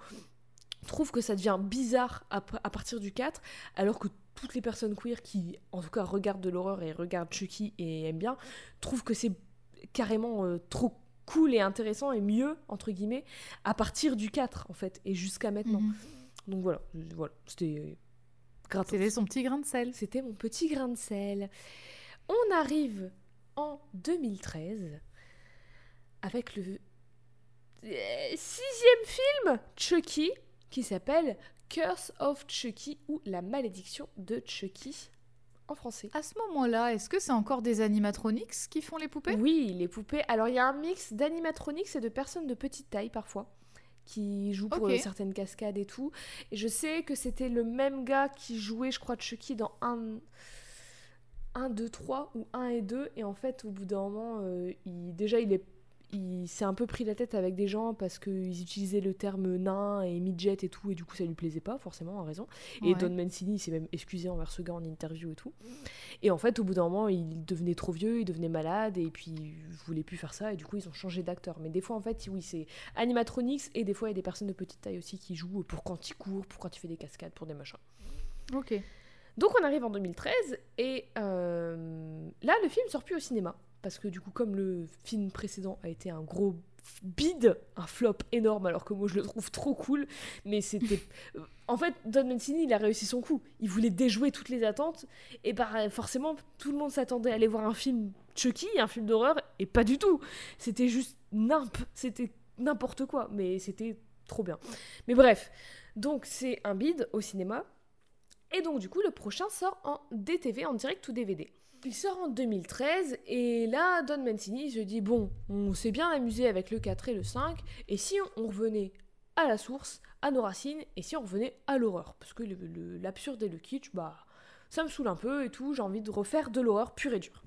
trouvent que ça devient bizarre à, à partir du 4, alors que toutes les personnes queer qui, en tout cas, regardent de l'horreur et regardent Chucky et aiment bien, trouvent que c'est carrément euh, trop cool et intéressant et mieux, entre guillemets, à partir du 4, en fait, et jusqu'à maintenant. Mhm. Donc voilà, voilà c'était gratos. C'était son petit grain de sel. C'était mon petit grain de sel. On arrive en 2013 avec le sixième film Chucky qui s'appelle Curse of Chucky ou La malédiction de Chucky en français. À ce moment-là, est-ce que c'est encore des animatronics qui font les poupées? Oui, les poupées. Alors il y a un mix d'animatronics et de personnes de petite taille parfois qui jouent pour euh, certaines cascades et tout. Et je sais que c'était le même gars qui jouait, je crois, Chucky dans un 1, 2, 3 ou 1 et 2. Et en fait, au bout d'un moment, euh, il, déjà, il est il s'est un peu pris la tête avec des gens parce qu'ils utilisaient le terme nain et midget et tout, et du coup ça lui plaisait pas, forcément, à raison. Et. Don Mancini s'est même excusé envers ce gars en interview et tout. Et en fait, au bout d'un moment, il devenait trop vieux, il devenait malade, et puis il voulait plus faire ça, et du coup ils ont changé d'acteur. Mais des fois, en fait, oui, c'est animatronics, et des fois il y a des personnes de petite taille aussi qui jouent pour quand il court, pour quand il fait des cascades, pour des machins. Ok. Donc on arrive en 2013 et euh, là le film sort plus au cinéma. Parce que du coup, comme le film précédent a été un gros bide, un flop énorme, alors que moi je le trouve trop cool, mais c'était... en fait, Don Mancini, il a réussi son coup. Il voulait déjouer toutes les attentes, et bah forcément, tout le monde s'attendait à aller voir un film Chucky, un film d'horreur, et pas du tout. C'était juste nimp, c'était n'importe quoi, mais c'était trop bien. Mais bref, donc c'est un bide au cinéma, et donc du coup, le prochain sort en DTV, en direct ou DVD. Il sort en 2013 et là, Don Mancini se dit bon, on s'est bien amusé avec le 4 et le 5, et si on revenait à la source, à nos racines, et si on revenait à l'horreur? Parce que l'absurde et le kitsch, bah, ça me saoule un peu et tout, j'ai envie de refaire de l'horreur pure et dure.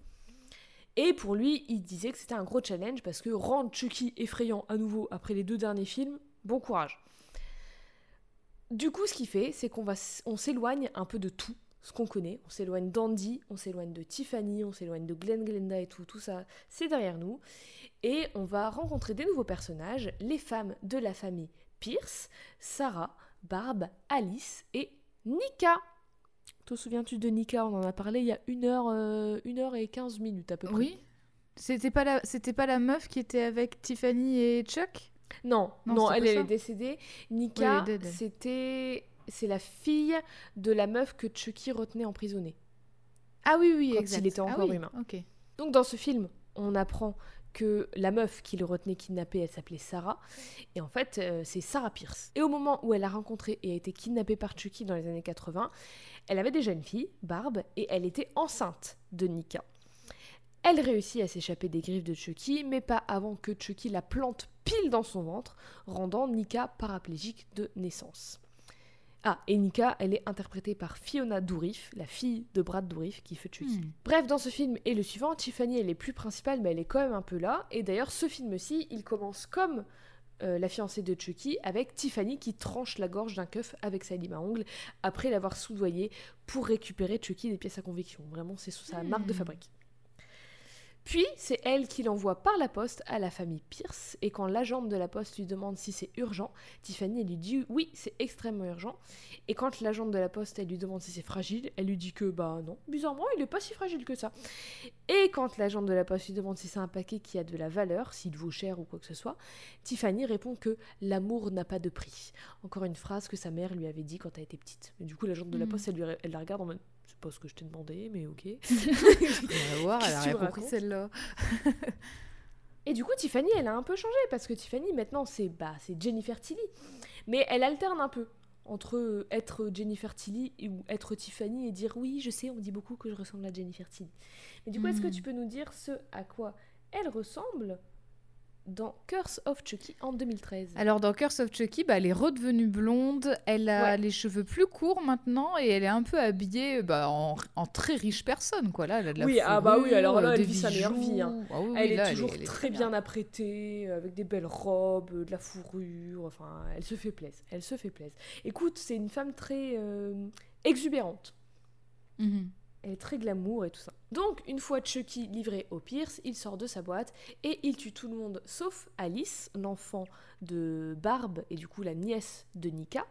Et pour lui, il disait que c'était un gros challenge parce que rendre Chucky effrayant à nouveau après les deux derniers films, bon courage. Du coup, ce qu'il fait, c'est qu'on on s'éloigne un peu de tout ce qu'on connaît. On s'éloigne d'Andy, on s'éloigne de Tiffany, on s'éloigne de Glenn Glenda et tout. Tout ça, c'est derrière nous. Et on va rencontrer des nouveaux personnages, les femmes de la famille Pierce, Sarah, Barb, Alice et Nika. Te souviens-tu de Nika? On en a parlé il y a une heure, euh, une heure et 15 minutes à peu près. Oui. C'était pas, la, c'était pas la meuf qui était avec Tiffany et Chuck? Non, non, elle, est décédée. Nika, c'était c'est la fille de la meuf que Chucky retenait emprisonnée. Ah oui, oui, quand il était ah encore humain. Donc dans ce film, on apprend que la meuf qui le retenait kidnappé, elle s'appelait Sarah. Et en fait, euh, c'est Sarah Pierce. Et au moment où elle a rencontré et a été kidnappée par Chucky dans les années 80, elle avait déjà une fille, Barb, et elle était enceinte de Nika. Elle réussit à s'échapper des griffes de Chucky, mais pas avant que Chucky la plante pile dans son ventre, rendant Nika paraplégique de naissance. Ah, et Nika, elle est interprétée par Fiona Dourif, la fille de Brad Dourif qui fait Chucky. Hmm. Bref, dans ce film et le suivant, Tiffany, elle est plus principale, mais elle est quand même un peu là. Et d'ailleurs, ce film-ci, il commence comme euh, la fiancée de Chucky, avec Tiffany qui tranche la gorge d'un keuf avec sa lime à ongles après l'avoir soudoyé pour récupérer Chucky des pièces à conviction. Vraiment, c'est sous sa marque de hmm. fabrique. Puis, c'est elle qui l'envoie par la poste à la famille Pierce, et quand l'agente de la poste lui demande si c'est urgent, Tiffany lui dit oui, c'est extrêmement urgent. Et quand l'agente de la poste elle lui demande si c'est fragile, elle lui dit que bah non, bizarrement, il n'est pas si fragile que ça. Et quand l'agente de la poste lui demande si c'est un paquet qui a de la valeur, s'il vaut cher ou quoi que ce soit, Tiffany répond que l'amour n'a pas de prix. Encore une phrase que sa mère lui avait dit quand elle était petite. Et du coup, l'agente de la hmm. poste, elle, lui, elle la regarde en mode pas ce que je t'ai demandé, mais ok. on va voir, elle a rien compris celle-là? Et du coup, Tiffany, elle a un peu changé parce que Tiffany, maintenant, c'est bah, Jennifer Tilly. Mais elle alterne un peu entre être Jennifer Tilly ou être Tiffany et dire oui, je sais, on dit beaucoup que je ressemble à Jennifer Tilly. Mais du coup, est-ce que hmm. tu peux nous dire ce à quoi elle ressemble dans Curse of Chucky en 2013. Alors dans Curse of Chucky, bah, elle est redevenue blonde, elle a les cheveux plus courts maintenant et elle est un peu habillée bah, en, très riche personne quoi. Là, elle a de la oui, ah bah oui, alors là, elle vit sa meilleure vie. Hein. Ah elle est toujours très bien apprêtée, avec des belles robes, de la fourrure. Enfin, elle se fait plaisir. Elle se fait plaisir. Écoute, c'est une femme très euh, exubérante. Mhm. Elle est très glamour et tout ça. Donc, une fois Chucky livré au Pierce, il sort de sa boîte et il tue tout le monde sauf Alice, l'enfant de Barb et du coup la nièce de Nika.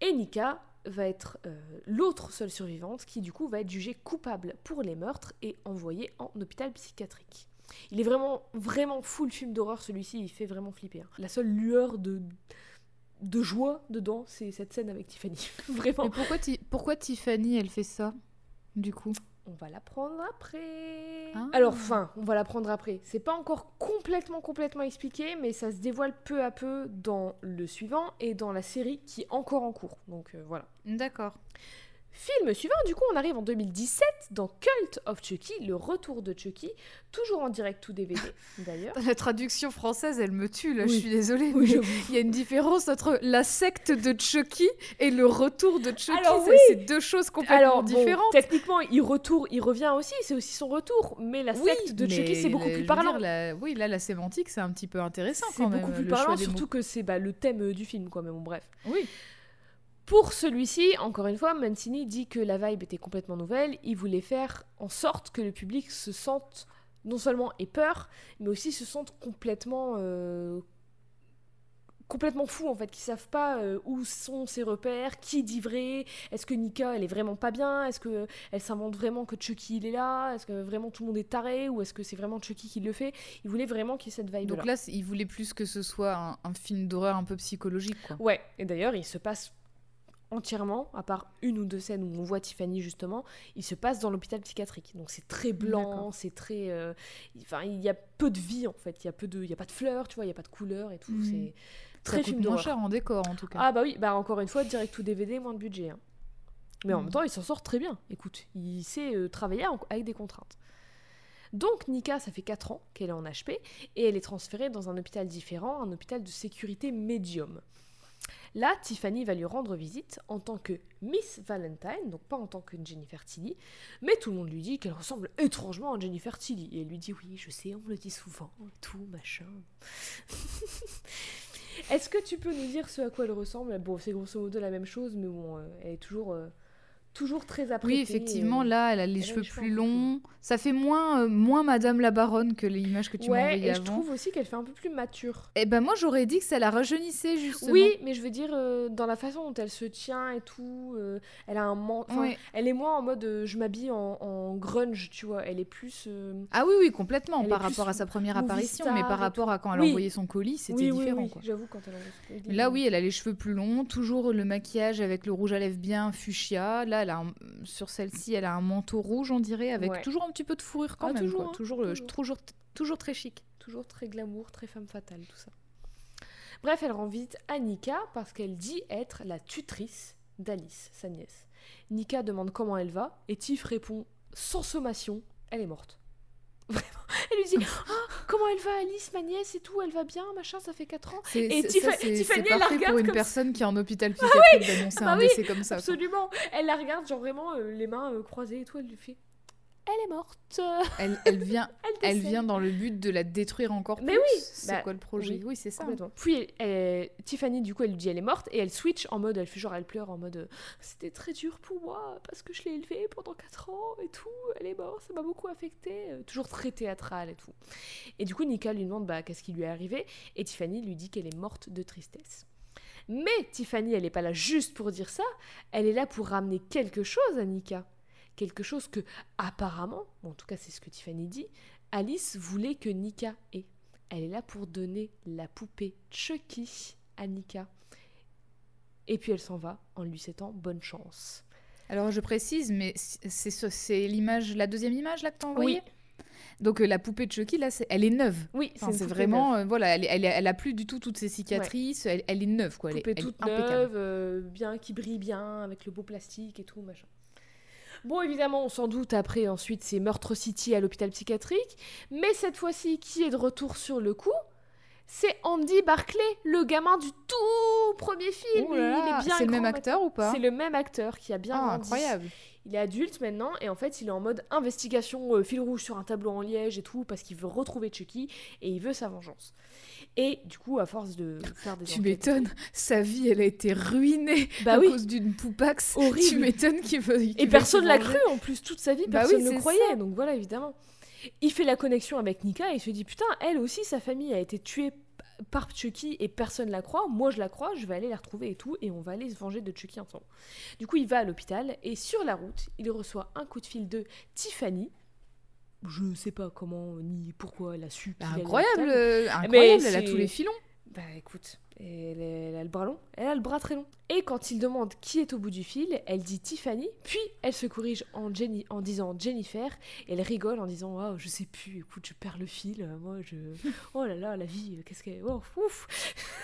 Et Nika va être euh, l'autre seule survivante qui du coup va être jugée coupable pour les meurtres et envoyée en hôpital psychiatrique. Il est vraiment, vraiment full film d'horreur celui-ci, il fait vraiment flipper. Hein. La seule lueur de, de joie dedans, c'est cette scène avec Tiffany. vraiment. Pourquoi Tiffany, elle fait ça? Du coup on va l'apprendre après. Ah. Alors, enfin, on va l'apprendre après. C'est pas encore complètement, complètement expliqué, mais ça se dévoile peu à peu dans le suivant et dans la série qui est encore en cours. Donc euh, voilà. D'accord. Film suivant, du coup, on arrive en 2017 dans Cult of Chucky, le retour de Chucky, toujours en direct ou DVD d'ailleurs. La traduction française, elle me tue là, je suis désolée. il y a une différence entre la secte de Chucky et le retour de Chucky. c'est deux choses complètement Alors, différentes. techniquement, il retour, il revient aussi, c'est aussi son retour, mais la secte de Chucky, c'est beaucoup plus parlant. Oui, là, la sémantique, c'est un petit peu intéressant. C'est beaucoup plus parlant, surtout que c'est bah, le thème du film, quoi. Mais bon, bref. Oui. Pour celui-ci, encore une fois, Mancini dit que la vibe était complètement nouvelle. Il voulait faire en sorte que le public se sente non seulement ait peur, mais aussi se sente complètement euh, complètement fous en fait, qui savent pas euh, où sont ses repères, qui dit vrai, est-ce que Nika elle est vraiment pas bien, est-ce que elle s'invente vraiment que Chucky il est là, est-ce que vraiment tout le monde est taré ou est-ce que c'est vraiment Chucky qui le fait Il voulait vraiment qu'il y ait cette vibe Donc là, il voulait plus que ce soit un, un film d'horreur un peu psychologique, quoi. Ouais, et d'ailleurs, il se passe entièrement, à part une ou deux scènes où on voit Tiffany justement, il se passe dans l'hôpital psychiatrique. Donc c'est très blanc, c'est très... euh, Enfin, il y a peu de vie en fait, il y a peu de... Il y a pas de fleurs, tu vois, il y a pas de couleurs et tout. Mhm. C'est très film moins cher en décor, en tout cas. Ah bah oui, bah encore une fois, direct to DVD, moins de budget. hein. Mais en Mhm. même temps, il s'en sort très bien. Écoute, il sait euh, travailler avec des contraintes. Donc Nika, ça fait 4 ans qu'elle est en HP et elle est transférée dans un hôpital différent, un hôpital de sécurité médium. Là, Tiffany va lui rendre visite en tant que Miss Valentine, donc pas en tant que Jennifer Tilly, mais tout le monde lui dit qu'elle ressemble étrangement à Jennifer Tilly. Et elle lui dit oui, je sais, on me le dit souvent, tout, machin. Est-ce que tu peux nous dire ce à quoi elle ressemble? Bon, c'est grosso modo la même chose, mais bon, euh, elle est toujours, euh, toujours très apprêtée. Oui, effectivement, euh, là, elle a les elle cheveux les cheveux plus longs. Ça fait moins, euh, moins Madame la Baronne que l'image que tu m'as Ouais, envoyée et je avant. trouve aussi qu'elle fait un peu plus mature. Eh ben moi, j'aurais dit que ça la rajeunissait, justement. Oui, mais je veux dire, euh, dans la façon dont elle se tient et tout, euh, elle a un man- enfin, Ouais. Elle est moins en mode je m'habille en, en grunge, tu vois. Elle est plus. Ah oui, oui, complètement, Elle par rapport à sa première apparition, mais et par rapport à quand elle Oui. a envoyé son colis, c'était oui, différent. oui. J'avoue, quand elle son- Là, oui, elle a les cheveux plus longs, toujours le maquillage avec le rouge à lèvres bien fuchsia. Là, elle a un- sur celle-ci, elle a un manteau rouge, on dirait, avec Ouais. toujours un petit peu de fourrure quand Ah, même. toujours, quoi. hein, toujours, le- toujours. toujours, toujours très chic. Toujours très glamour, très femme fatale, tout ça. Bref, elle rend visite à Nika parce qu'elle dit être la tutrice d'Alice, sa nièce. Nika demande comment elle va et Tiff répond sans sommation, elle est morte. Vraiment. Elle lui dit Ah, comment elle va Alice, ma nièce et tout, elle va bien, machin, ça fait 4 ans. Et Tiff- ça, Tiffany, c'est elle la regarde pour une comme personne qui est en hôpital psychiatrique d'annoncer bah un oui, décès comme ça. quoi. Absolument. Elle la regarde, genre vraiment euh, les mains euh, croisées et tout, elle lui fait Elle est morte. Elle, elle vient, Elle, vient dans le but de la détruire encore Mais plus. oui, C'est bah, quoi le projet oui, Oui, c'est ça. Puis elle- elle- Tiffany, du coup, elle lui dit elle est morte et elle switch en mode, elle fait genre, elle pleure en mode euh, c'était très dur pour moi parce que je l'ai élevée pendant 4 ans et tout, elle est morte, ça m'a beaucoup affectée. Euh, Toujours très théâtrale et tout. Et du coup, Nika lui demande bah, qu'est-ce qui lui est arrivé et Tiffany lui dit qu'elle est morte de tristesse. Mais Tiffany, elle n'est pas là juste pour dire ça, elle est là pour ramener quelque chose à Nika. Quelque chose que, apparemment, bon, en tout cas c'est ce que Tiffany dit, Alice voulait que Nika ait. Elle est là pour donner la poupée Chucky à Nika. Et puis elle s'en va en lui souhaitant bonne chance. Alors je précise, mais c'est c'est l'image, la deuxième image là que t'as envoyée Oui. Donc euh, la poupée de Chucky là, c'est- elle est neuve. Oui, Enfin, c'est vraiment, euh, voilà, elle, est- elle, est- elle a plus du tout toutes ses cicatrices. Elle, elle est neuve quoi. Elle, est- poupée elle est toute neuve, euh, bien qui brille bien, avec le beau plastique et tout, machin. Bon, évidemment, on s'en doute après, ensuite, c'est Meurtre City à l'hôpital psychiatrique. Mais cette fois-ci, qui est de retour sur le coup? C'est Andy Barclay, le gamin du tout premier film. Là il est bien c'est le même acteur ou pas? C'est le même acteur qui a bien Ah, grandi. incroyable. Il est adulte maintenant et en fait il est en mode investigation euh, fil rouge sur un tableau en liège et tout parce qu'il veut retrouver Chucky et il veut sa vengeance. Et du coup à force de faire des Tu m'étonnes, sa vie elle a été ruinée Bah à oui. cause d'une poupax. Horrible. Tu m'étonnes qu'il veut. Et personne l'a cru en plus toute sa vie Bah personne oui, ne c'est croyait ça. donc voilà évidemment. Il fait la connexion avec Nika et il se dit putain elle aussi sa famille a été tuée par Chucky et personne la croit. Moi je la crois, je vais aller la retrouver et tout et on va aller se venger de Chucky ensemble. Du coup il va à l'hôpital et sur la route il reçoit un coup de fil de Tiffany. Je sais pas comment ni pourquoi elle a su. Bah, qu'il allait à incroyable, euh, incroyable, elle a tous les filons. Bah écoute, elle, elle a le bras long, elle a le bras très long. Et quand il demande qui est au bout du fil, elle dit Tiffany, puis elle se corrige en, Jenny, en disant Jennifer, et elle rigole en disant oh, je sais plus, écoute, je perds le fil, euh, moi je. Oh là là, la vie, euh, qu'est-ce qu'elle. Oh, ouf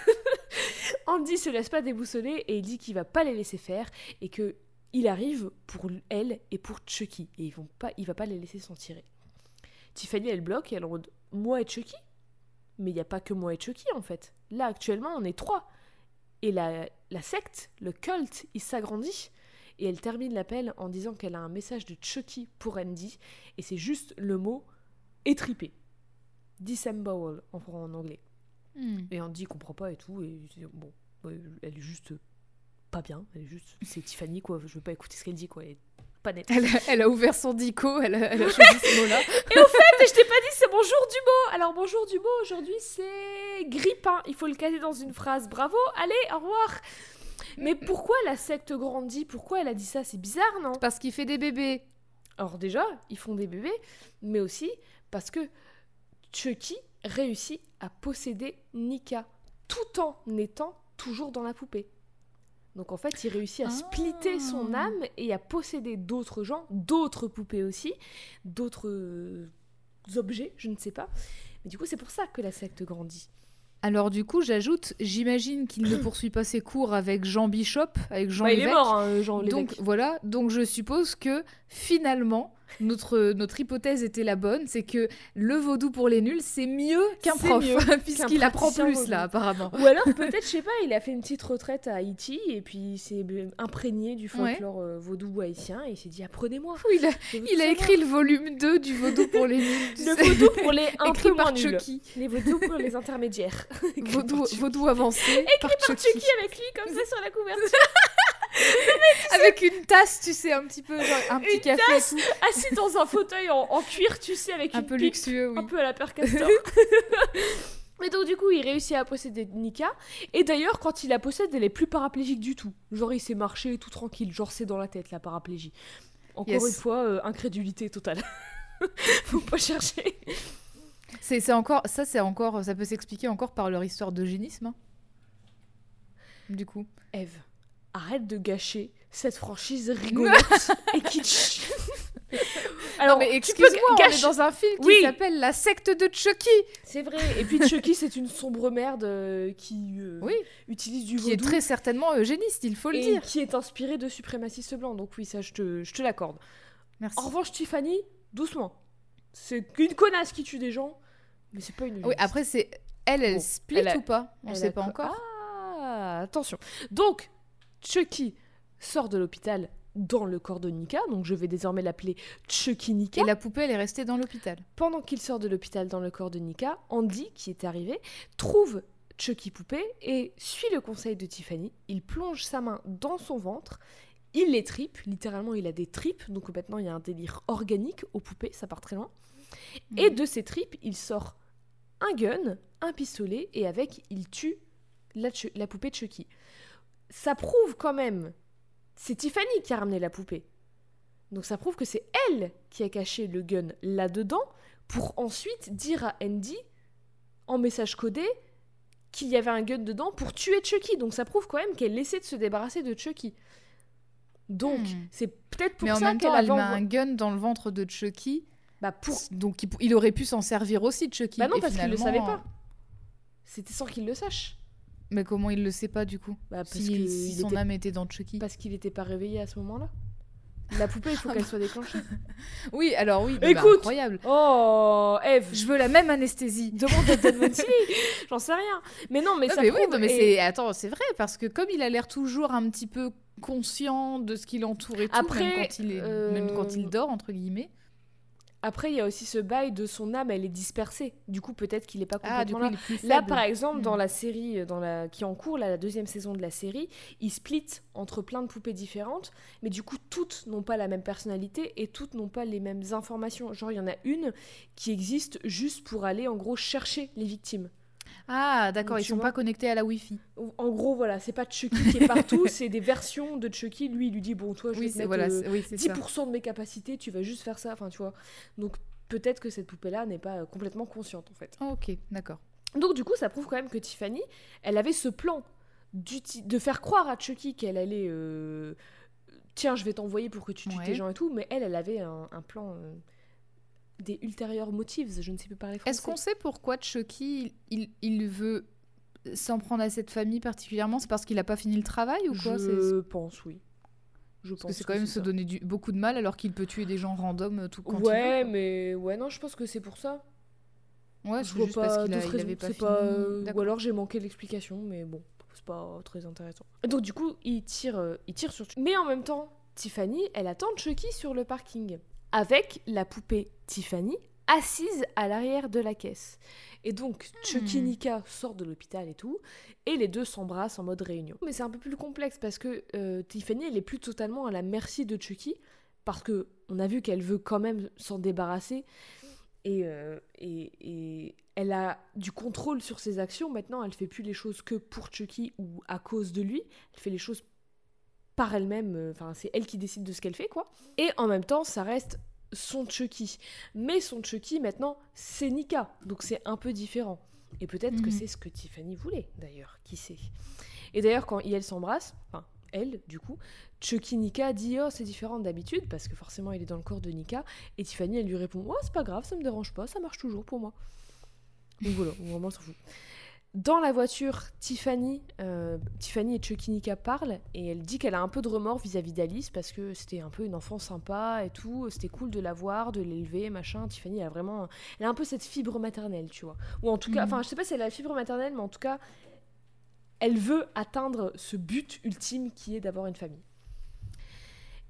Andy se laisse pas déboussoler et il dit qu'il va pas les laisser faire et que il arrive pour elle et pour Chucky et ils vont pas, il va pas les laisser s'en tirer. Tiffany elle bloque et elle en mode moi et Chucky? Mais il n'y a pas que moi et Chucky en fait. Là actuellement on est trois. Et la, la secte, le culte, il s'agrandit. Et elle termine l'appel en disant qu'elle a un message de Chucky pour Andy. Et c'est juste le mot étripé. Disembowel en, en anglais. Hmm. Et Andy comprend pas et tout. Et bon, elle est juste pas bien. Elle est juste. C'est Tiffany quoi. Je veux pas écouter ce qu'elle dit quoi. Elle est pas. Elle, a- elle a ouvert son dico, elle a, elle a choisi ce mot-là. Et au fait, je t'ai pas dit c'est mon jour du mot. Alors mon jour du mot aujourd'hui c'est grippin. Il faut le caser dans une phrase. Bravo. Allez, au revoir. Mais pourquoi la secte grandit? Pourquoi elle a dit ça? C'est bizarre, non? Parce qu'il fait des bébés. Alors déjà, ils font des bébés, mais aussi parce que Chucky réussit à posséder Nika tout en étant toujours dans la poupée. Donc en fait, il réussit à Ah. splitter son âme et à posséder d'autres gens, d'autres poupées aussi, d'autres euh, objets, je ne sais pas. Mais du coup, c'est pour ça que la secte grandit. Alors du coup, j'ajoute, j'imagine qu'il ne poursuit pas ses cours avec Jean Bishop, avec Jean Bah, il est mort, hein, Jean Donc voilà, donc je suppose que finalement notre notre hypothèse était la bonne, c'est que le vaudou pour les nuls c'est mieux qu'un prof puisqu'il apprend plus vaudou. là apparemment. Ou alors peut-être, je sais pas, il a fait une petite retraite à Haïti et puis il s'est imprégné du Ouais. folklore euh, vaudou haïtien et il s'est dit apprenez-moi. Oui, il a, il écrit le volume 2 du vaudou pour les nuls. Le sais, vaudou pour les un écrit peu moins par nuls. Chucky. Les vaudous pour les intermédiaires. Écrit Vaudou, vaudou avancé par Par Chucky. Chucky avec lui comme ça sur la couverture. Avec une tasse, tu sais, un petit peu, genre un petit Une café et tout. Assis dans un fauteuil en, en cuir, tu sais, avec Un une peu pipe, luxueux, oui. un peu à la Père Castor. Et donc du coup, il réussit à posséder Nika. Et d'ailleurs, quand il la possède, elle est plus paraplégique du tout. Genre, il sait marcher tout tranquille. Genre, c'est dans la tête, la paraplégie. Encore Yes. une fois, euh, incrédulité totale. Faut pas chercher. C'est c'est encore, ça, c'est encore, ça peut s'expliquer encore par leur histoire d'eugénisme. hein. Du coup. Eve, arrête de gâcher cette franchise rigolote et kitsch. Alors, non, mais excuse-moi, on est dans un film qui Oui. s'appelle La secte de Chucky. C'est vrai. Et puis Chucky, c'est une sombre merde euh, qui euh, Oui. utilise du Qui est vaudou très certainement eugéniste, il faut le et dire. qui est inspiré de suprémacistes blancs. Donc oui, ça, je te, je te l'accorde. Merci. En revanche, Tiffany, doucement. C'est qu'une connasse qui tue des gens, mais c'est pas une. Oui, après, c'est. Elle, elle Bon, split elle a- ou pas? On Elle sait a pas co- encore. Ah, attention. Donc, Chucky sort de l'hôpital dans le corps de Nika, donc je vais désormais l'appeler Chucky Nika. Et la poupée, elle est restée dans l'hôpital. Pendant qu'il sort de l'hôpital dans le corps de Nika, Andy, qui est arrivé, trouve Chucky poupée et suit le conseil de Tiffany. Il plonge sa main dans son ventre, il les tripe, littéralement il a des tripes, donc maintenant il y a un délire organique aux poupées, ça part très loin. Et de ces tripes, il sort un gun, un pistolet, et avec, il tue la, la poupée de Chucky. Ça prouve quand même, c'est Tiffany qui a ramené la poupée. Donc ça prouve que c'est elle qui a caché le gun là-dedans pour ensuite dire à Andy, en message codé, qu'il y avait un gun dedans pour tuer Chucky. Donc ça prouve quand même qu'elle essaie de se débarrasser de Chucky. Donc Hmm. c'est peut-être pour Mais ça qu'elle temps, elle met un gun dans le ventre de Chucky. Bah, pour... Donc il, il aurait pu s'en servir aussi, Chucky. bah non, Et parce qu'il le savait pas. C'était sans qu'il le sache. Mais comment il le sait pas du coup Bah, parce Si, que si son était- âme était dans Chucky. Parce qu'il n'était pas réveillé à ce moment-là. La poupée, il faut qu'elle soit déclenchée. Oui, alors oui. mais bah, Écoute incroyable. Oh, Eve, Je veux la même anesthésie. demande à Mancini. J'en sais rien. Mais non, mais Non, ça mais oui, prouve- non, mais et c'est attends, c'est vrai parce que comme il a l'air toujours un petit peu conscient de ce qui l'entoure et tout, Après, même quand il est, euh, même quand il dort entre guillemets. Après, il y a aussi ce bail de son âme, elle est dispersée. Du coup, peut-être qu'il n'est pas complètement Ah, du coup, là. il est plus Là, par exemple, dans Mm. la série euh, dans la... qui est en cours, là, la deuxième saison de la série, il split entre plein de poupées différentes, mais du coup, toutes n'ont pas la même personnalité et toutes n'ont pas les mêmes informations. Genre, il y en a une qui existe juste pour aller, en gros, chercher les victimes. Ah, d'accord, ils sont vois. pas connectés à la Wi-Fi. En gros, voilà, c'est pas Chucky qui est partout, c'est des versions de Chucky. Lui, il lui dit, bon, toi, je Oui, vais te mettre voilà, euh, c'est- oui, c'est ça. 10% de mes capacités, tu vas juste faire ça, enfin, tu vois. Donc, peut-être que cette poupée-là n'est pas euh, complètement consciente, en fait. Oh, ok, d'accord. Donc du coup, ça prouve quand même que Tiffany, elle avait ce plan de faire croire à Chucky qu'elle allait... euh, Tiens, je vais t'envoyer pour que tu tues Ouais. tes gens et tout, mais elle, elle avait un, un plan... euh, des ultérieurs motifs, je ne sais plus parler français. Est-ce qu'on sait pourquoi Chucky il, il, il veut s'en prendre à cette famille particulièrement? C'est parce qu'il a pas fini le travail ou quoi? Je pense, oui. Je Parce pense que c'est quand même se ça. donner du- beaucoup de mal alors qu'il peut tuer des gens random euh, tout quand Ouais, il veut. mais... Ouais, non, je pense que c'est pour ça. Ouais, je vois juste parce pas qu'il a- d'autres il raisons. avait pas C'est fini. pas- Ou alors j'ai manqué l'explication, mais bon, c'est pas très intéressant. Donc du coup, il tire, euh, il tire sur. Mais en même temps, Tiffany, elle attend Chucky sur le parking avec la poupée Tiffany assise à l'arrière de la caisse. Et donc Chucky Hmm. Nika sort de l'hôpital et tout, et les deux s'embrassent en mode réunion. Mais c'est un peu plus complexe parce que euh, Tiffany, elle est plus totalement à la merci de Chucky. parce que on a vu qu'elle veut quand même s'en débarrasser et, euh, et, et elle a du contrôle sur ses actions. Maintenant, elle fait plus les choses que pour Chucky ou à cause de lui. Elle fait les choses par elle-même. euh, Enfin, c'est elle qui décide de ce qu'elle fait, quoi. Et en même temps, ça reste son Chucky. Mais son Chucky, maintenant, c'est Nika. Donc c'est un peu différent. Et peut-être que Mhm. c'est ce que Tiffany voulait, d'ailleurs. Qui sait? Et d'ailleurs, quand ils s'embrassent, enfin, elle, du coup, Chucky Nika dit Oh, c'est différent d'habitude, parce que forcément, il est dans le corps de Nika. Et Tiffany, elle lui répond Oh, c'est pas grave, ça me dérange pas, ça marche toujours pour moi. Donc voilà, vraiment, on s'en fout. Dans la voiture, Tiffany, euh, Tiffany et Chucky Nika parlent et elle dit qu'elle a un peu de remords vis-à-vis d'Alice parce que c'était un peu une enfant sympa et tout, c'était cool de la voir, de l'élever, machin. Tiffany, elle a vraiment, elle a un peu cette fibre maternelle, tu vois. Ou en tout cas, Mhm. enfin, je sais pas si elle a la fibre maternelle, mais en tout cas, elle veut atteindre ce but ultime qui est d'avoir une famille.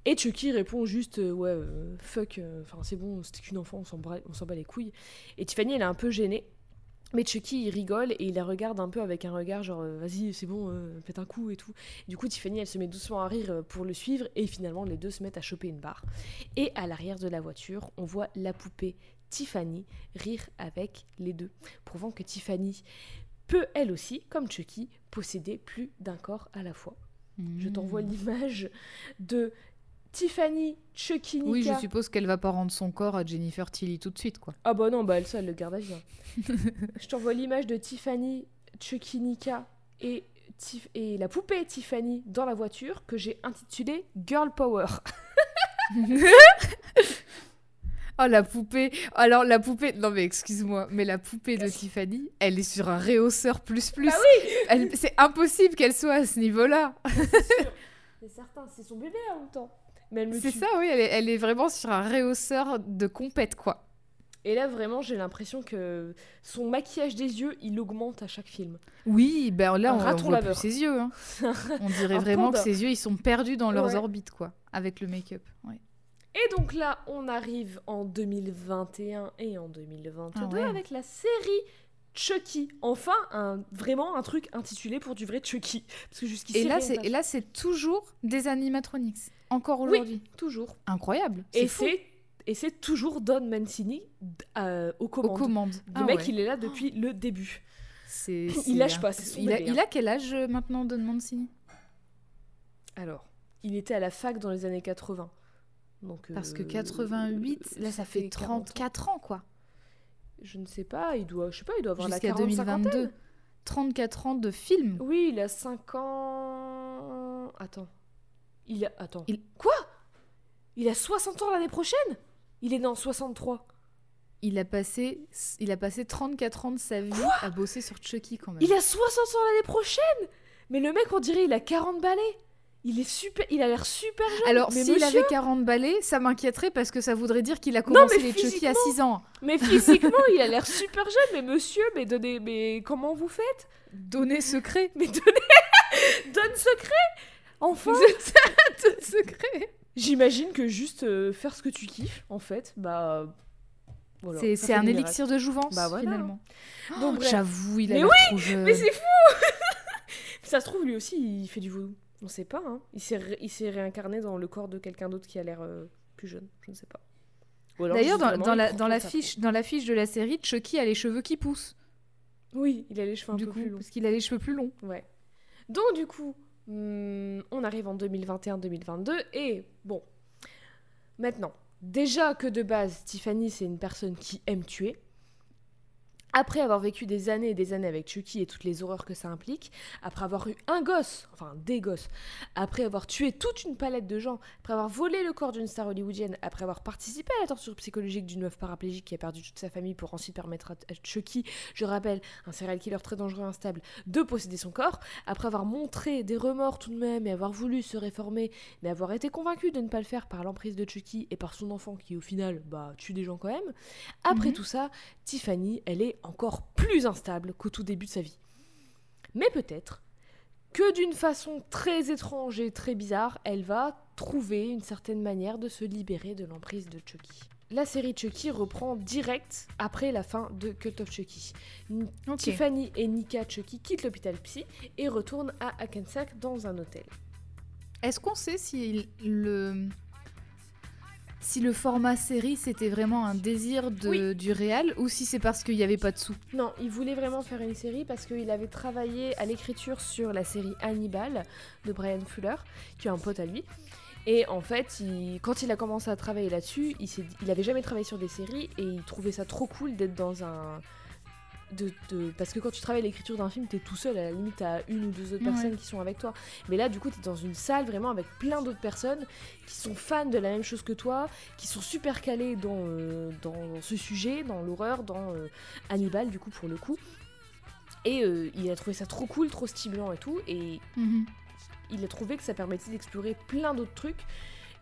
Et Chucky répond juste euh, ouais euh, fuck, euh, enfin c'est bon, c'était qu'une enfant, on s'en bra- on s'en bat les couilles. Et Tiffany elle est un peu gênée. Mais Chucky il rigole et il la regarde un peu avec un regard genre euh, vas-y c'est bon, euh, faites un coup et tout. du coup Tiffany elle se met doucement à rire euh, pour le suivre et finalement les deux se mettent à choper une barre. Et à l'arrière de la voiture on voit la poupée Tiffany rire avec les deux, prouvant que Tiffany peut elle aussi, comme Chucky, posséder plus d'un corps à la fois. Je t'envoie Mmh. l'image de Tiffany, Chucky, Nika. Oui, je suppose qu'elle va pas rendre son corps à Jennifer Tilly tout de suite, quoi. Ah bah non, bah elle, ça, elle le garde à vie. hein. je t'envoie l'image de Tiffany, Chucky, Nika et, Tif- et la poupée Tiffany dans la voiture que j'ai intitulée Girl Power. Oh, la poupée. Alors, la poupée. Non, mais excuse-moi, mais la poupée de Tiffany, elle est sur un réhausseur plus plus. Bah oui C'est impossible qu'elle soit à ce niveau-là. C'est certain, c'est son bébé en même temps. Mais elle me C'est ça, oui, elle est, elle est vraiment sur un réhausseur de compète, quoi. Et là, vraiment, j'ai l'impression que son maquillage des yeux, il augmente à chaque film. Oui, ben là, Un on, on raton voit laveur. plus ses yeux. hein. On dirait vraiment panda. que ses yeux, ils sont perdus dans leurs Ouais. orbites, quoi, avec le make-up. ouais. Et donc là, on arrive en 2021 et en 2022 Ah ouais. avec la série Chucky. Enfin, un, vraiment un truc intitulé pour du vrai Chucky. Parce que jusqu'ici, Et là, c'est là, c'est toujours des animatronics. Encore Oui. aujourd'hui. toujours. Incroyable. Et c'est et c'est toujours Don Mancini euh, aux aux commandes. commandes. Le Ah mec, ouais. il est là depuis le début. C'est- Il lâche pas, c'est son il a, il a quel âge euh, maintenant, Don Mancini? Alors, il était à la fac dans les années 80. Donc, Parce que euh, 88, là, ça fait 40 ans. 34 ans, quoi. Je ne sais pas, il doit, je sais pas, il doit avoir la Jusqu'à 40 2022. cinquantaine. 34 ans de film. Oui, il a 5 ans. Attends. Il a. Attends. Il- Quoi? Il a 60 ans l'année prochaine? Il est né en 63. Il a passé, il a passé 34 ans de sa vie à bosser sur Chucky, quand même. Il a 60 ans l'année prochaine? Mais le mec, on dirait, il a 40 balais. Il est super. Il a l'air super jeune. Alors, mais s'il monsieur- avait 40 balais, ça m'inquiéterait parce que ça voudrait dire qu'il a commencé mais les Chucky à physiquement. 6 ans. Mais physiquement, il a l'air super jeune. Mais monsieur, mais donnez. Mais comment vous faites? Donner secret. Mais donnez. Donne secret Enfin Donne secret. J'imagine que juste euh, faire ce que tu kiffes, en fait, bah. voilà, C'est un élixir de jouvence, Bah voilà. finalement. Donc, Oh. J'avoue, il a Mais jeune. Mais c'est fou Ça se trouve, lui aussi, il fait du vaudou. On sait pas, hein. Il s'est ré- il s'est réincarné dans le corps de quelqu'un d'autre qui a l'air euh, plus jeune. Je ne sais pas. D'ailleurs, dans, dans la, dans, fiche, dans la fiche de la série, Chucky a les cheveux qui poussent. Oui, il a les cheveux un du peu coup, plus longs. parce qu'il a les cheveux plus longs. Ouais. Donc, du coup, hum, on arrive en 2021-2022 et bon. Maintenant, déjà que de base, Tiffany, c'est une personne qui aime tuer. Après avoir vécu des années et des années avec Chucky et toutes les horreurs que ça implique, après avoir eu un gosse, enfin des gosses, après avoir tué toute une palette de gens, après avoir volé le corps d'une star hollywoodienne, après avoir participé à la torture psychologique d'une meuf paraplégique qui a perdu toute sa famille pour ensuite permettre à Chucky, je rappelle, un serial killer très dangereux et instable, de posséder son corps, après avoir montré des remords tout de même et avoir voulu se réformer, mais avoir été convaincu de ne pas le faire par l'emprise de Chucky et par son enfant qui au final bah, tue des gens quand même, après Mhm. tout ça, Tiffany, elle est encore plus instable qu'au tout début de sa vie. Mais peut-être que d'une façon très étrange et très bizarre, elle va trouver une certaine manière de se libérer de l'emprise de Chucky. La série Chucky reprend direct après la fin de Cult of Chucky. Tiffany et Nika Chucky quittent l'hôpital psy et retournent à Hackensack dans un hôtel. Est-ce qu'on sait si le si le format série c'était vraiment un désir de, Oui. du réal ou si c'est parce qu'il n'y avait pas de sous? Non, il voulait vraiment faire une série parce qu'il avait travaillé à l'écriture sur la série Hannibal de Brian Fuller, qui est un pote à lui. Et en fait, il- quand il a commencé à travailler là-dessus, il, s'est dit- il avait jamais travaillé sur des séries et il trouvait ça trop cool d'être dans un. De, de- Parce que quand tu travailles à l'écriture d'un film, t'es tout seul, à la limite, t'as une ou deux autres Ouais. personnes qui sont avec toi. Mais là, du coup, t'es dans une salle vraiment avec plein d'autres personnes qui sont fans de la même chose que toi, qui sont super calés dans, euh, dans ce sujet, dans l'horreur, dans euh, Hannibal, du coup, pour le coup. Et euh, il a trouvé ça trop cool, trop stimulant et tout. Et il a trouvé que ça permettait d'explorer plein d'autres trucs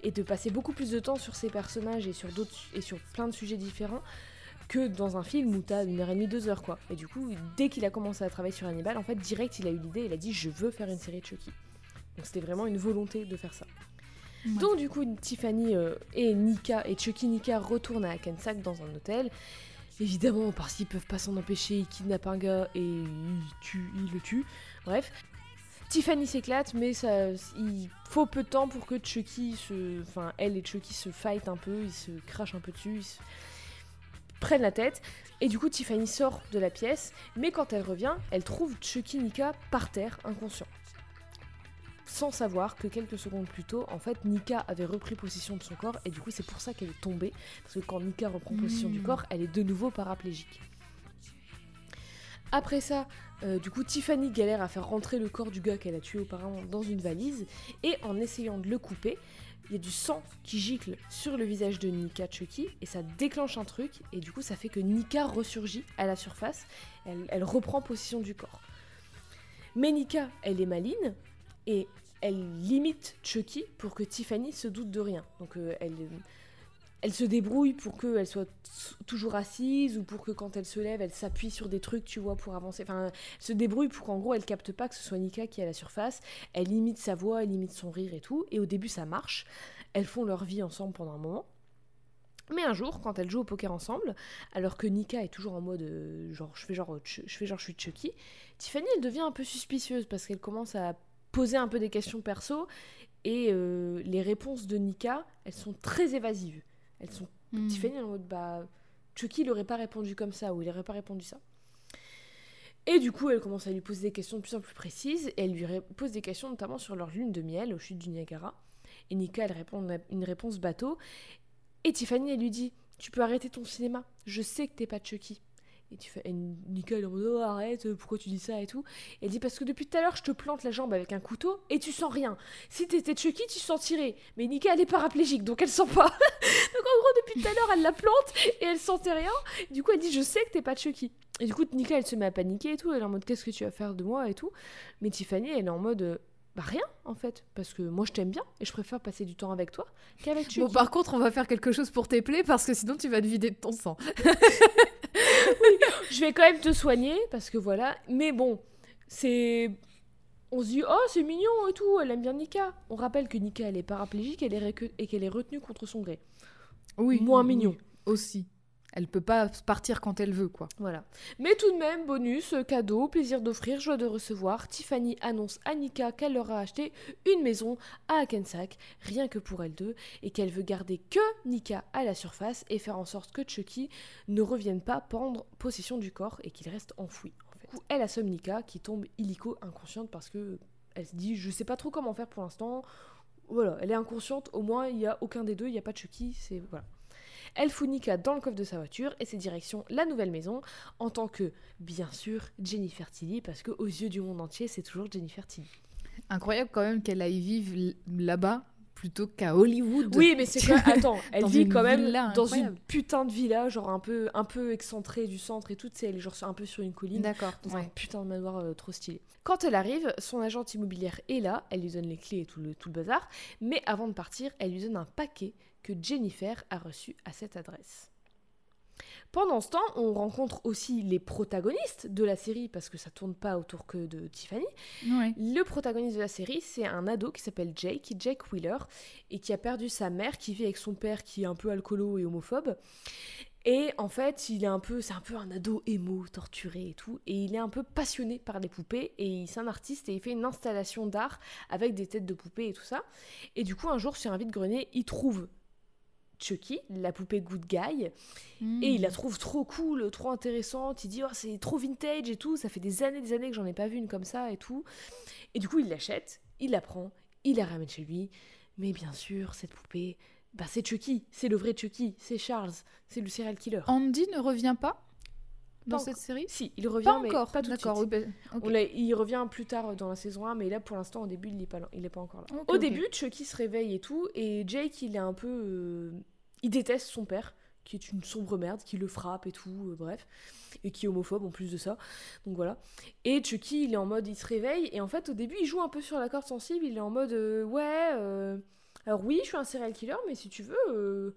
et de passer beaucoup plus de temps sur ces personnages et sur d'autres et sur plein de sujets différents que dans un film où t'as une heure et demie, deux heures quoi. Et du coup, dès qu'il a commencé à travailler sur Hannibal, en fait, direct, il a eu l'idée, il a dit je veux faire une série de Chucky. Donc c'était vraiment une volonté de faire ça. Ouais. Donc du coup, Tiffany euh, et Nika et Chucky Nika retournent à Hackensack dans un hôtel. Évidemment, parce qu'ils peuvent pas s'en empêcher, ils kidnappent un gars et ils, tuent- ils le tuent. Bref. Tiffany s'éclate, mais ça, il faut peu de temps pour que Chucky se. Enfin, elle et Chucky se fight un peu, ils se crachent un peu dessus, ils se prennent la tête. Et du coup, Tiffany sort de la pièce, mais quand elle revient, elle trouve Chucky Nika par terre, inconscient. Sans savoir que quelques secondes plus tôt, en fait, Nika avait repris possession de son corps, et du coup, c'est pour ça qu'elle est tombée. Parce que quand Nika reprend possession du Mm. corps, elle est de nouveau paraplégique. Après ça, euh, du coup, Tiffany galère à faire rentrer le corps du gars qu'elle a tué auparavant dans une valise, et en essayant de le couper, il y a du sang qui gicle sur le visage de Nika Chucky, et ça déclenche un truc, et du coup, ça fait que Nika ressurgit à la surface, elle, reprend possession du corps. Mais Nika, elle est maline, et elle limite Chucky pour que Tiffany se doute de rien. Donc euh, elle, elle se débrouille pour qu'elle soit toujours assise ou pour que quand elle se lève, elle s'appuie sur des trucs, tu vois, pour avancer. Enfin, elle se débrouille pour qu'en gros, elle capte pas que ce soit Nika qui est à la surface. Elle limite sa voix, elle limite son rire et tout. Et au début, ça marche. Elles font leur vie ensemble pendant un moment. Mais un jour, quand elles jouent au poker ensemble, alors que Nika est toujours en mode euh, genre je fais genre je fais genre je suis Chucky, Tiffany elle devient un peu suspicieuse parce qu'elle commence à poser un peu des questions perso et euh, les réponses de Nika elles sont très évasives. Elles sont Mm. Tiffany est en mode bah Chucky il aurait pas répondu comme ça ou il aurait pas répondu ça. Et du coup, elle commence à lui poser des questions de plus en plus précises et elle lui pose des questions notamment sur leur lune de miel au chute du Niagara. Et Nika, elle répond une- une réponse bateau. Et Tiffany, elle lui dit Tu peux arrêter ton cinéma, je sais que t'es pas Chucky. Et, tu fais, et Nika, elle est en mode Oh, arrête, pourquoi tu dis ça et tout. Et elle dit Parce que depuis tout à l'heure, je te plante la jambe avec un couteau et tu sens rien. Si t'étais Chucky, tu sentirais. Mais Nika, elle est paraplégique, donc elle sent pas. donc en gros, depuis tout à l'heure, elle la plante et elle sentait rien. Du coup, elle dit Je sais que t'es pas Chucky. Et du coup, Nika, elle se met à paniquer et tout. Elle est en mode Qu'est-ce que tu vas faire de moi et tout. Mais Tiffany, elle est en mode euh, Bah rien, en fait. Parce que moi, je t'aime bien et je préfère passer du temps avec toi qu'avec Chucky. Bon, par contre, on va faire quelque chose pour tes plaies parce que sinon tu vas te vider de ton sang. je vais quand même te soigner parce que voilà. Mais bon, c'est. On se dit, oh, c'est mignon et tout, elle aime bien Nika. On rappelle que Nika, elle est paraplégique elle est et qu'elle est retenue contre son gré. Oui. Moins oui, mignon. Aussi. Elle peut pas partir quand elle veut, quoi. Voilà. Mais tout de même, bonus, cadeau, plaisir d'offrir, joie de recevoir. Tiffany annonce à Nika qu'elle leur a acheté une maison à Hackensack, rien que pour elle deux, et qu'elle veut garder que Nika à la surface et faire en sorte que Chucky ne revienne pas prendre possession du corps et qu'il reste enfoui. Du coup, elle assomme Nika qui tombe illico inconsciente parce que elle se dit je sais pas trop comment faire pour l'instant. Voilà, elle est inconsciente, au moins il y a aucun des deux, il n'y a pas de Chucky, c'est voilà. Elle fout Nika dans le coffre de sa voiture et c'est direction la nouvelle maison en tant que, bien sûr, Jennifer Tilly, parce que aux yeux du monde entier, c'est toujours Jennifer Tilly. Incroyable quand même qu'elle aille vivre là-bas plutôt qu'à Hollywood. Oui, mais c'est quoi? Attends, elle vit quand même villa dans une putain de villa, genre un peu, un peu excentrée du centre et tout, tu sais, elle est genre un peu sur une colline. D'accord. dans un putain de manoir euh, trop stylé. Quand elle arrive, son agente immobilière est là, elle lui donne les clés et tout le, tout le bazar, mais avant de partir, elle lui donne un paquet que Jennifer a reçu à cette adresse. Pendant ce temps, on rencontre aussi les protagonistes de la série, parce que ça tourne pas autour que de Tiffany. Ouais. Le protagoniste de la série, c'est un ado qui s'appelle Jake, Jake Wheeler, et qui a perdu sa mère, qui vit avec son père qui est un peu alcoolo et homophobe. Et en fait, il est un peu, c'est un peu un ado émo, torturé et tout, et il est un peu passionné par les poupées, et c'est un artiste et il fait une installation d'art avec des têtes de poupées et tout ça. Et du coup, un jour, sur un vide-grenier, il trouve Chucky, la poupée Good Guy, et il la trouve trop cool, trop intéressante. Il dit oh, c'est trop vintage et tout. Ça fait des années, des années que j'en ai pas vu une comme ça et tout. Et du coup, il l'achète, il la prend, il la ramène chez lui. Mais bien sûr, cette poupée, bah, c'est Chucky, c'est le vrai Chucky, c'est Charles, c'est le serial killer. Andy ne revient pas dans Pas cette série? Si, il revient, Pas mais encore. pas tout de suite. bah. On il revient plus tard dans la saison 1, mais là pour l'instant, au début, il n'est pas, là- il est pas encore là. Au début, Chucky se réveille et tout, et Jake, il est un peu. euh, il déteste son père, qui est une sombre merde, qui le frappe et tout, euh, bref, et qui est homophobe en plus de ça. Donc voilà. Et Chucky, il est en mode, il se réveille, et en fait, au début, il joue un peu sur la corde sensible, il est en mode, euh, ouais, euh, alors oui, je suis un serial killer, mais si tu veux.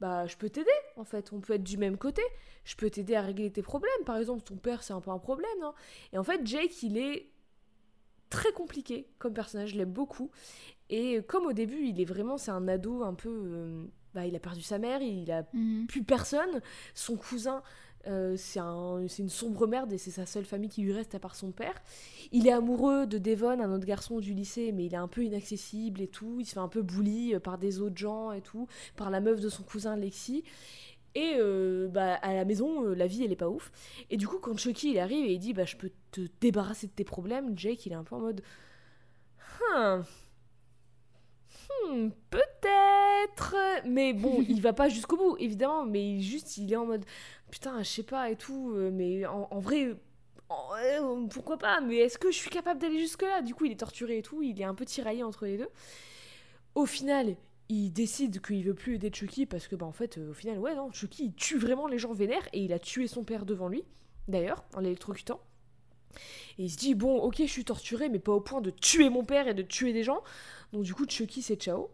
bah, je peux t'aider en fait, on peut être du même côté. Je peux t'aider à régler tes problèmes. Par exemple, ton père, c'est un peu un problème, non Et en fait, Jake, il est très compliqué comme personnage, je l'aime beaucoup. Et comme au début, il est vraiment, c'est un ado un peu. Bah, il a perdu sa mère, il a Mhm. plus personne. Son cousin, euh, c'est un, c'est une sombre merde et c'est sa seule famille qui lui reste à part son père. Il est amoureux de Devon, un autre garçon du lycée, mais il est un peu inaccessible et tout. Il se fait un peu bully euh, par des autres gens et tout, par la meuf de son cousin Lexi. Et euh, bah, à la maison, euh, la vie, elle est pas ouf. Et du coup, quand Chucky il arrive et il dit bah, Je peux te débarrasser de tes problèmes, Jake il est un peu en mode. Hmm, peut-être. Mais bon, il va pas jusqu'au bout, évidemment. Mais juste, il est en mode putain, je sais pas et tout. euh, Mais en, en vrai, en- euh, pourquoi pas Mais est-ce que je suis capable d'aller jusque-là? Du coup, il est torturé et tout. Il est un peu tiraillé entre les deux. Au final, il décide qu'il veut plus aider Chucky parce que, bah, en fait, euh, au final, ouais, non, Chucky, il tue vraiment les gens vénères et il a tué son père devant lui, d'ailleurs, en l'électrocutant. Et il se dit, bon, ok, je suis torturé, mais pas au point de tuer mon père et de tuer des gens. Donc, du coup, Chucky, c'est ciao.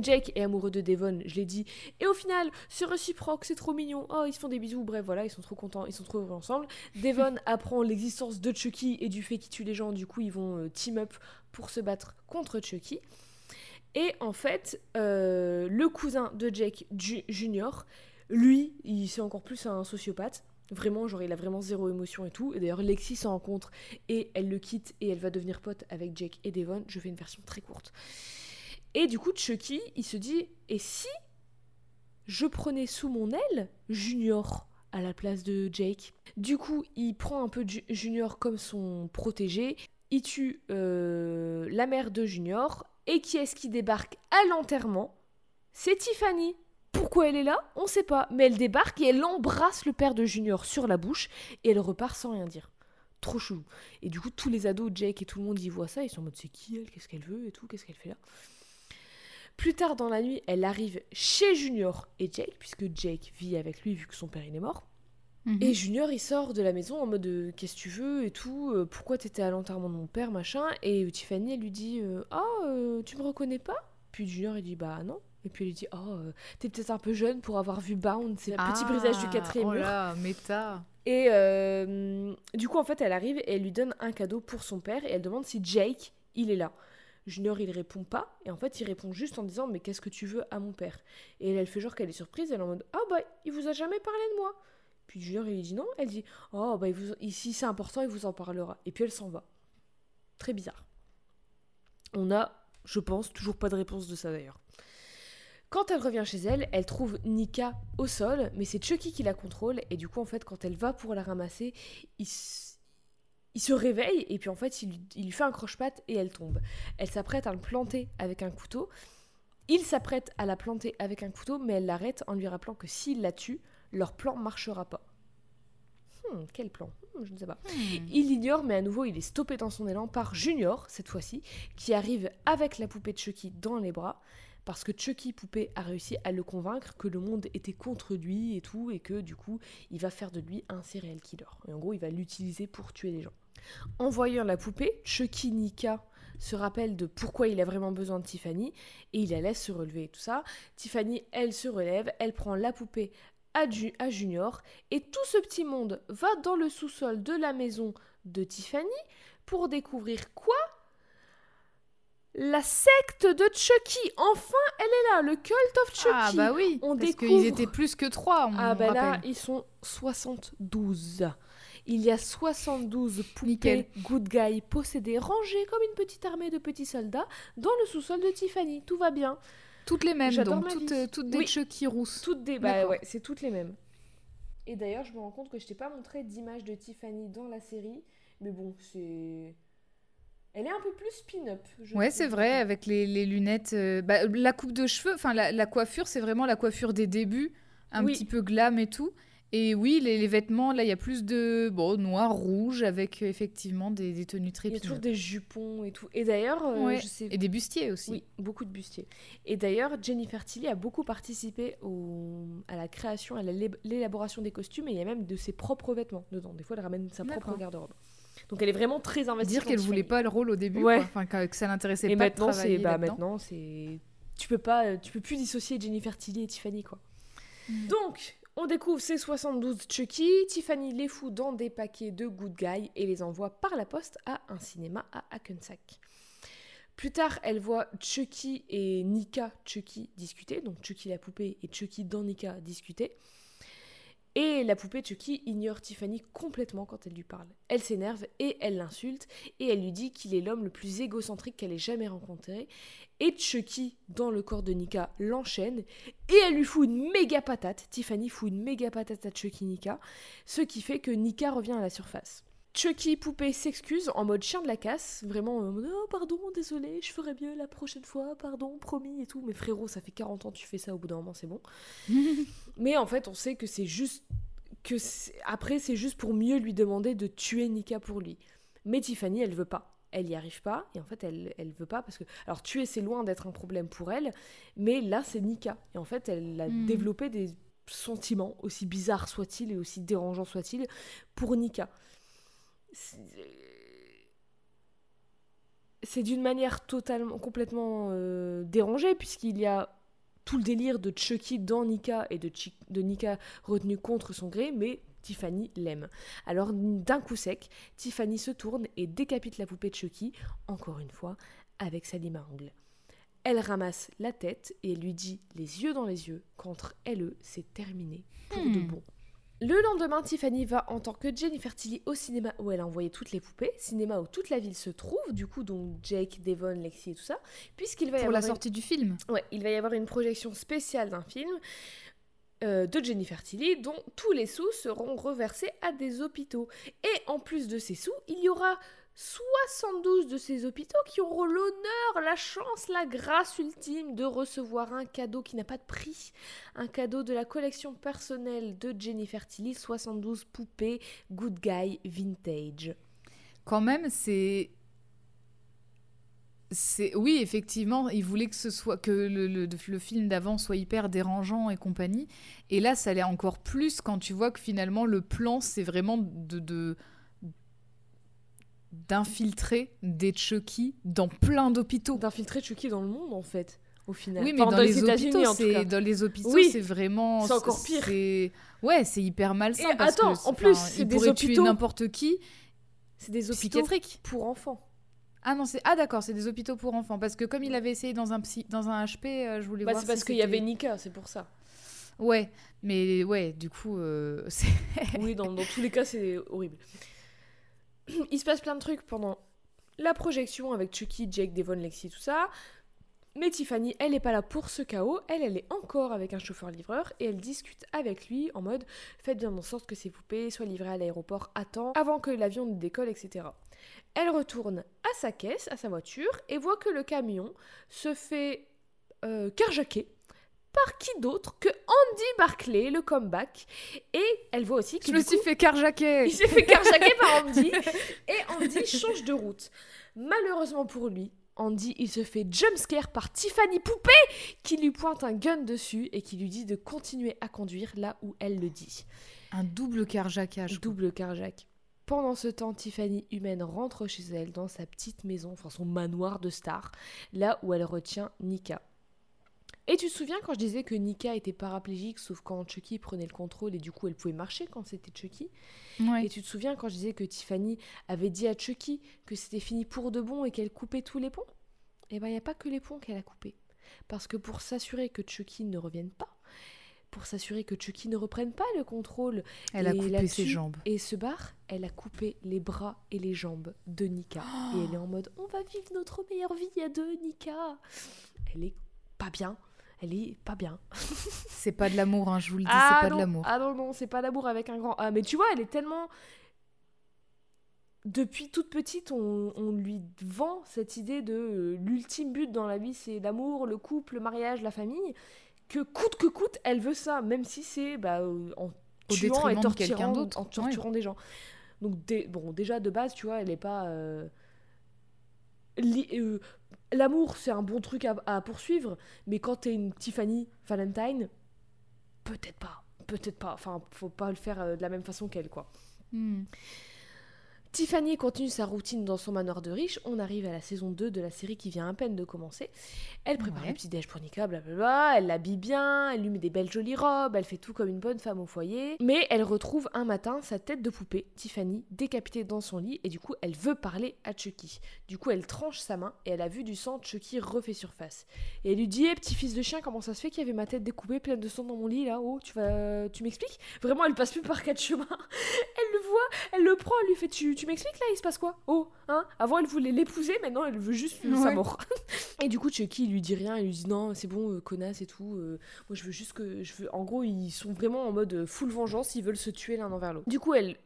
Jake est amoureux de Devon, je l'ai dit. Et au final, c'est réciproque, c'est trop mignon. Oh, ils se font des bisous, bref, voilà, ils sont trop contents, ils sont trop heureux ensemble. Devon apprend l'existence de Chucky et du fait qu'il tue les gens, du coup, ils vont euh, team up pour se battre contre Chucky. Et en fait, euh, le cousin de Jake Ju- Junior, lui, il c'est encore plus un sociopathe. Vraiment, genre, il a vraiment zéro émotion et tout. Et d'ailleurs, Lexi s'en rencontre et elle le quitte et elle va devenir pote avec Jake et Devon. Je fais une version très courte. Et du coup, Chucky, il se dit Et si je prenais sous mon aile Junior à la place de Jake? Du coup, il prend un peu Ju- Junior comme son protégé. Il tue euh, la mère de Junior. Et qui est-ce qui débarque à l'enterrement? C'est Tiffany. Pourquoi elle est là On sait pas. Mais elle débarque et elle embrasse le père de Junior sur la bouche et elle repart sans rien dire. Trop chelou. Et du coup, tous les ados, Jake et tout le monde, y voient ça. Ils sont en mode c'est qui elle Qu'est-ce qu'elle veut et tout Qu'est-ce qu'elle fait là? Plus tard dans la nuit, elle arrive chez Junior et Jake, puisque Jake vit avec lui vu que son père il est mort. Mhm. Et Junior, il sort de la maison en mode euh, qu'est-ce que tu veux et tout, euh, pourquoi t'étais à l'enterrement de mon père, machin. Et euh, Tiffany, elle lui dit euh, ah, euh, tu me reconnais pas? Puis Junior, il dit bah non. Et puis elle lui dit oh, euh, t'es peut-être un peu jeune pour avoir vu Bound, c'est le petit brisage du quatrième oh mur. là, méta. Et euh, du coup, en fait, elle arrive et elle lui donne un cadeau pour son père et elle demande si Jake, il est là. Junior, il répond pas. Et en fait, il répond juste en disant Mais qu'est-ce que tu veux à mon père? Et elle, elle fait genre qu'elle est surprise. Elle est en mode Ah bah, il vous a jamais parlé de moi. Puis Junior, il lui dit non. Elle dit Oh bah, il vous... ici c'est important, il vous en parlera. Et puis elle s'en va. Très bizarre. On a, je pense, toujours pas de réponse de ça d'ailleurs. Quand elle revient chez elle, elle trouve Nika au sol, mais c'est Chucky qui la contrôle, et du coup, en fait, quand elle va pour la ramasser, il, s- il se réveille, et puis en fait, il, lui- il lui fait un croche-patte et elle tombe. Elle s'apprête à le planter avec un couteau. Il s'apprête à la planter avec un couteau, mais elle l'arrête en lui rappelant que s'il la tue, leur plan marchera pas. Hmm, quel plan? Hmm, Je ne sais pas. Hmm. Il l'ignore, mais à nouveau, il est stoppé dans son élan par Junior, cette fois-ci, qui arrive avec la poupée de Chucky dans les bras, parce que Chucky poupée a réussi à le convaincre que le monde était contre lui et tout, et que du coup, il va faire de lui un serial killer. Et en gros, il va l'utiliser pour tuer les gens. En voyant la poupée, Chucky Nika se rappelle de pourquoi il a vraiment besoin de Tiffany, et il la laisse se relever et tout ça. Tiffany, elle se relève, elle prend la poupée à, Ju- à Junior, et tout ce petit monde va dans le sous-sol de la maison de Tiffany pour découvrir quoi? La secte de Chucky Enfin, elle est là, le cult of Chucky Ah bah oui, On parce découvre- qu'ils étaient plus que trois, on Ah bah là, ils sont 72. Il y a 72 poupées Nickel. good guy possédées, rangées comme une petite armée de petits soldats dans le sous-sol de Tiffany. Tout va bien. Toutes les mêmes, J'adore donc ma toutes, euh, toutes des Oui. Chucky rousses. Toutes des. Bah ouais, c'est toutes les mêmes. Et d'ailleurs, je me rends compte que je t'ai pas montré d'image de Tiffany dans la série. Mais bon, c'est. Elle est un peu plus spin-up. Ouais, c'est vrai, avec les, les lunettes. euh, bah, la coupe de cheveux, enfin la, la coiffure, c'est vraiment la coiffure des débuts, un Oui. petit peu glam et tout. Et oui, les, les vêtements, là, il y a plus de bon, noir, rouge, avec euh, effectivement des, des tenues très Il y a toujours des jupons et tout. Et d'ailleurs, euh, Ouais. je sais. Et des bustiers aussi. Oui, beaucoup de bustiers. Et d'ailleurs, Jennifer Tilly a beaucoup participé au... à la création, à la lé- l'élaboration des costumes, et il y a même de ses propres vêtements dedans. Des fois, elle ramène sa propre garde-robe. Donc elle est vraiment très investie. Dire qu'elle voulait pas le rôle au début, Ouais. quoi. Enfin, que, que ça l'intéressait Et pas maintenant, de c'est bah maintenant c'est tu peux pas tu peux plus dissocier Jennifer Tilly et Tiffany quoi. Mm. Donc on découvre ces 72 Chucky, Tiffany les fout dans des paquets de good guy et les envoie par la poste à un cinéma à Hackensack. Plus tard, elle voit Chucky et Nika Chucky discuter, donc Chucky la poupée et Chucky dans Nika discuter. Et la poupée Chucky ignore Tiffany complètement quand elle lui parle. Elle s'énerve et elle l'insulte et elle lui dit qu'il est l'homme le plus égocentrique qu'elle ait jamais rencontré. Et Chucky, dans le corps de Nika, l'enchaîne et elle lui fout une méga patate. Tiffany fout une méga patate à Chucky Nika, ce qui fait que Nika revient à la surface. Chucky poupée s'excuse en mode chien de la casse, vraiment en mode oh pardon, désolé, je ferai mieux la prochaine fois, pardon, promis et tout. Mais frérot, ça fait 40 ans que tu fais ça, au bout d'un moment c'est bon. Mais en fait, on sait que c'est juste que après c'est juste pour mieux lui demander de tuer Nika pour lui. Mais Tiffany, elle veut pas. Elle y arrive pas et en fait elle elle veut pas parce que alors tuer c'est loin d'être un problème pour elle, mais là c'est Nika et en fait elle a Hmm. développé des sentiments aussi bizarres soient-ils et aussi dérangeants soient-ils pour Nika. C'est- C'est d'une manière totalement complètement euh, dérangée puisqu'il y a tout le délire de Chucky dans Nika et de, Nika retenu contre son gré, mais Tiffany l'aime. Alors d'un coup sec, Tiffany se tourne et décapite la poupée de Chucky, encore une fois, avec sa lime à ongles. Elle ramasse la tête et elle lui dit les yeux dans les yeux qu'entre elle et eux, c'est terminé pour de Hmm. bon. Le lendemain, Tiffany va en tant que Jennifer Tilly au cinéma où elle a envoyé toutes les poupées, cinéma où toute la ville se trouve, du coup donc Jake, Devon, Lexi et tout ça, puisqu'il va y Pour avoir la une- sortie du film. Ouais, il va y avoir une projection spéciale d'un film euh, de Jennifer Tilly dont tous les sous seront reversés à des hôpitaux. Et en plus de ces sous, il y aura 72 de ces hôpitaux qui auront l'honneur, la chance, la grâce ultime de recevoir un cadeau qui n'a pas de prix. Un cadeau de la collection personnelle de Jennifer Tilly, 72 poupées Good Guy Vintage. Quand même, c'est. Oui, effectivement, il voulait que ce soit que le, film d'avant soit hyper dérangeant et compagnie. Et là, ça l'est encore plus quand tu vois que finalement le plan, c'est vraiment de- d'infiltrer des Chucky dans plein d'hôpitaux. D'infiltrer Chucky dans le monde en fait, au final. Oui, mais Enfin, dans, les États-Unis, hôpitaux, c'est dans les hôpitaux, Oui. c'est vraiment C'est encore pire. Ouais, c'est hyper malsain. Et parce attends, que, en plus, c'est des pourrait tuer hôpitaux n'importe qui. C'est des hôpitaux Psychiatrique. pour enfants. Ah non, c'est ah d'accord, c'est des hôpitaux pour enfants parce que comme il avait essayé dans un psy... dans un HP, euh, je voulais Bah, voir c'est parce qu'il y avait Nika, c'est pour ça. Ouais, mais ouais, du coup euh, c'est Oui, dans, dans tous les cas, c'est horrible. Il se passe plein de trucs pendant la projection avec Chucky, Jake, Devon, Lexi, tout ça. Mais Tiffany, elle n'est pas là pour ce chaos. Elle, elle est encore avec un chauffeur-livreur et elle discute avec lui en mode faites bien en sorte que ces poupées soient livrées à l'aéroport à temps avant que l'avion ne décolle, etc. Elle retourne à sa caisse, à sa voiture et voit que le camion se fait euh, par qui d'autre que Andy Barclay, le comeback. Et elle voit aussi que Je me suis coup, fait carjacker. il s'est fait carjacker par Andy et Andy change de route. Malheureusement pour lui, Andy, il se fait jumpscare par Tiffany Poupée qui lui pointe un gun dessus et qui lui dit de continuer à conduire là où elle le dit. Un double carjackage. Double carjack. Pendant ce temps, Tiffany humaine rentre chez elle dans sa petite maison, enfin son manoir de star, là où elle retient Nika. Et tu te souviens quand je disais que Nika était paraplégique, sauf quand Chucky prenait le contrôle et du coup elle pouvait marcher quand c'était Chucky? Ouais. Et tu te souviens quand je disais que Tiffany avait dit à Chucky que c'était fini pour de bon et qu'elle coupait tous les ponts? Eh ben, il n'y a pas que les ponts qu'elle a coupés. Parce que pour s'assurer que Chucky ne revienne pas, pour s'assurer que Chucky ne reprenne pas le contrôle Elle a coupé ses jambes. et se barre, elle a coupé les bras et les jambes de Nika. Et elle est en mode on va vivre notre meilleure vie à deux, Nika. Elle est pas bien. Elle est pas bien. C'est pas de l'amour, hein, je vous le dis, ah c'est pas non, de l'amour. Ah non, non, c'est pas d'amour avec un grand A. Mais tu vois, elle est tellement. Depuis toute petite, on, on lui vend cette idée de euh, l'ultime but dans la vie, c'est l'amour, le couple, le mariage, la famille. Que coûte que coûte, elle veut ça, même si c'est bah, euh, en Au tuant et de torturant, d'autre. en torturant des gens. Donc, bon, déjà de base, tu vois, elle est pas. euh, li- euh, L'amour, c'est un bon truc à, poursuivre, mais quand t'es une Tiffany Valentine, peut-être pas. Peut-être pas. Enfin, faut pas le faire euh, de la même façon qu'elle, quoi. Hmm. Tiffany continue sa routine dans son manoir de riche. On arrive à la saison 2 de la série qui vient à peine de commencer. Elle prépare Ouais. le petit-déj pour Nika, blablabla. Elle l'habille bien, elle lui met des belles jolies robes, elle fait tout comme une bonne femme au foyer. Mais elle retrouve un matin sa tête de poupée, Tiffany, décapitée dans son lit et du coup elle veut parler à Chucky. Du coup elle tranche sa main et elle a vu du sang, Chucky refait surface. Et elle lui dit Eh, petit fils de chien, comment ça se fait qu'il y avait ma tête découpée pleine de sang dans mon lit là? Oh, tu vas, tu m'expliques? Vraiment, elle passe plus par quatre chemins. Elle le voit, elle le prend, elle lui fait Tu, tu m'expliques là, il se passe quoi? Oh, hein? Avant, elle voulait l'épouser, maintenant, elle veut juste sa mort. et du coup, Chucky, il lui dit rien, il lui dit Non, c'est bon, euh, connasse et tout. euh, moi, je veux juste que. Je veux... En gros, ils sont vraiment en mode euh, full vengeance, ils veulent se tuer l'un envers l'autre. Du coup, elle.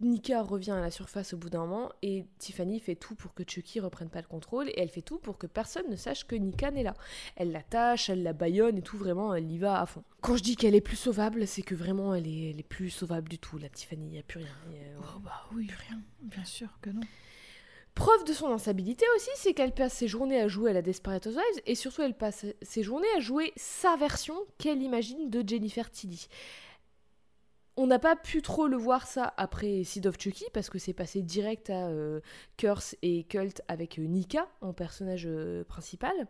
Nika revient à la surface au bout d'un moment et Tiffany fait tout pour que Chucky reprenne pas le contrôle et elle fait tout pour que personne ne sache que Nika n'est là. Elle l'attache, elle la baillonne et tout, vraiment, elle y va à fond. Quand je dis qu'elle est plus sauvable, c'est que vraiment, elle est, elle est plus sauvable du tout, la Tiffany, il n'y a plus rien. Y a- Oh bah oui, rien. Bien sûr que non. Preuve de son instabilité aussi, c'est qu'elle passe ses journées à jouer à la Desperate Housewives et surtout elle passe ses journées à jouer sa version qu'elle imagine de Jennifer Tilly. On n'a pas pu trop le voir ça après Seed of Chucky parce que c'est passé direct à euh, Curse et Cult avec euh, Nika en personnage euh, principal.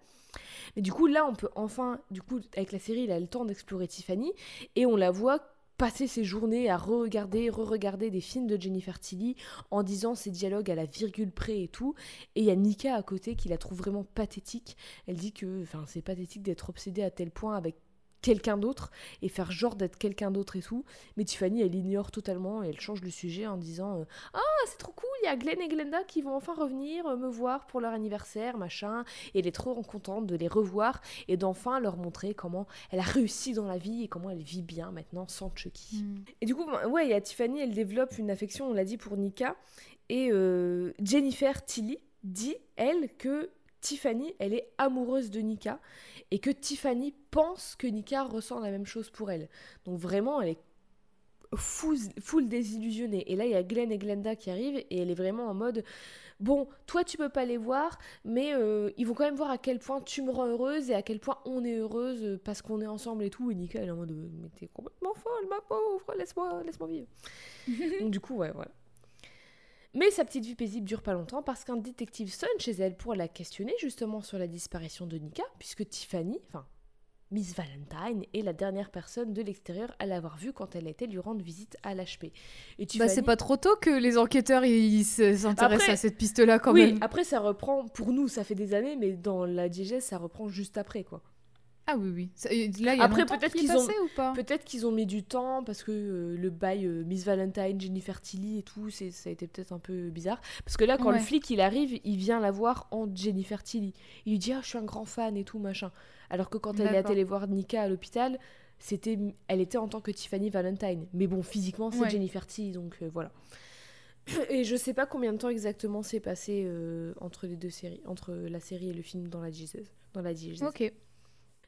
Mais du coup là on peut enfin, du coup avec la série il a le temps d'explorer Tiffany et on la voit passer ses journées à re-regarder, re-regarder des films de Jennifer Tilly en disant ses dialogues à la virgule près et tout. Et il y a Nika à côté qui la trouve vraiment pathétique. Elle dit que c'est pathétique d'être obsédée à tel point avec quelqu'un d'autre et faire genre d'être quelqu'un d'autre et tout. Mais Tiffany, elle ignore totalement et elle change le sujet en disant euh, Ah, c'est trop cool, il y a Glenn et Glenda qui vont enfin revenir euh, me voir pour leur anniversaire, machin. Et elle est trop contente de les revoir et d'enfin leur montrer comment elle a réussi dans la vie et comment elle vit bien maintenant sans Chucky. Hmm. Et du coup, ben, ouais, il y a Tiffany, elle développe une affection, on l'a dit, pour Nika. Et euh, Jennifer Tilly dit, elle, que Tiffany, elle est amoureuse de Nika. Et que Tiffany pense que Nika ressent la même chose pour elle. Donc vraiment, elle est full, full désillusionnée. Et là, il y a Glenn et Glenda qui arrivent. Et elle est vraiment en mode... Bon, toi tu peux pas les voir, mais euh, ils vont quand même voir à quel point tu me rends heureuse et à quel point on est heureuse euh, parce qu'on est ensemble et tout. Et Nika elle est en mode euh, mais t'es complètement folle ma pauvre, laisse-moi laisse vivre. Donc du coup ouais voilà. Mais sa petite vie paisible dure pas longtemps parce qu'un détective sonne chez elle pour la questionner justement sur la disparition de Nika, puisque Tiffany, enfin Miss Valentine, est la dernière personne de l'extérieur à l'avoir vue quand elle était lui rendre visite à l'HP. Et Bah Tiffany- c'est pas trop tôt que les enquêteurs ils se- s'intéressent Après- à cette piste-là quand oui, même. après ça reprend, pour nous ça fait des années, mais dans la diégèse ça reprend juste après quoi. Ah oui oui. Ça- Là il y a Après, peut-être qu'ils ont- ou pas? Peut-être qu'ils ont mis du temps parce que euh, le bail euh, Miss Valentine, Jennifer Tilly et tout, c'est, ça a été peut-être un peu bizarre. Parce que là, quand le flic il arrive, il vient la voir en Jennifer Tilly. Il lui dit Ah, je suis un grand fan et tout, machin. Alors que quand elle est allée voir Nika à l'hôpital, c'était, elle était en tant que Tiffany Valentine. Mais bon, physiquement, c'est Ouais. Jennifer Tilly, donc euh, voilà. Et je sais pas combien de temps exactement s'est passé entre les deux séries, entre la série et le film dans la diégèse. Dans la. Ok.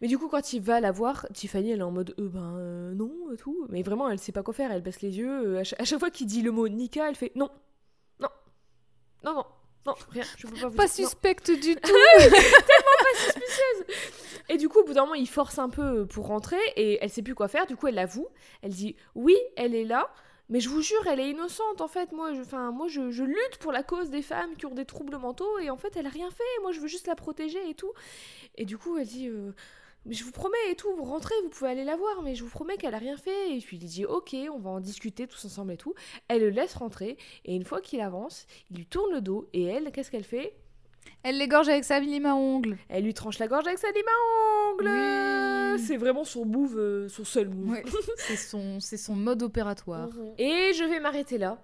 Mais du coup, quand il va la voir, Tiffany, elle est en mode euh, ben euh, non, et tout. Mais vraiment, elle sait pas quoi faire. Elle baisse les yeux. euh, à, cha- à chaque fois qu'il dit le mot Nika, elle fait non, non, non, non, non, rien. Je peux pas vous Pas dire, non. suspecte du tout. Et du coup, au bout d'un moment, il force un peu pour rentrer et elle sait plus quoi faire. Du coup, elle l'avoue. Elle dit oui, elle est là. Mais je vous jure, elle est innocente en fait. Moi, je, enfin, moi, je, je lutte pour la cause des femmes qui ont des troubles mentaux et en fait, elle a rien fait. Moi, je veux juste la protéger et tout. Et du coup, elle dit, euh, je vous promets et tout, vous rentrez, vous pouvez aller la voir, mais je vous promets qu'elle a rien fait. Et puis il dit, ok, on va en discuter tous ensemble et tout. Elle le laisse rentrer et une fois qu'il avance, il lui tourne le dos et elle, qu'est-ce qu'elle fait? Elle l'égorge avec sa lime à ongles. Elle lui tranche la gorge avec sa lime à ongles. Oui. C'est vraiment son move, euh, son seul move. Ouais. c'est son c'est son mode opératoire. Et je vais m'arrêter là.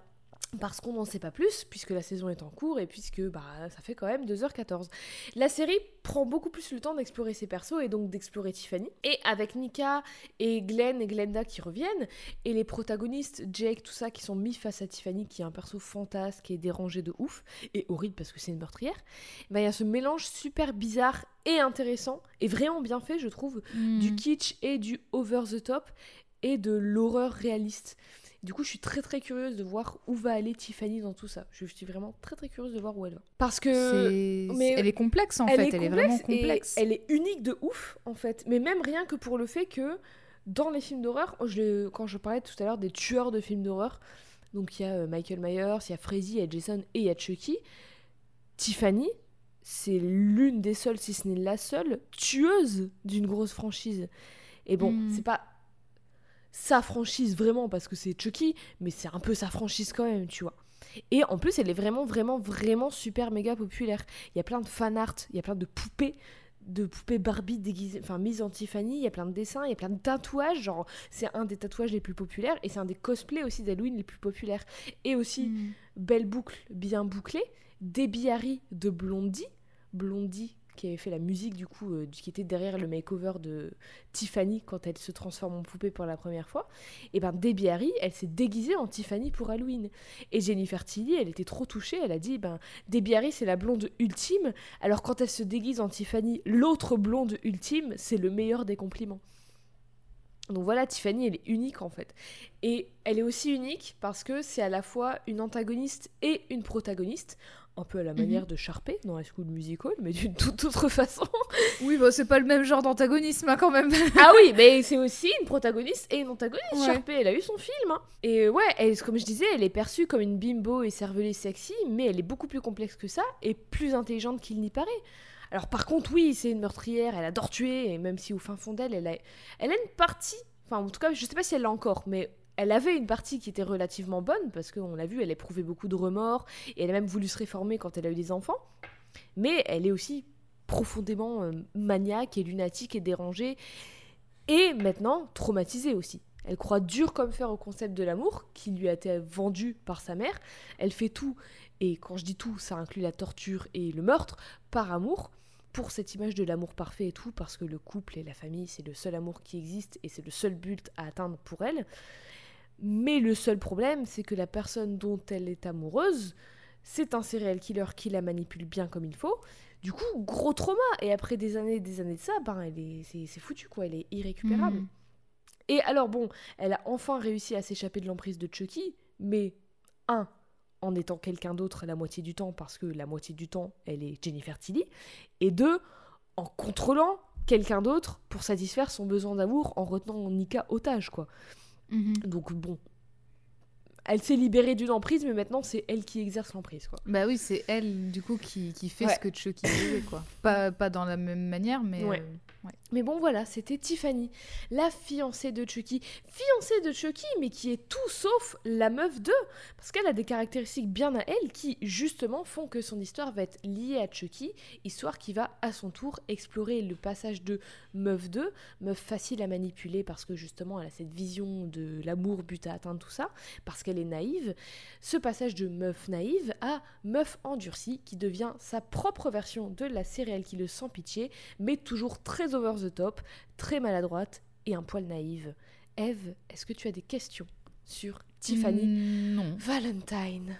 Parce qu'on n'en sait pas plus, puisque la saison est en cours et puisque bah, ça fait quand même 2h14. La série prend beaucoup plus le temps d'explorer ses persos et donc d'explorer Tiffany. Et avec Nika et Glenn et Glenda qui reviennent, et les protagonistes, Jake, tout ça, qui sont mis face à Tiffany, qui est un perso fantasque, est dérangé de ouf, et horrible parce que c'est une meurtrière, bah, il y a ce mélange super bizarre et intéressant, et vraiment bien fait, je trouve, Hmm. du kitsch et du over the top, et de l'horreur réaliste. Du coup, je suis très très curieuse de voir où va aller Tiffany dans tout ça. Je suis vraiment très très curieuse de voir où elle va. Parce que mais Elle est complexe en elle fait, est elle est vraiment complexe elle est unique de ouf en fait. Mais même rien que pour le fait que dans les films d'horreur, je le- quand je parlais tout à l'heure des tueurs de films d'horreur, donc il y a euh, Michael Myers, il y a Freddy, il y a Jason et il y a Chucky. Tiffany, c'est l'une des seules, si ce n'est la seule, tueuse d'une grosse franchise. Et bon, Mm. c'est pas sa franchise vraiment parce que c'est Chucky, mais c'est un peu sa franchise quand même, tu vois. Et en plus, elle est vraiment, vraiment, vraiment super méga populaire. Il y a plein de fan art, il y a plein de poupées, de poupées Barbie déguisées, enfin mises en Tiffany, il y a plein de dessins, il y a plein de tatouages, genre c'est un des tatouages les plus populaires et c'est un des cosplays aussi d'Halloween les plus populaires. Et aussi, Hmm. belle boucle bien bouclée, Debbie Harry de Blondie, Blondie qui avait fait la musique du coup, euh, qui était derrière le makeover de Tiffany quand elle se transforme en poupée pour la première fois. Et ben Debbie Harry, elle s'est déguisée en Tiffany pour Halloween. Et Jennifer Tilly, elle était trop touchée, elle a dit ben Debbie Harry c'est la blonde ultime, alors quand elle se déguise en Tiffany, l'autre blonde ultime, c'est le meilleur des compliments. Donc voilà, Tiffany, elle est unique en fait. Et elle est aussi unique parce que c'est à la fois une antagoniste et une protagoniste, un peu à la Mhm. manière de Sharpay dans High School Musical, mais d'une toute autre façon. Oui, bah, c'est pas le même genre d'antagonisme hein, quand même. ah oui, mais c'est aussi une protagoniste et une antagoniste. Ouais. Sharpay, elle a eu son film. hein. Et ouais, elle, comme je disais, elle est perçue comme une bimbo et cervelée sexy, mais elle est beaucoup plus complexe que ça et plus intelligente qu'il n'y paraît. Alors par contre, oui, c'est une meurtrière, elle adore tuer, et même si au fin fond d'elle, elle a, elle a une partie, enfin en tout cas, je sais pas si elle l'a encore, mais elle avait une partie qui était relativement bonne, parce qu'on l'a vu, elle éprouvait beaucoup de remords, et elle a même voulu se réformer quand elle a eu des enfants. Mais elle est aussi profondément euh, maniaque et lunatique et dérangée, et maintenant traumatisée aussi. Elle croit dur comme fer au concept de l'amour, qui lui a été vendu par sa mère. Elle fait tout, et quand je dis tout, ça inclut la torture et le meurtre, par amour, pour cette image de l'amour parfait et tout, parce que le couple et la famille, c'est le seul amour qui existe, et c'est le seul but à atteindre pour elle. Mais le seul problème, c'est que la personne dont elle est amoureuse, c'est un serial killer qui la manipule bien comme il faut. Du coup, gros trauma. Et après des années et des années de ça, ben, elle est, c'est, c'est foutu, quoi. Elle est irrécupérable. Hmm. Et alors, bon, elle a enfin réussi à s'échapper de l'emprise de Chucky, mais, un, en étant quelqu'un d'autre la moitié du temps, parce que la moitié du temps, elle est Jennifer Tilly, et deux, en contrôlant quelqu'un d'autre pour satisfaire son besoin d'amour en retenant Nika otage, quoi. Mhm. Donc, bon. Elle s'est libérée d'une emprise, mais maintenant, c'est elle qui exerce l'emprise, quoi. Bah oui, c'est elle du coup qui, qui fait Ouais. ce que Chucky faisait quoi. Pas, pas dans la même manière, mais. Ouais. euh, Mais bon, voilà, c'était Tiffany, la fiancée de Chucky. Fiancée de Chucky, mais qui est tout sauf la meuf d'eux. Parce qu'elle a des caractéristiques bien à elle qui, justement, font que son histoire va être liée à Chucky. Histoire qui va, à son tour, explorer le passage de meuf d'eux, meuf facile à manipuler parce que, justement, elle a cette vision de l'amour, but à atteindre, tout ça. Parce qu'elle est naïve. Ce passage de meuf naïve à meuf endurcie qui devient sa propre version de la céréale qui le sans pitié mais toujours très over the top, très maladroite et un poil naïve. Eve, est-ce que tu as des questions sur Tiffany mm, Non. Valentine?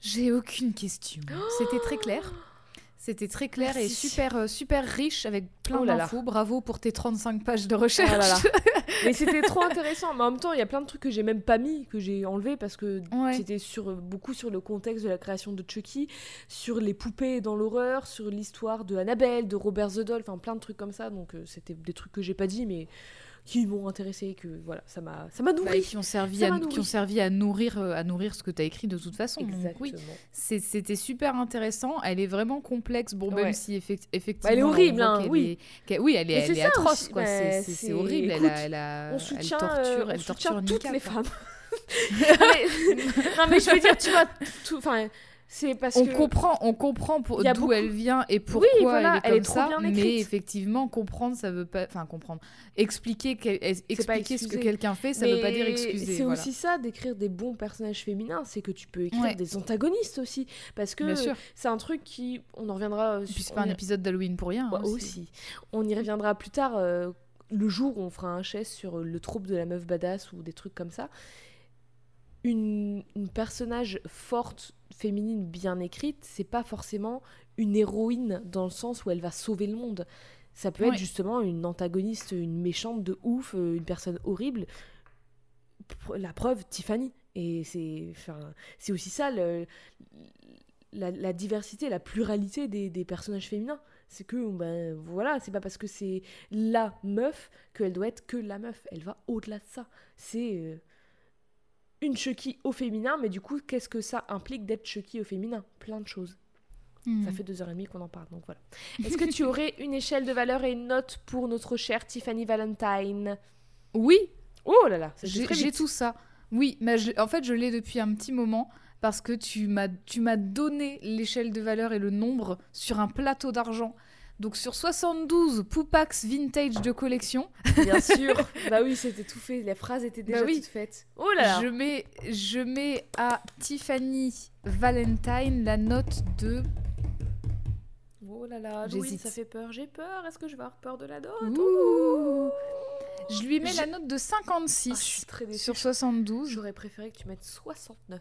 J'ai aucune question. C'était très clair. C'était très clair et super, euh, super riche avec plein Oh d'infos. Bravo pour tes 35 pages de recherche. Là là. Mais c'était trop intéressant. Mais en même temps, il y a plein de trucs que j'ai même pas mis, que j'ai enlevé parce que Ouais. c'était sur beaucoup sur le contexte de la création de Chucky, sur les poupées dans l'horreur, sur l'histoire de Annabelle, de Robert the Doll, enfin plein de trucs comme ça. Donc euh, c'était des trucs que j'ai pas dit, mais qui m'ont intéressé, que voilà, ça m'a, ça m'a Bah, nourri. qui ont servi, Ça à, qui ont servi à nourrir, euh, à nourrir ce que tu as écrit de toute façon. Donc, Exactement. oui, c'est- c'était super intéressant. Elle est vraiment complexe. Bon, même Ouais. si effect- effectivement. Bah, elle est on horrible, hein, qu'elle oui. est- oui, elle est, elle est atroce. quoi. Bah, C'est- horrible. écoute, elle, a, elle, a- on elle soutient, torture, euh, elle on torture toutes Nika, les quoi. femmes. non, mais, non, mais je veux dire, tu vois, enfin, C'est parce on que comprend, on comprend pour d'où beaucoup- elle vient et pourquoi voilà, elle est elle comme trop ça. bien mais effectivement, comprendre, ça veut pas, enfin comprendre, expliquer, quel- expliquer ce que quelqu'un fait, ça veut pas dire excuser. C'est voilà. aussi ça d'écrire des bons personnages féminins, c'est que tu peux écrire Ouais. des antagonistes aussi, parce que c'est un truc qui, on en reviendra. euh, puis c'est pas un y- épisode d'Halloween pour rien. Ouais, hein, c'est- aussi. On y reviendra plus tard, euh, le jour où on fera un chess sur le troupe de la meuf badass ou des trucs comme ça. Une, une personnage forte, féminine, bien écrite, c'est pas forcément une héroïne dans le sens où elle va sauver le monde. Ça peut être justement une antagoniste, une méchante de ouf, euh, une personne horrible. La preuve, Tiffany. Et c'est enfin, c'est aussi ça, le- la, la diversité, la pluralité des, des personnages féminins. C'est que, ben voilà, c'est pas parce que c'est la meuf qu'elle doit être que la meuf. Elle va au-delà de ça. C'est euh, une Chucky au féminin, mais du coup, qu'est-ce que ça implique d'être Chucky au féminin? Plein de choses. Hmm. Ça fait deux heures et demie qu'on en parle, donc voilà. Est-ce que tu aurais une échelle de valeur et une note pour notre chère Tiffany Valentine? Oui, Oh là là, j'ai tout ça. Oui, mais je- en fait, je l'ai depuis un petit moment parce que tu m'as donné l'échelle de valeur et le nombre sur un plateau d'argent. Donc sur 72 Poupax vintage de collection, Bien sûr. bah oui, c'était tout fait. Les phrases étaient déjà Bah oui. toutes faites. Oh là là. je mets je mets à Tiffany Valentine la note de Oh là là, Louis, ça fait peur. J'ai peur. Est-ce que je vais avoir peur de la note Ouh. Je lui mets la note de Ah, 56 Je suis très déçue. sur 72. J'aurais préféré que tu mettes 69.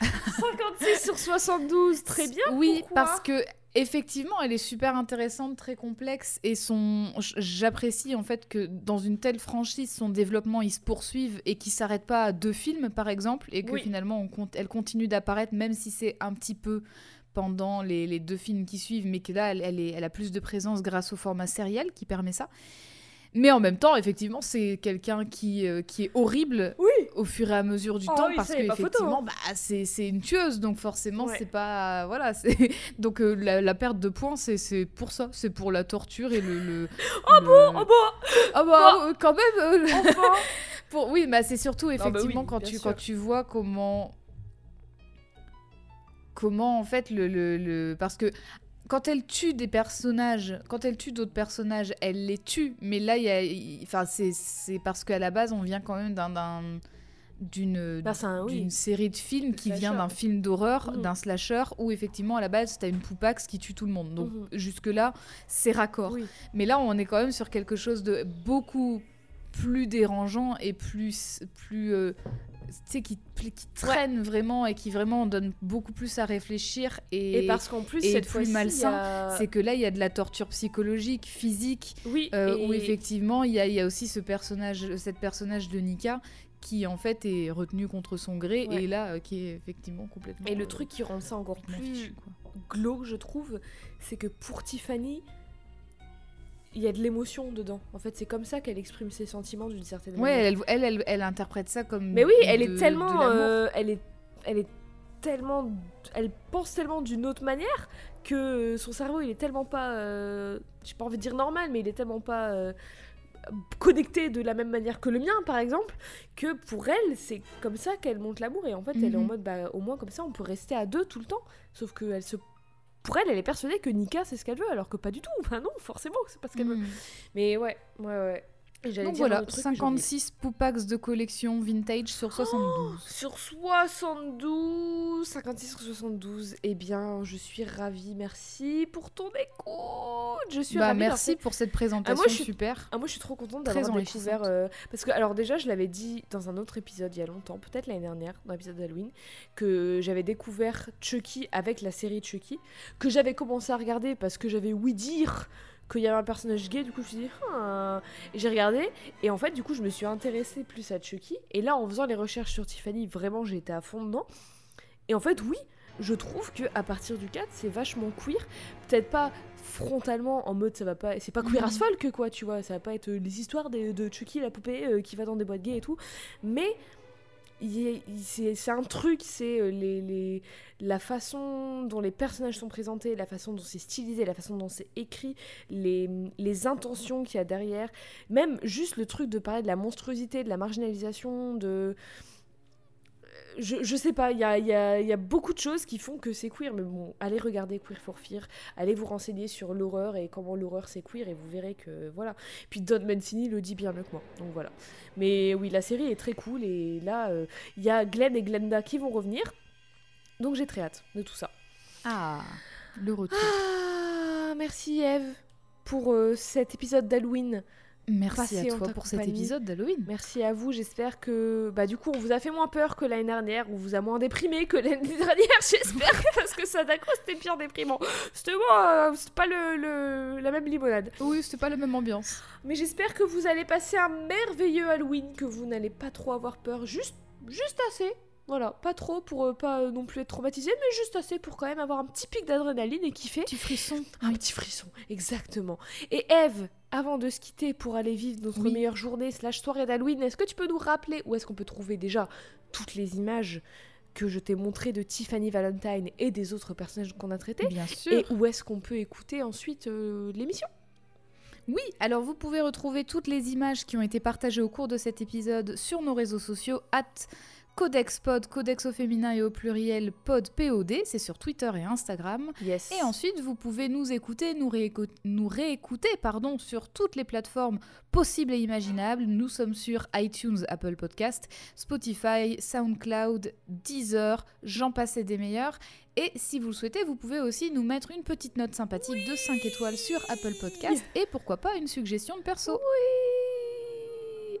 56 sur 72, très bien. Oui, pourquoi? parce que effectivement, elle est super intéressante, très complexe, et son, j'apprécie en fait que dans une telle franchise, son développement il se poursuive et qu'il s'arrête pas à deux films par exemple, et que Oui. finalement on compte, elle continue d'apparaître, même si c'est un petit peu pendant les, les deux films qui suivent, mais que là, elle, elle est, elle a plus de présence grâce au format sériel qui permet ça. Mais en même temps, effectivement, c'est quelqu'un qui, euh, qui est horrible Oui. au fur et à mesure du Oh temps oui, parce que effectivement hein. bah, c'est c'est une tueuse donc forcément Ouais. c'est pas voilà c'est donc euh, la, la perte de points c'est c'est pour ça c'est pour la torture et le, le Oh le- bon, oh bon, ah bah euh, quand même euh, enfin. pour oui bah c'est surtout bah effectivement oui, quand tu sûr. quand tu vois comment comment en fait le, le, le- parce que quand elle tue des personnages, quand elle tue d'autres personnages, elle les tue. Mais là, il y a, enfin, c'est, c'est parce qu'à la base, on vient quand même d'un, d'une, Bah, oui. d'une série de films qui Slasher. vient d'un film d'horreur, Mhm. d'un slasher, où effectivement, à la base, t'as une poupax qui tue tout le monde. Donc Mhm. jusque-là, c'est raccord. Oui. Mais là, on est quand même sur quelque chose de beaucoup plus dérangeant et plus, plus euh, sais, qui, qui traîne vraiment et qui vraiment donne beaucoup plus à réfléchir. Et, Et, parce qu'en plus, cette plus malsain, a- c'est que là, il y a de la torture psychologique, physique, oui, euh, et- où effectivement, il y a, y a aussi ce personnage, cette personnage de Nika qui en fait est retenu contre son gré Ouais. et là euh, qui est effectivement complètement. Et le euh, truc qui rend ça encore plus fichu, quoi. glauque, je trouve, c'est que pour Tiffany, il y a de l'émotion dedans. En fait, c'est comme ça qu'elle exprime ses sentiments d'une certaine Ouais, manière. elle, elle, elle, elle interprète ça comme. Mais oui, elle est tellement, euh, elle est, elle est tellement, elle pense tellement d'une autre manière que son cerveau, il est tellement pas, euh, j'ai pas envie de dire normal, mais il est tellement pas euh, connecté de la même manière que le mien, par exemple, que pour elle, c'est comme ça qu'elle monte l'amour et en fait, elle est en Mhm. mode, bah, au moins comme ça, on peut rester à deux tout le temps. Sauf que elle se, pour elle, elle est persuadée que Nika, c'est ce qu'elle veut, alors que pas du tout. Enfin non, forcément, c'est pas ce qu'elle veut. Mm. Mais ouais, ouais, ouais. Donc voilà, autre truc, mais j'ai oublié. 56 poupax de collection vintage sur 72. Sur 72, 56 sur 72, eh bien, je suis ravie. Merci pour ton écoute. Je suis bah ravie. merci pour cette présentation je suis- super. Ah, moi, je suis trop contente d'avoir découvert. euh, parce que, alors, déjà, je l'avais dit dans un autre épisode il y a longtemps, peut-être l'année dernière, dans l'épisode d'Halloween, que j'avais découvert Chucky avec la série Chucky, que j'avais commencé à regarder parce que j'avais ouï dire qu'il y avait un personnage gay. Du coup, je me suis dit, ah. J'ai regardé, et en fait, du coup, je me suis intéressée plus à Chucky. Et là, en faisant les recherches sur Tiffany, vraiment, j'ai été à fond dedans. Et en fait, oui, je trouve que à partir du 4, c'est vachement queer. Peut-être pas frontalement en mode ça va pas c'est pas queer Mhm. as folk quoi tu vois ça va pas être euh, les histoires de, de Chucky la poupée euh, qui va dans des boîtes gays et tout mais c'est un truc c'est euh, les- la façon dont les personnages sont présentés la façon dont c'est stylisé la façon dont c'est écrit les, les intentions qu'il y a derrière. Même juste le truc de parler de la monstruosité de la marginalisation de je, je sais pas, il y a, y a- y a beaucoup de choses qui font que c'est queer, mais bon, allez regarder Queer for Fear, allez vous renseigner sur l'horreur et comment l'horreur c'est queer, et vous verrez que voilà. Puis Don Mancini le dit bien mieux que moi, donc voilà. Mais oui, la série est très cool, et là, euh, il y a Glenn et Glenda qui vont revenir, donc j'ai très hâte de tout ça. Ah, le retour. Ah, merci Eve pour euh, cet épisode d'Halloween. Merci à toi pour cet épisode d'Halloween. Merci à vous, j'espère que bah du coup on vous a fait moins peur que l'année dernière, on vous a moins déprimé que l'année dernière, j'espère, parce que Sadako c'était pire déprimant. C'était euh, c'était pas le, le- la même limonade. Oui, c'était pas la même ambiance. Mais j'espère que vous allez passer un merveilleux Halloween, que vous n'allez pas trop avoir peur, juste, juste assez. Voilà, pas trop pour euh, pas euh, non plus être traumatisé, mais juste assez pour quand même avoir un petit pic d'adrénaline et kiffer. Petit frisson. Un petit frisson, exactement. Et Eve, avant de se quitter pour aller vivre notre Oui. meilleure journée slash soirée d'Halloween, est-ce que tu peux nous rappeler où est-ce qu'on peut trouver déjà toutes les images que je t'ai montrées de Tiffany Valentine et des autres personnages qu'on a traités Bien sûr. Et où est-ce qu'on peut écouter ensuite euh, l'émission? Oui, alors vous pouvez retrouver toutes les images qui ont été partagées au cours de cet épisode sur nos réseaux sociaux, at CodexPod, Codex au féminin et au pluriel, pod POD, c'est sur Twitter et Instagram. Yes. Et ensuite, vous pouvez nous écouter, nous réécouter pardon, sur toutes les plateformes possibles et imaginables. Nous sommes sur iTunes, Apple Podcast, Spotify, SoundCloud, Deezer, j'en passe et des meilleurs. Et si vous le souhaitez, vous pouvez aussi nous mettre une petite note sympathique de 5 étoiles sur Apple Podcast et pourquoi pas une suggestion de perso. Oui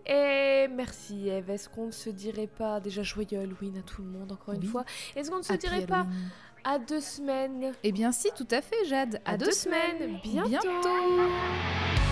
Et merci Eve, est-ce qu'on ne se dirait pas déjà joyeux Halloween à tout le monde encore une Oui. fois Est-ce qu'on ne se Happy dirait pas à deux semaines? Eh bien si, tout à fait, Jade. À, À deux, deux semaines. semaines. Bientôt. Bientôt.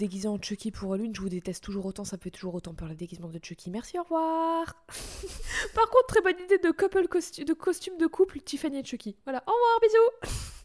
Déguisez en Chucky pour Halloween, je vous déteste toujours autant, ça fait toujours autant peur le déguisement de Chucky. Merci, au revoir. Par contre, très bonne idée de couple costu- de costume de couple Tiffany et Chucky. Voilà, au revoir, bisous.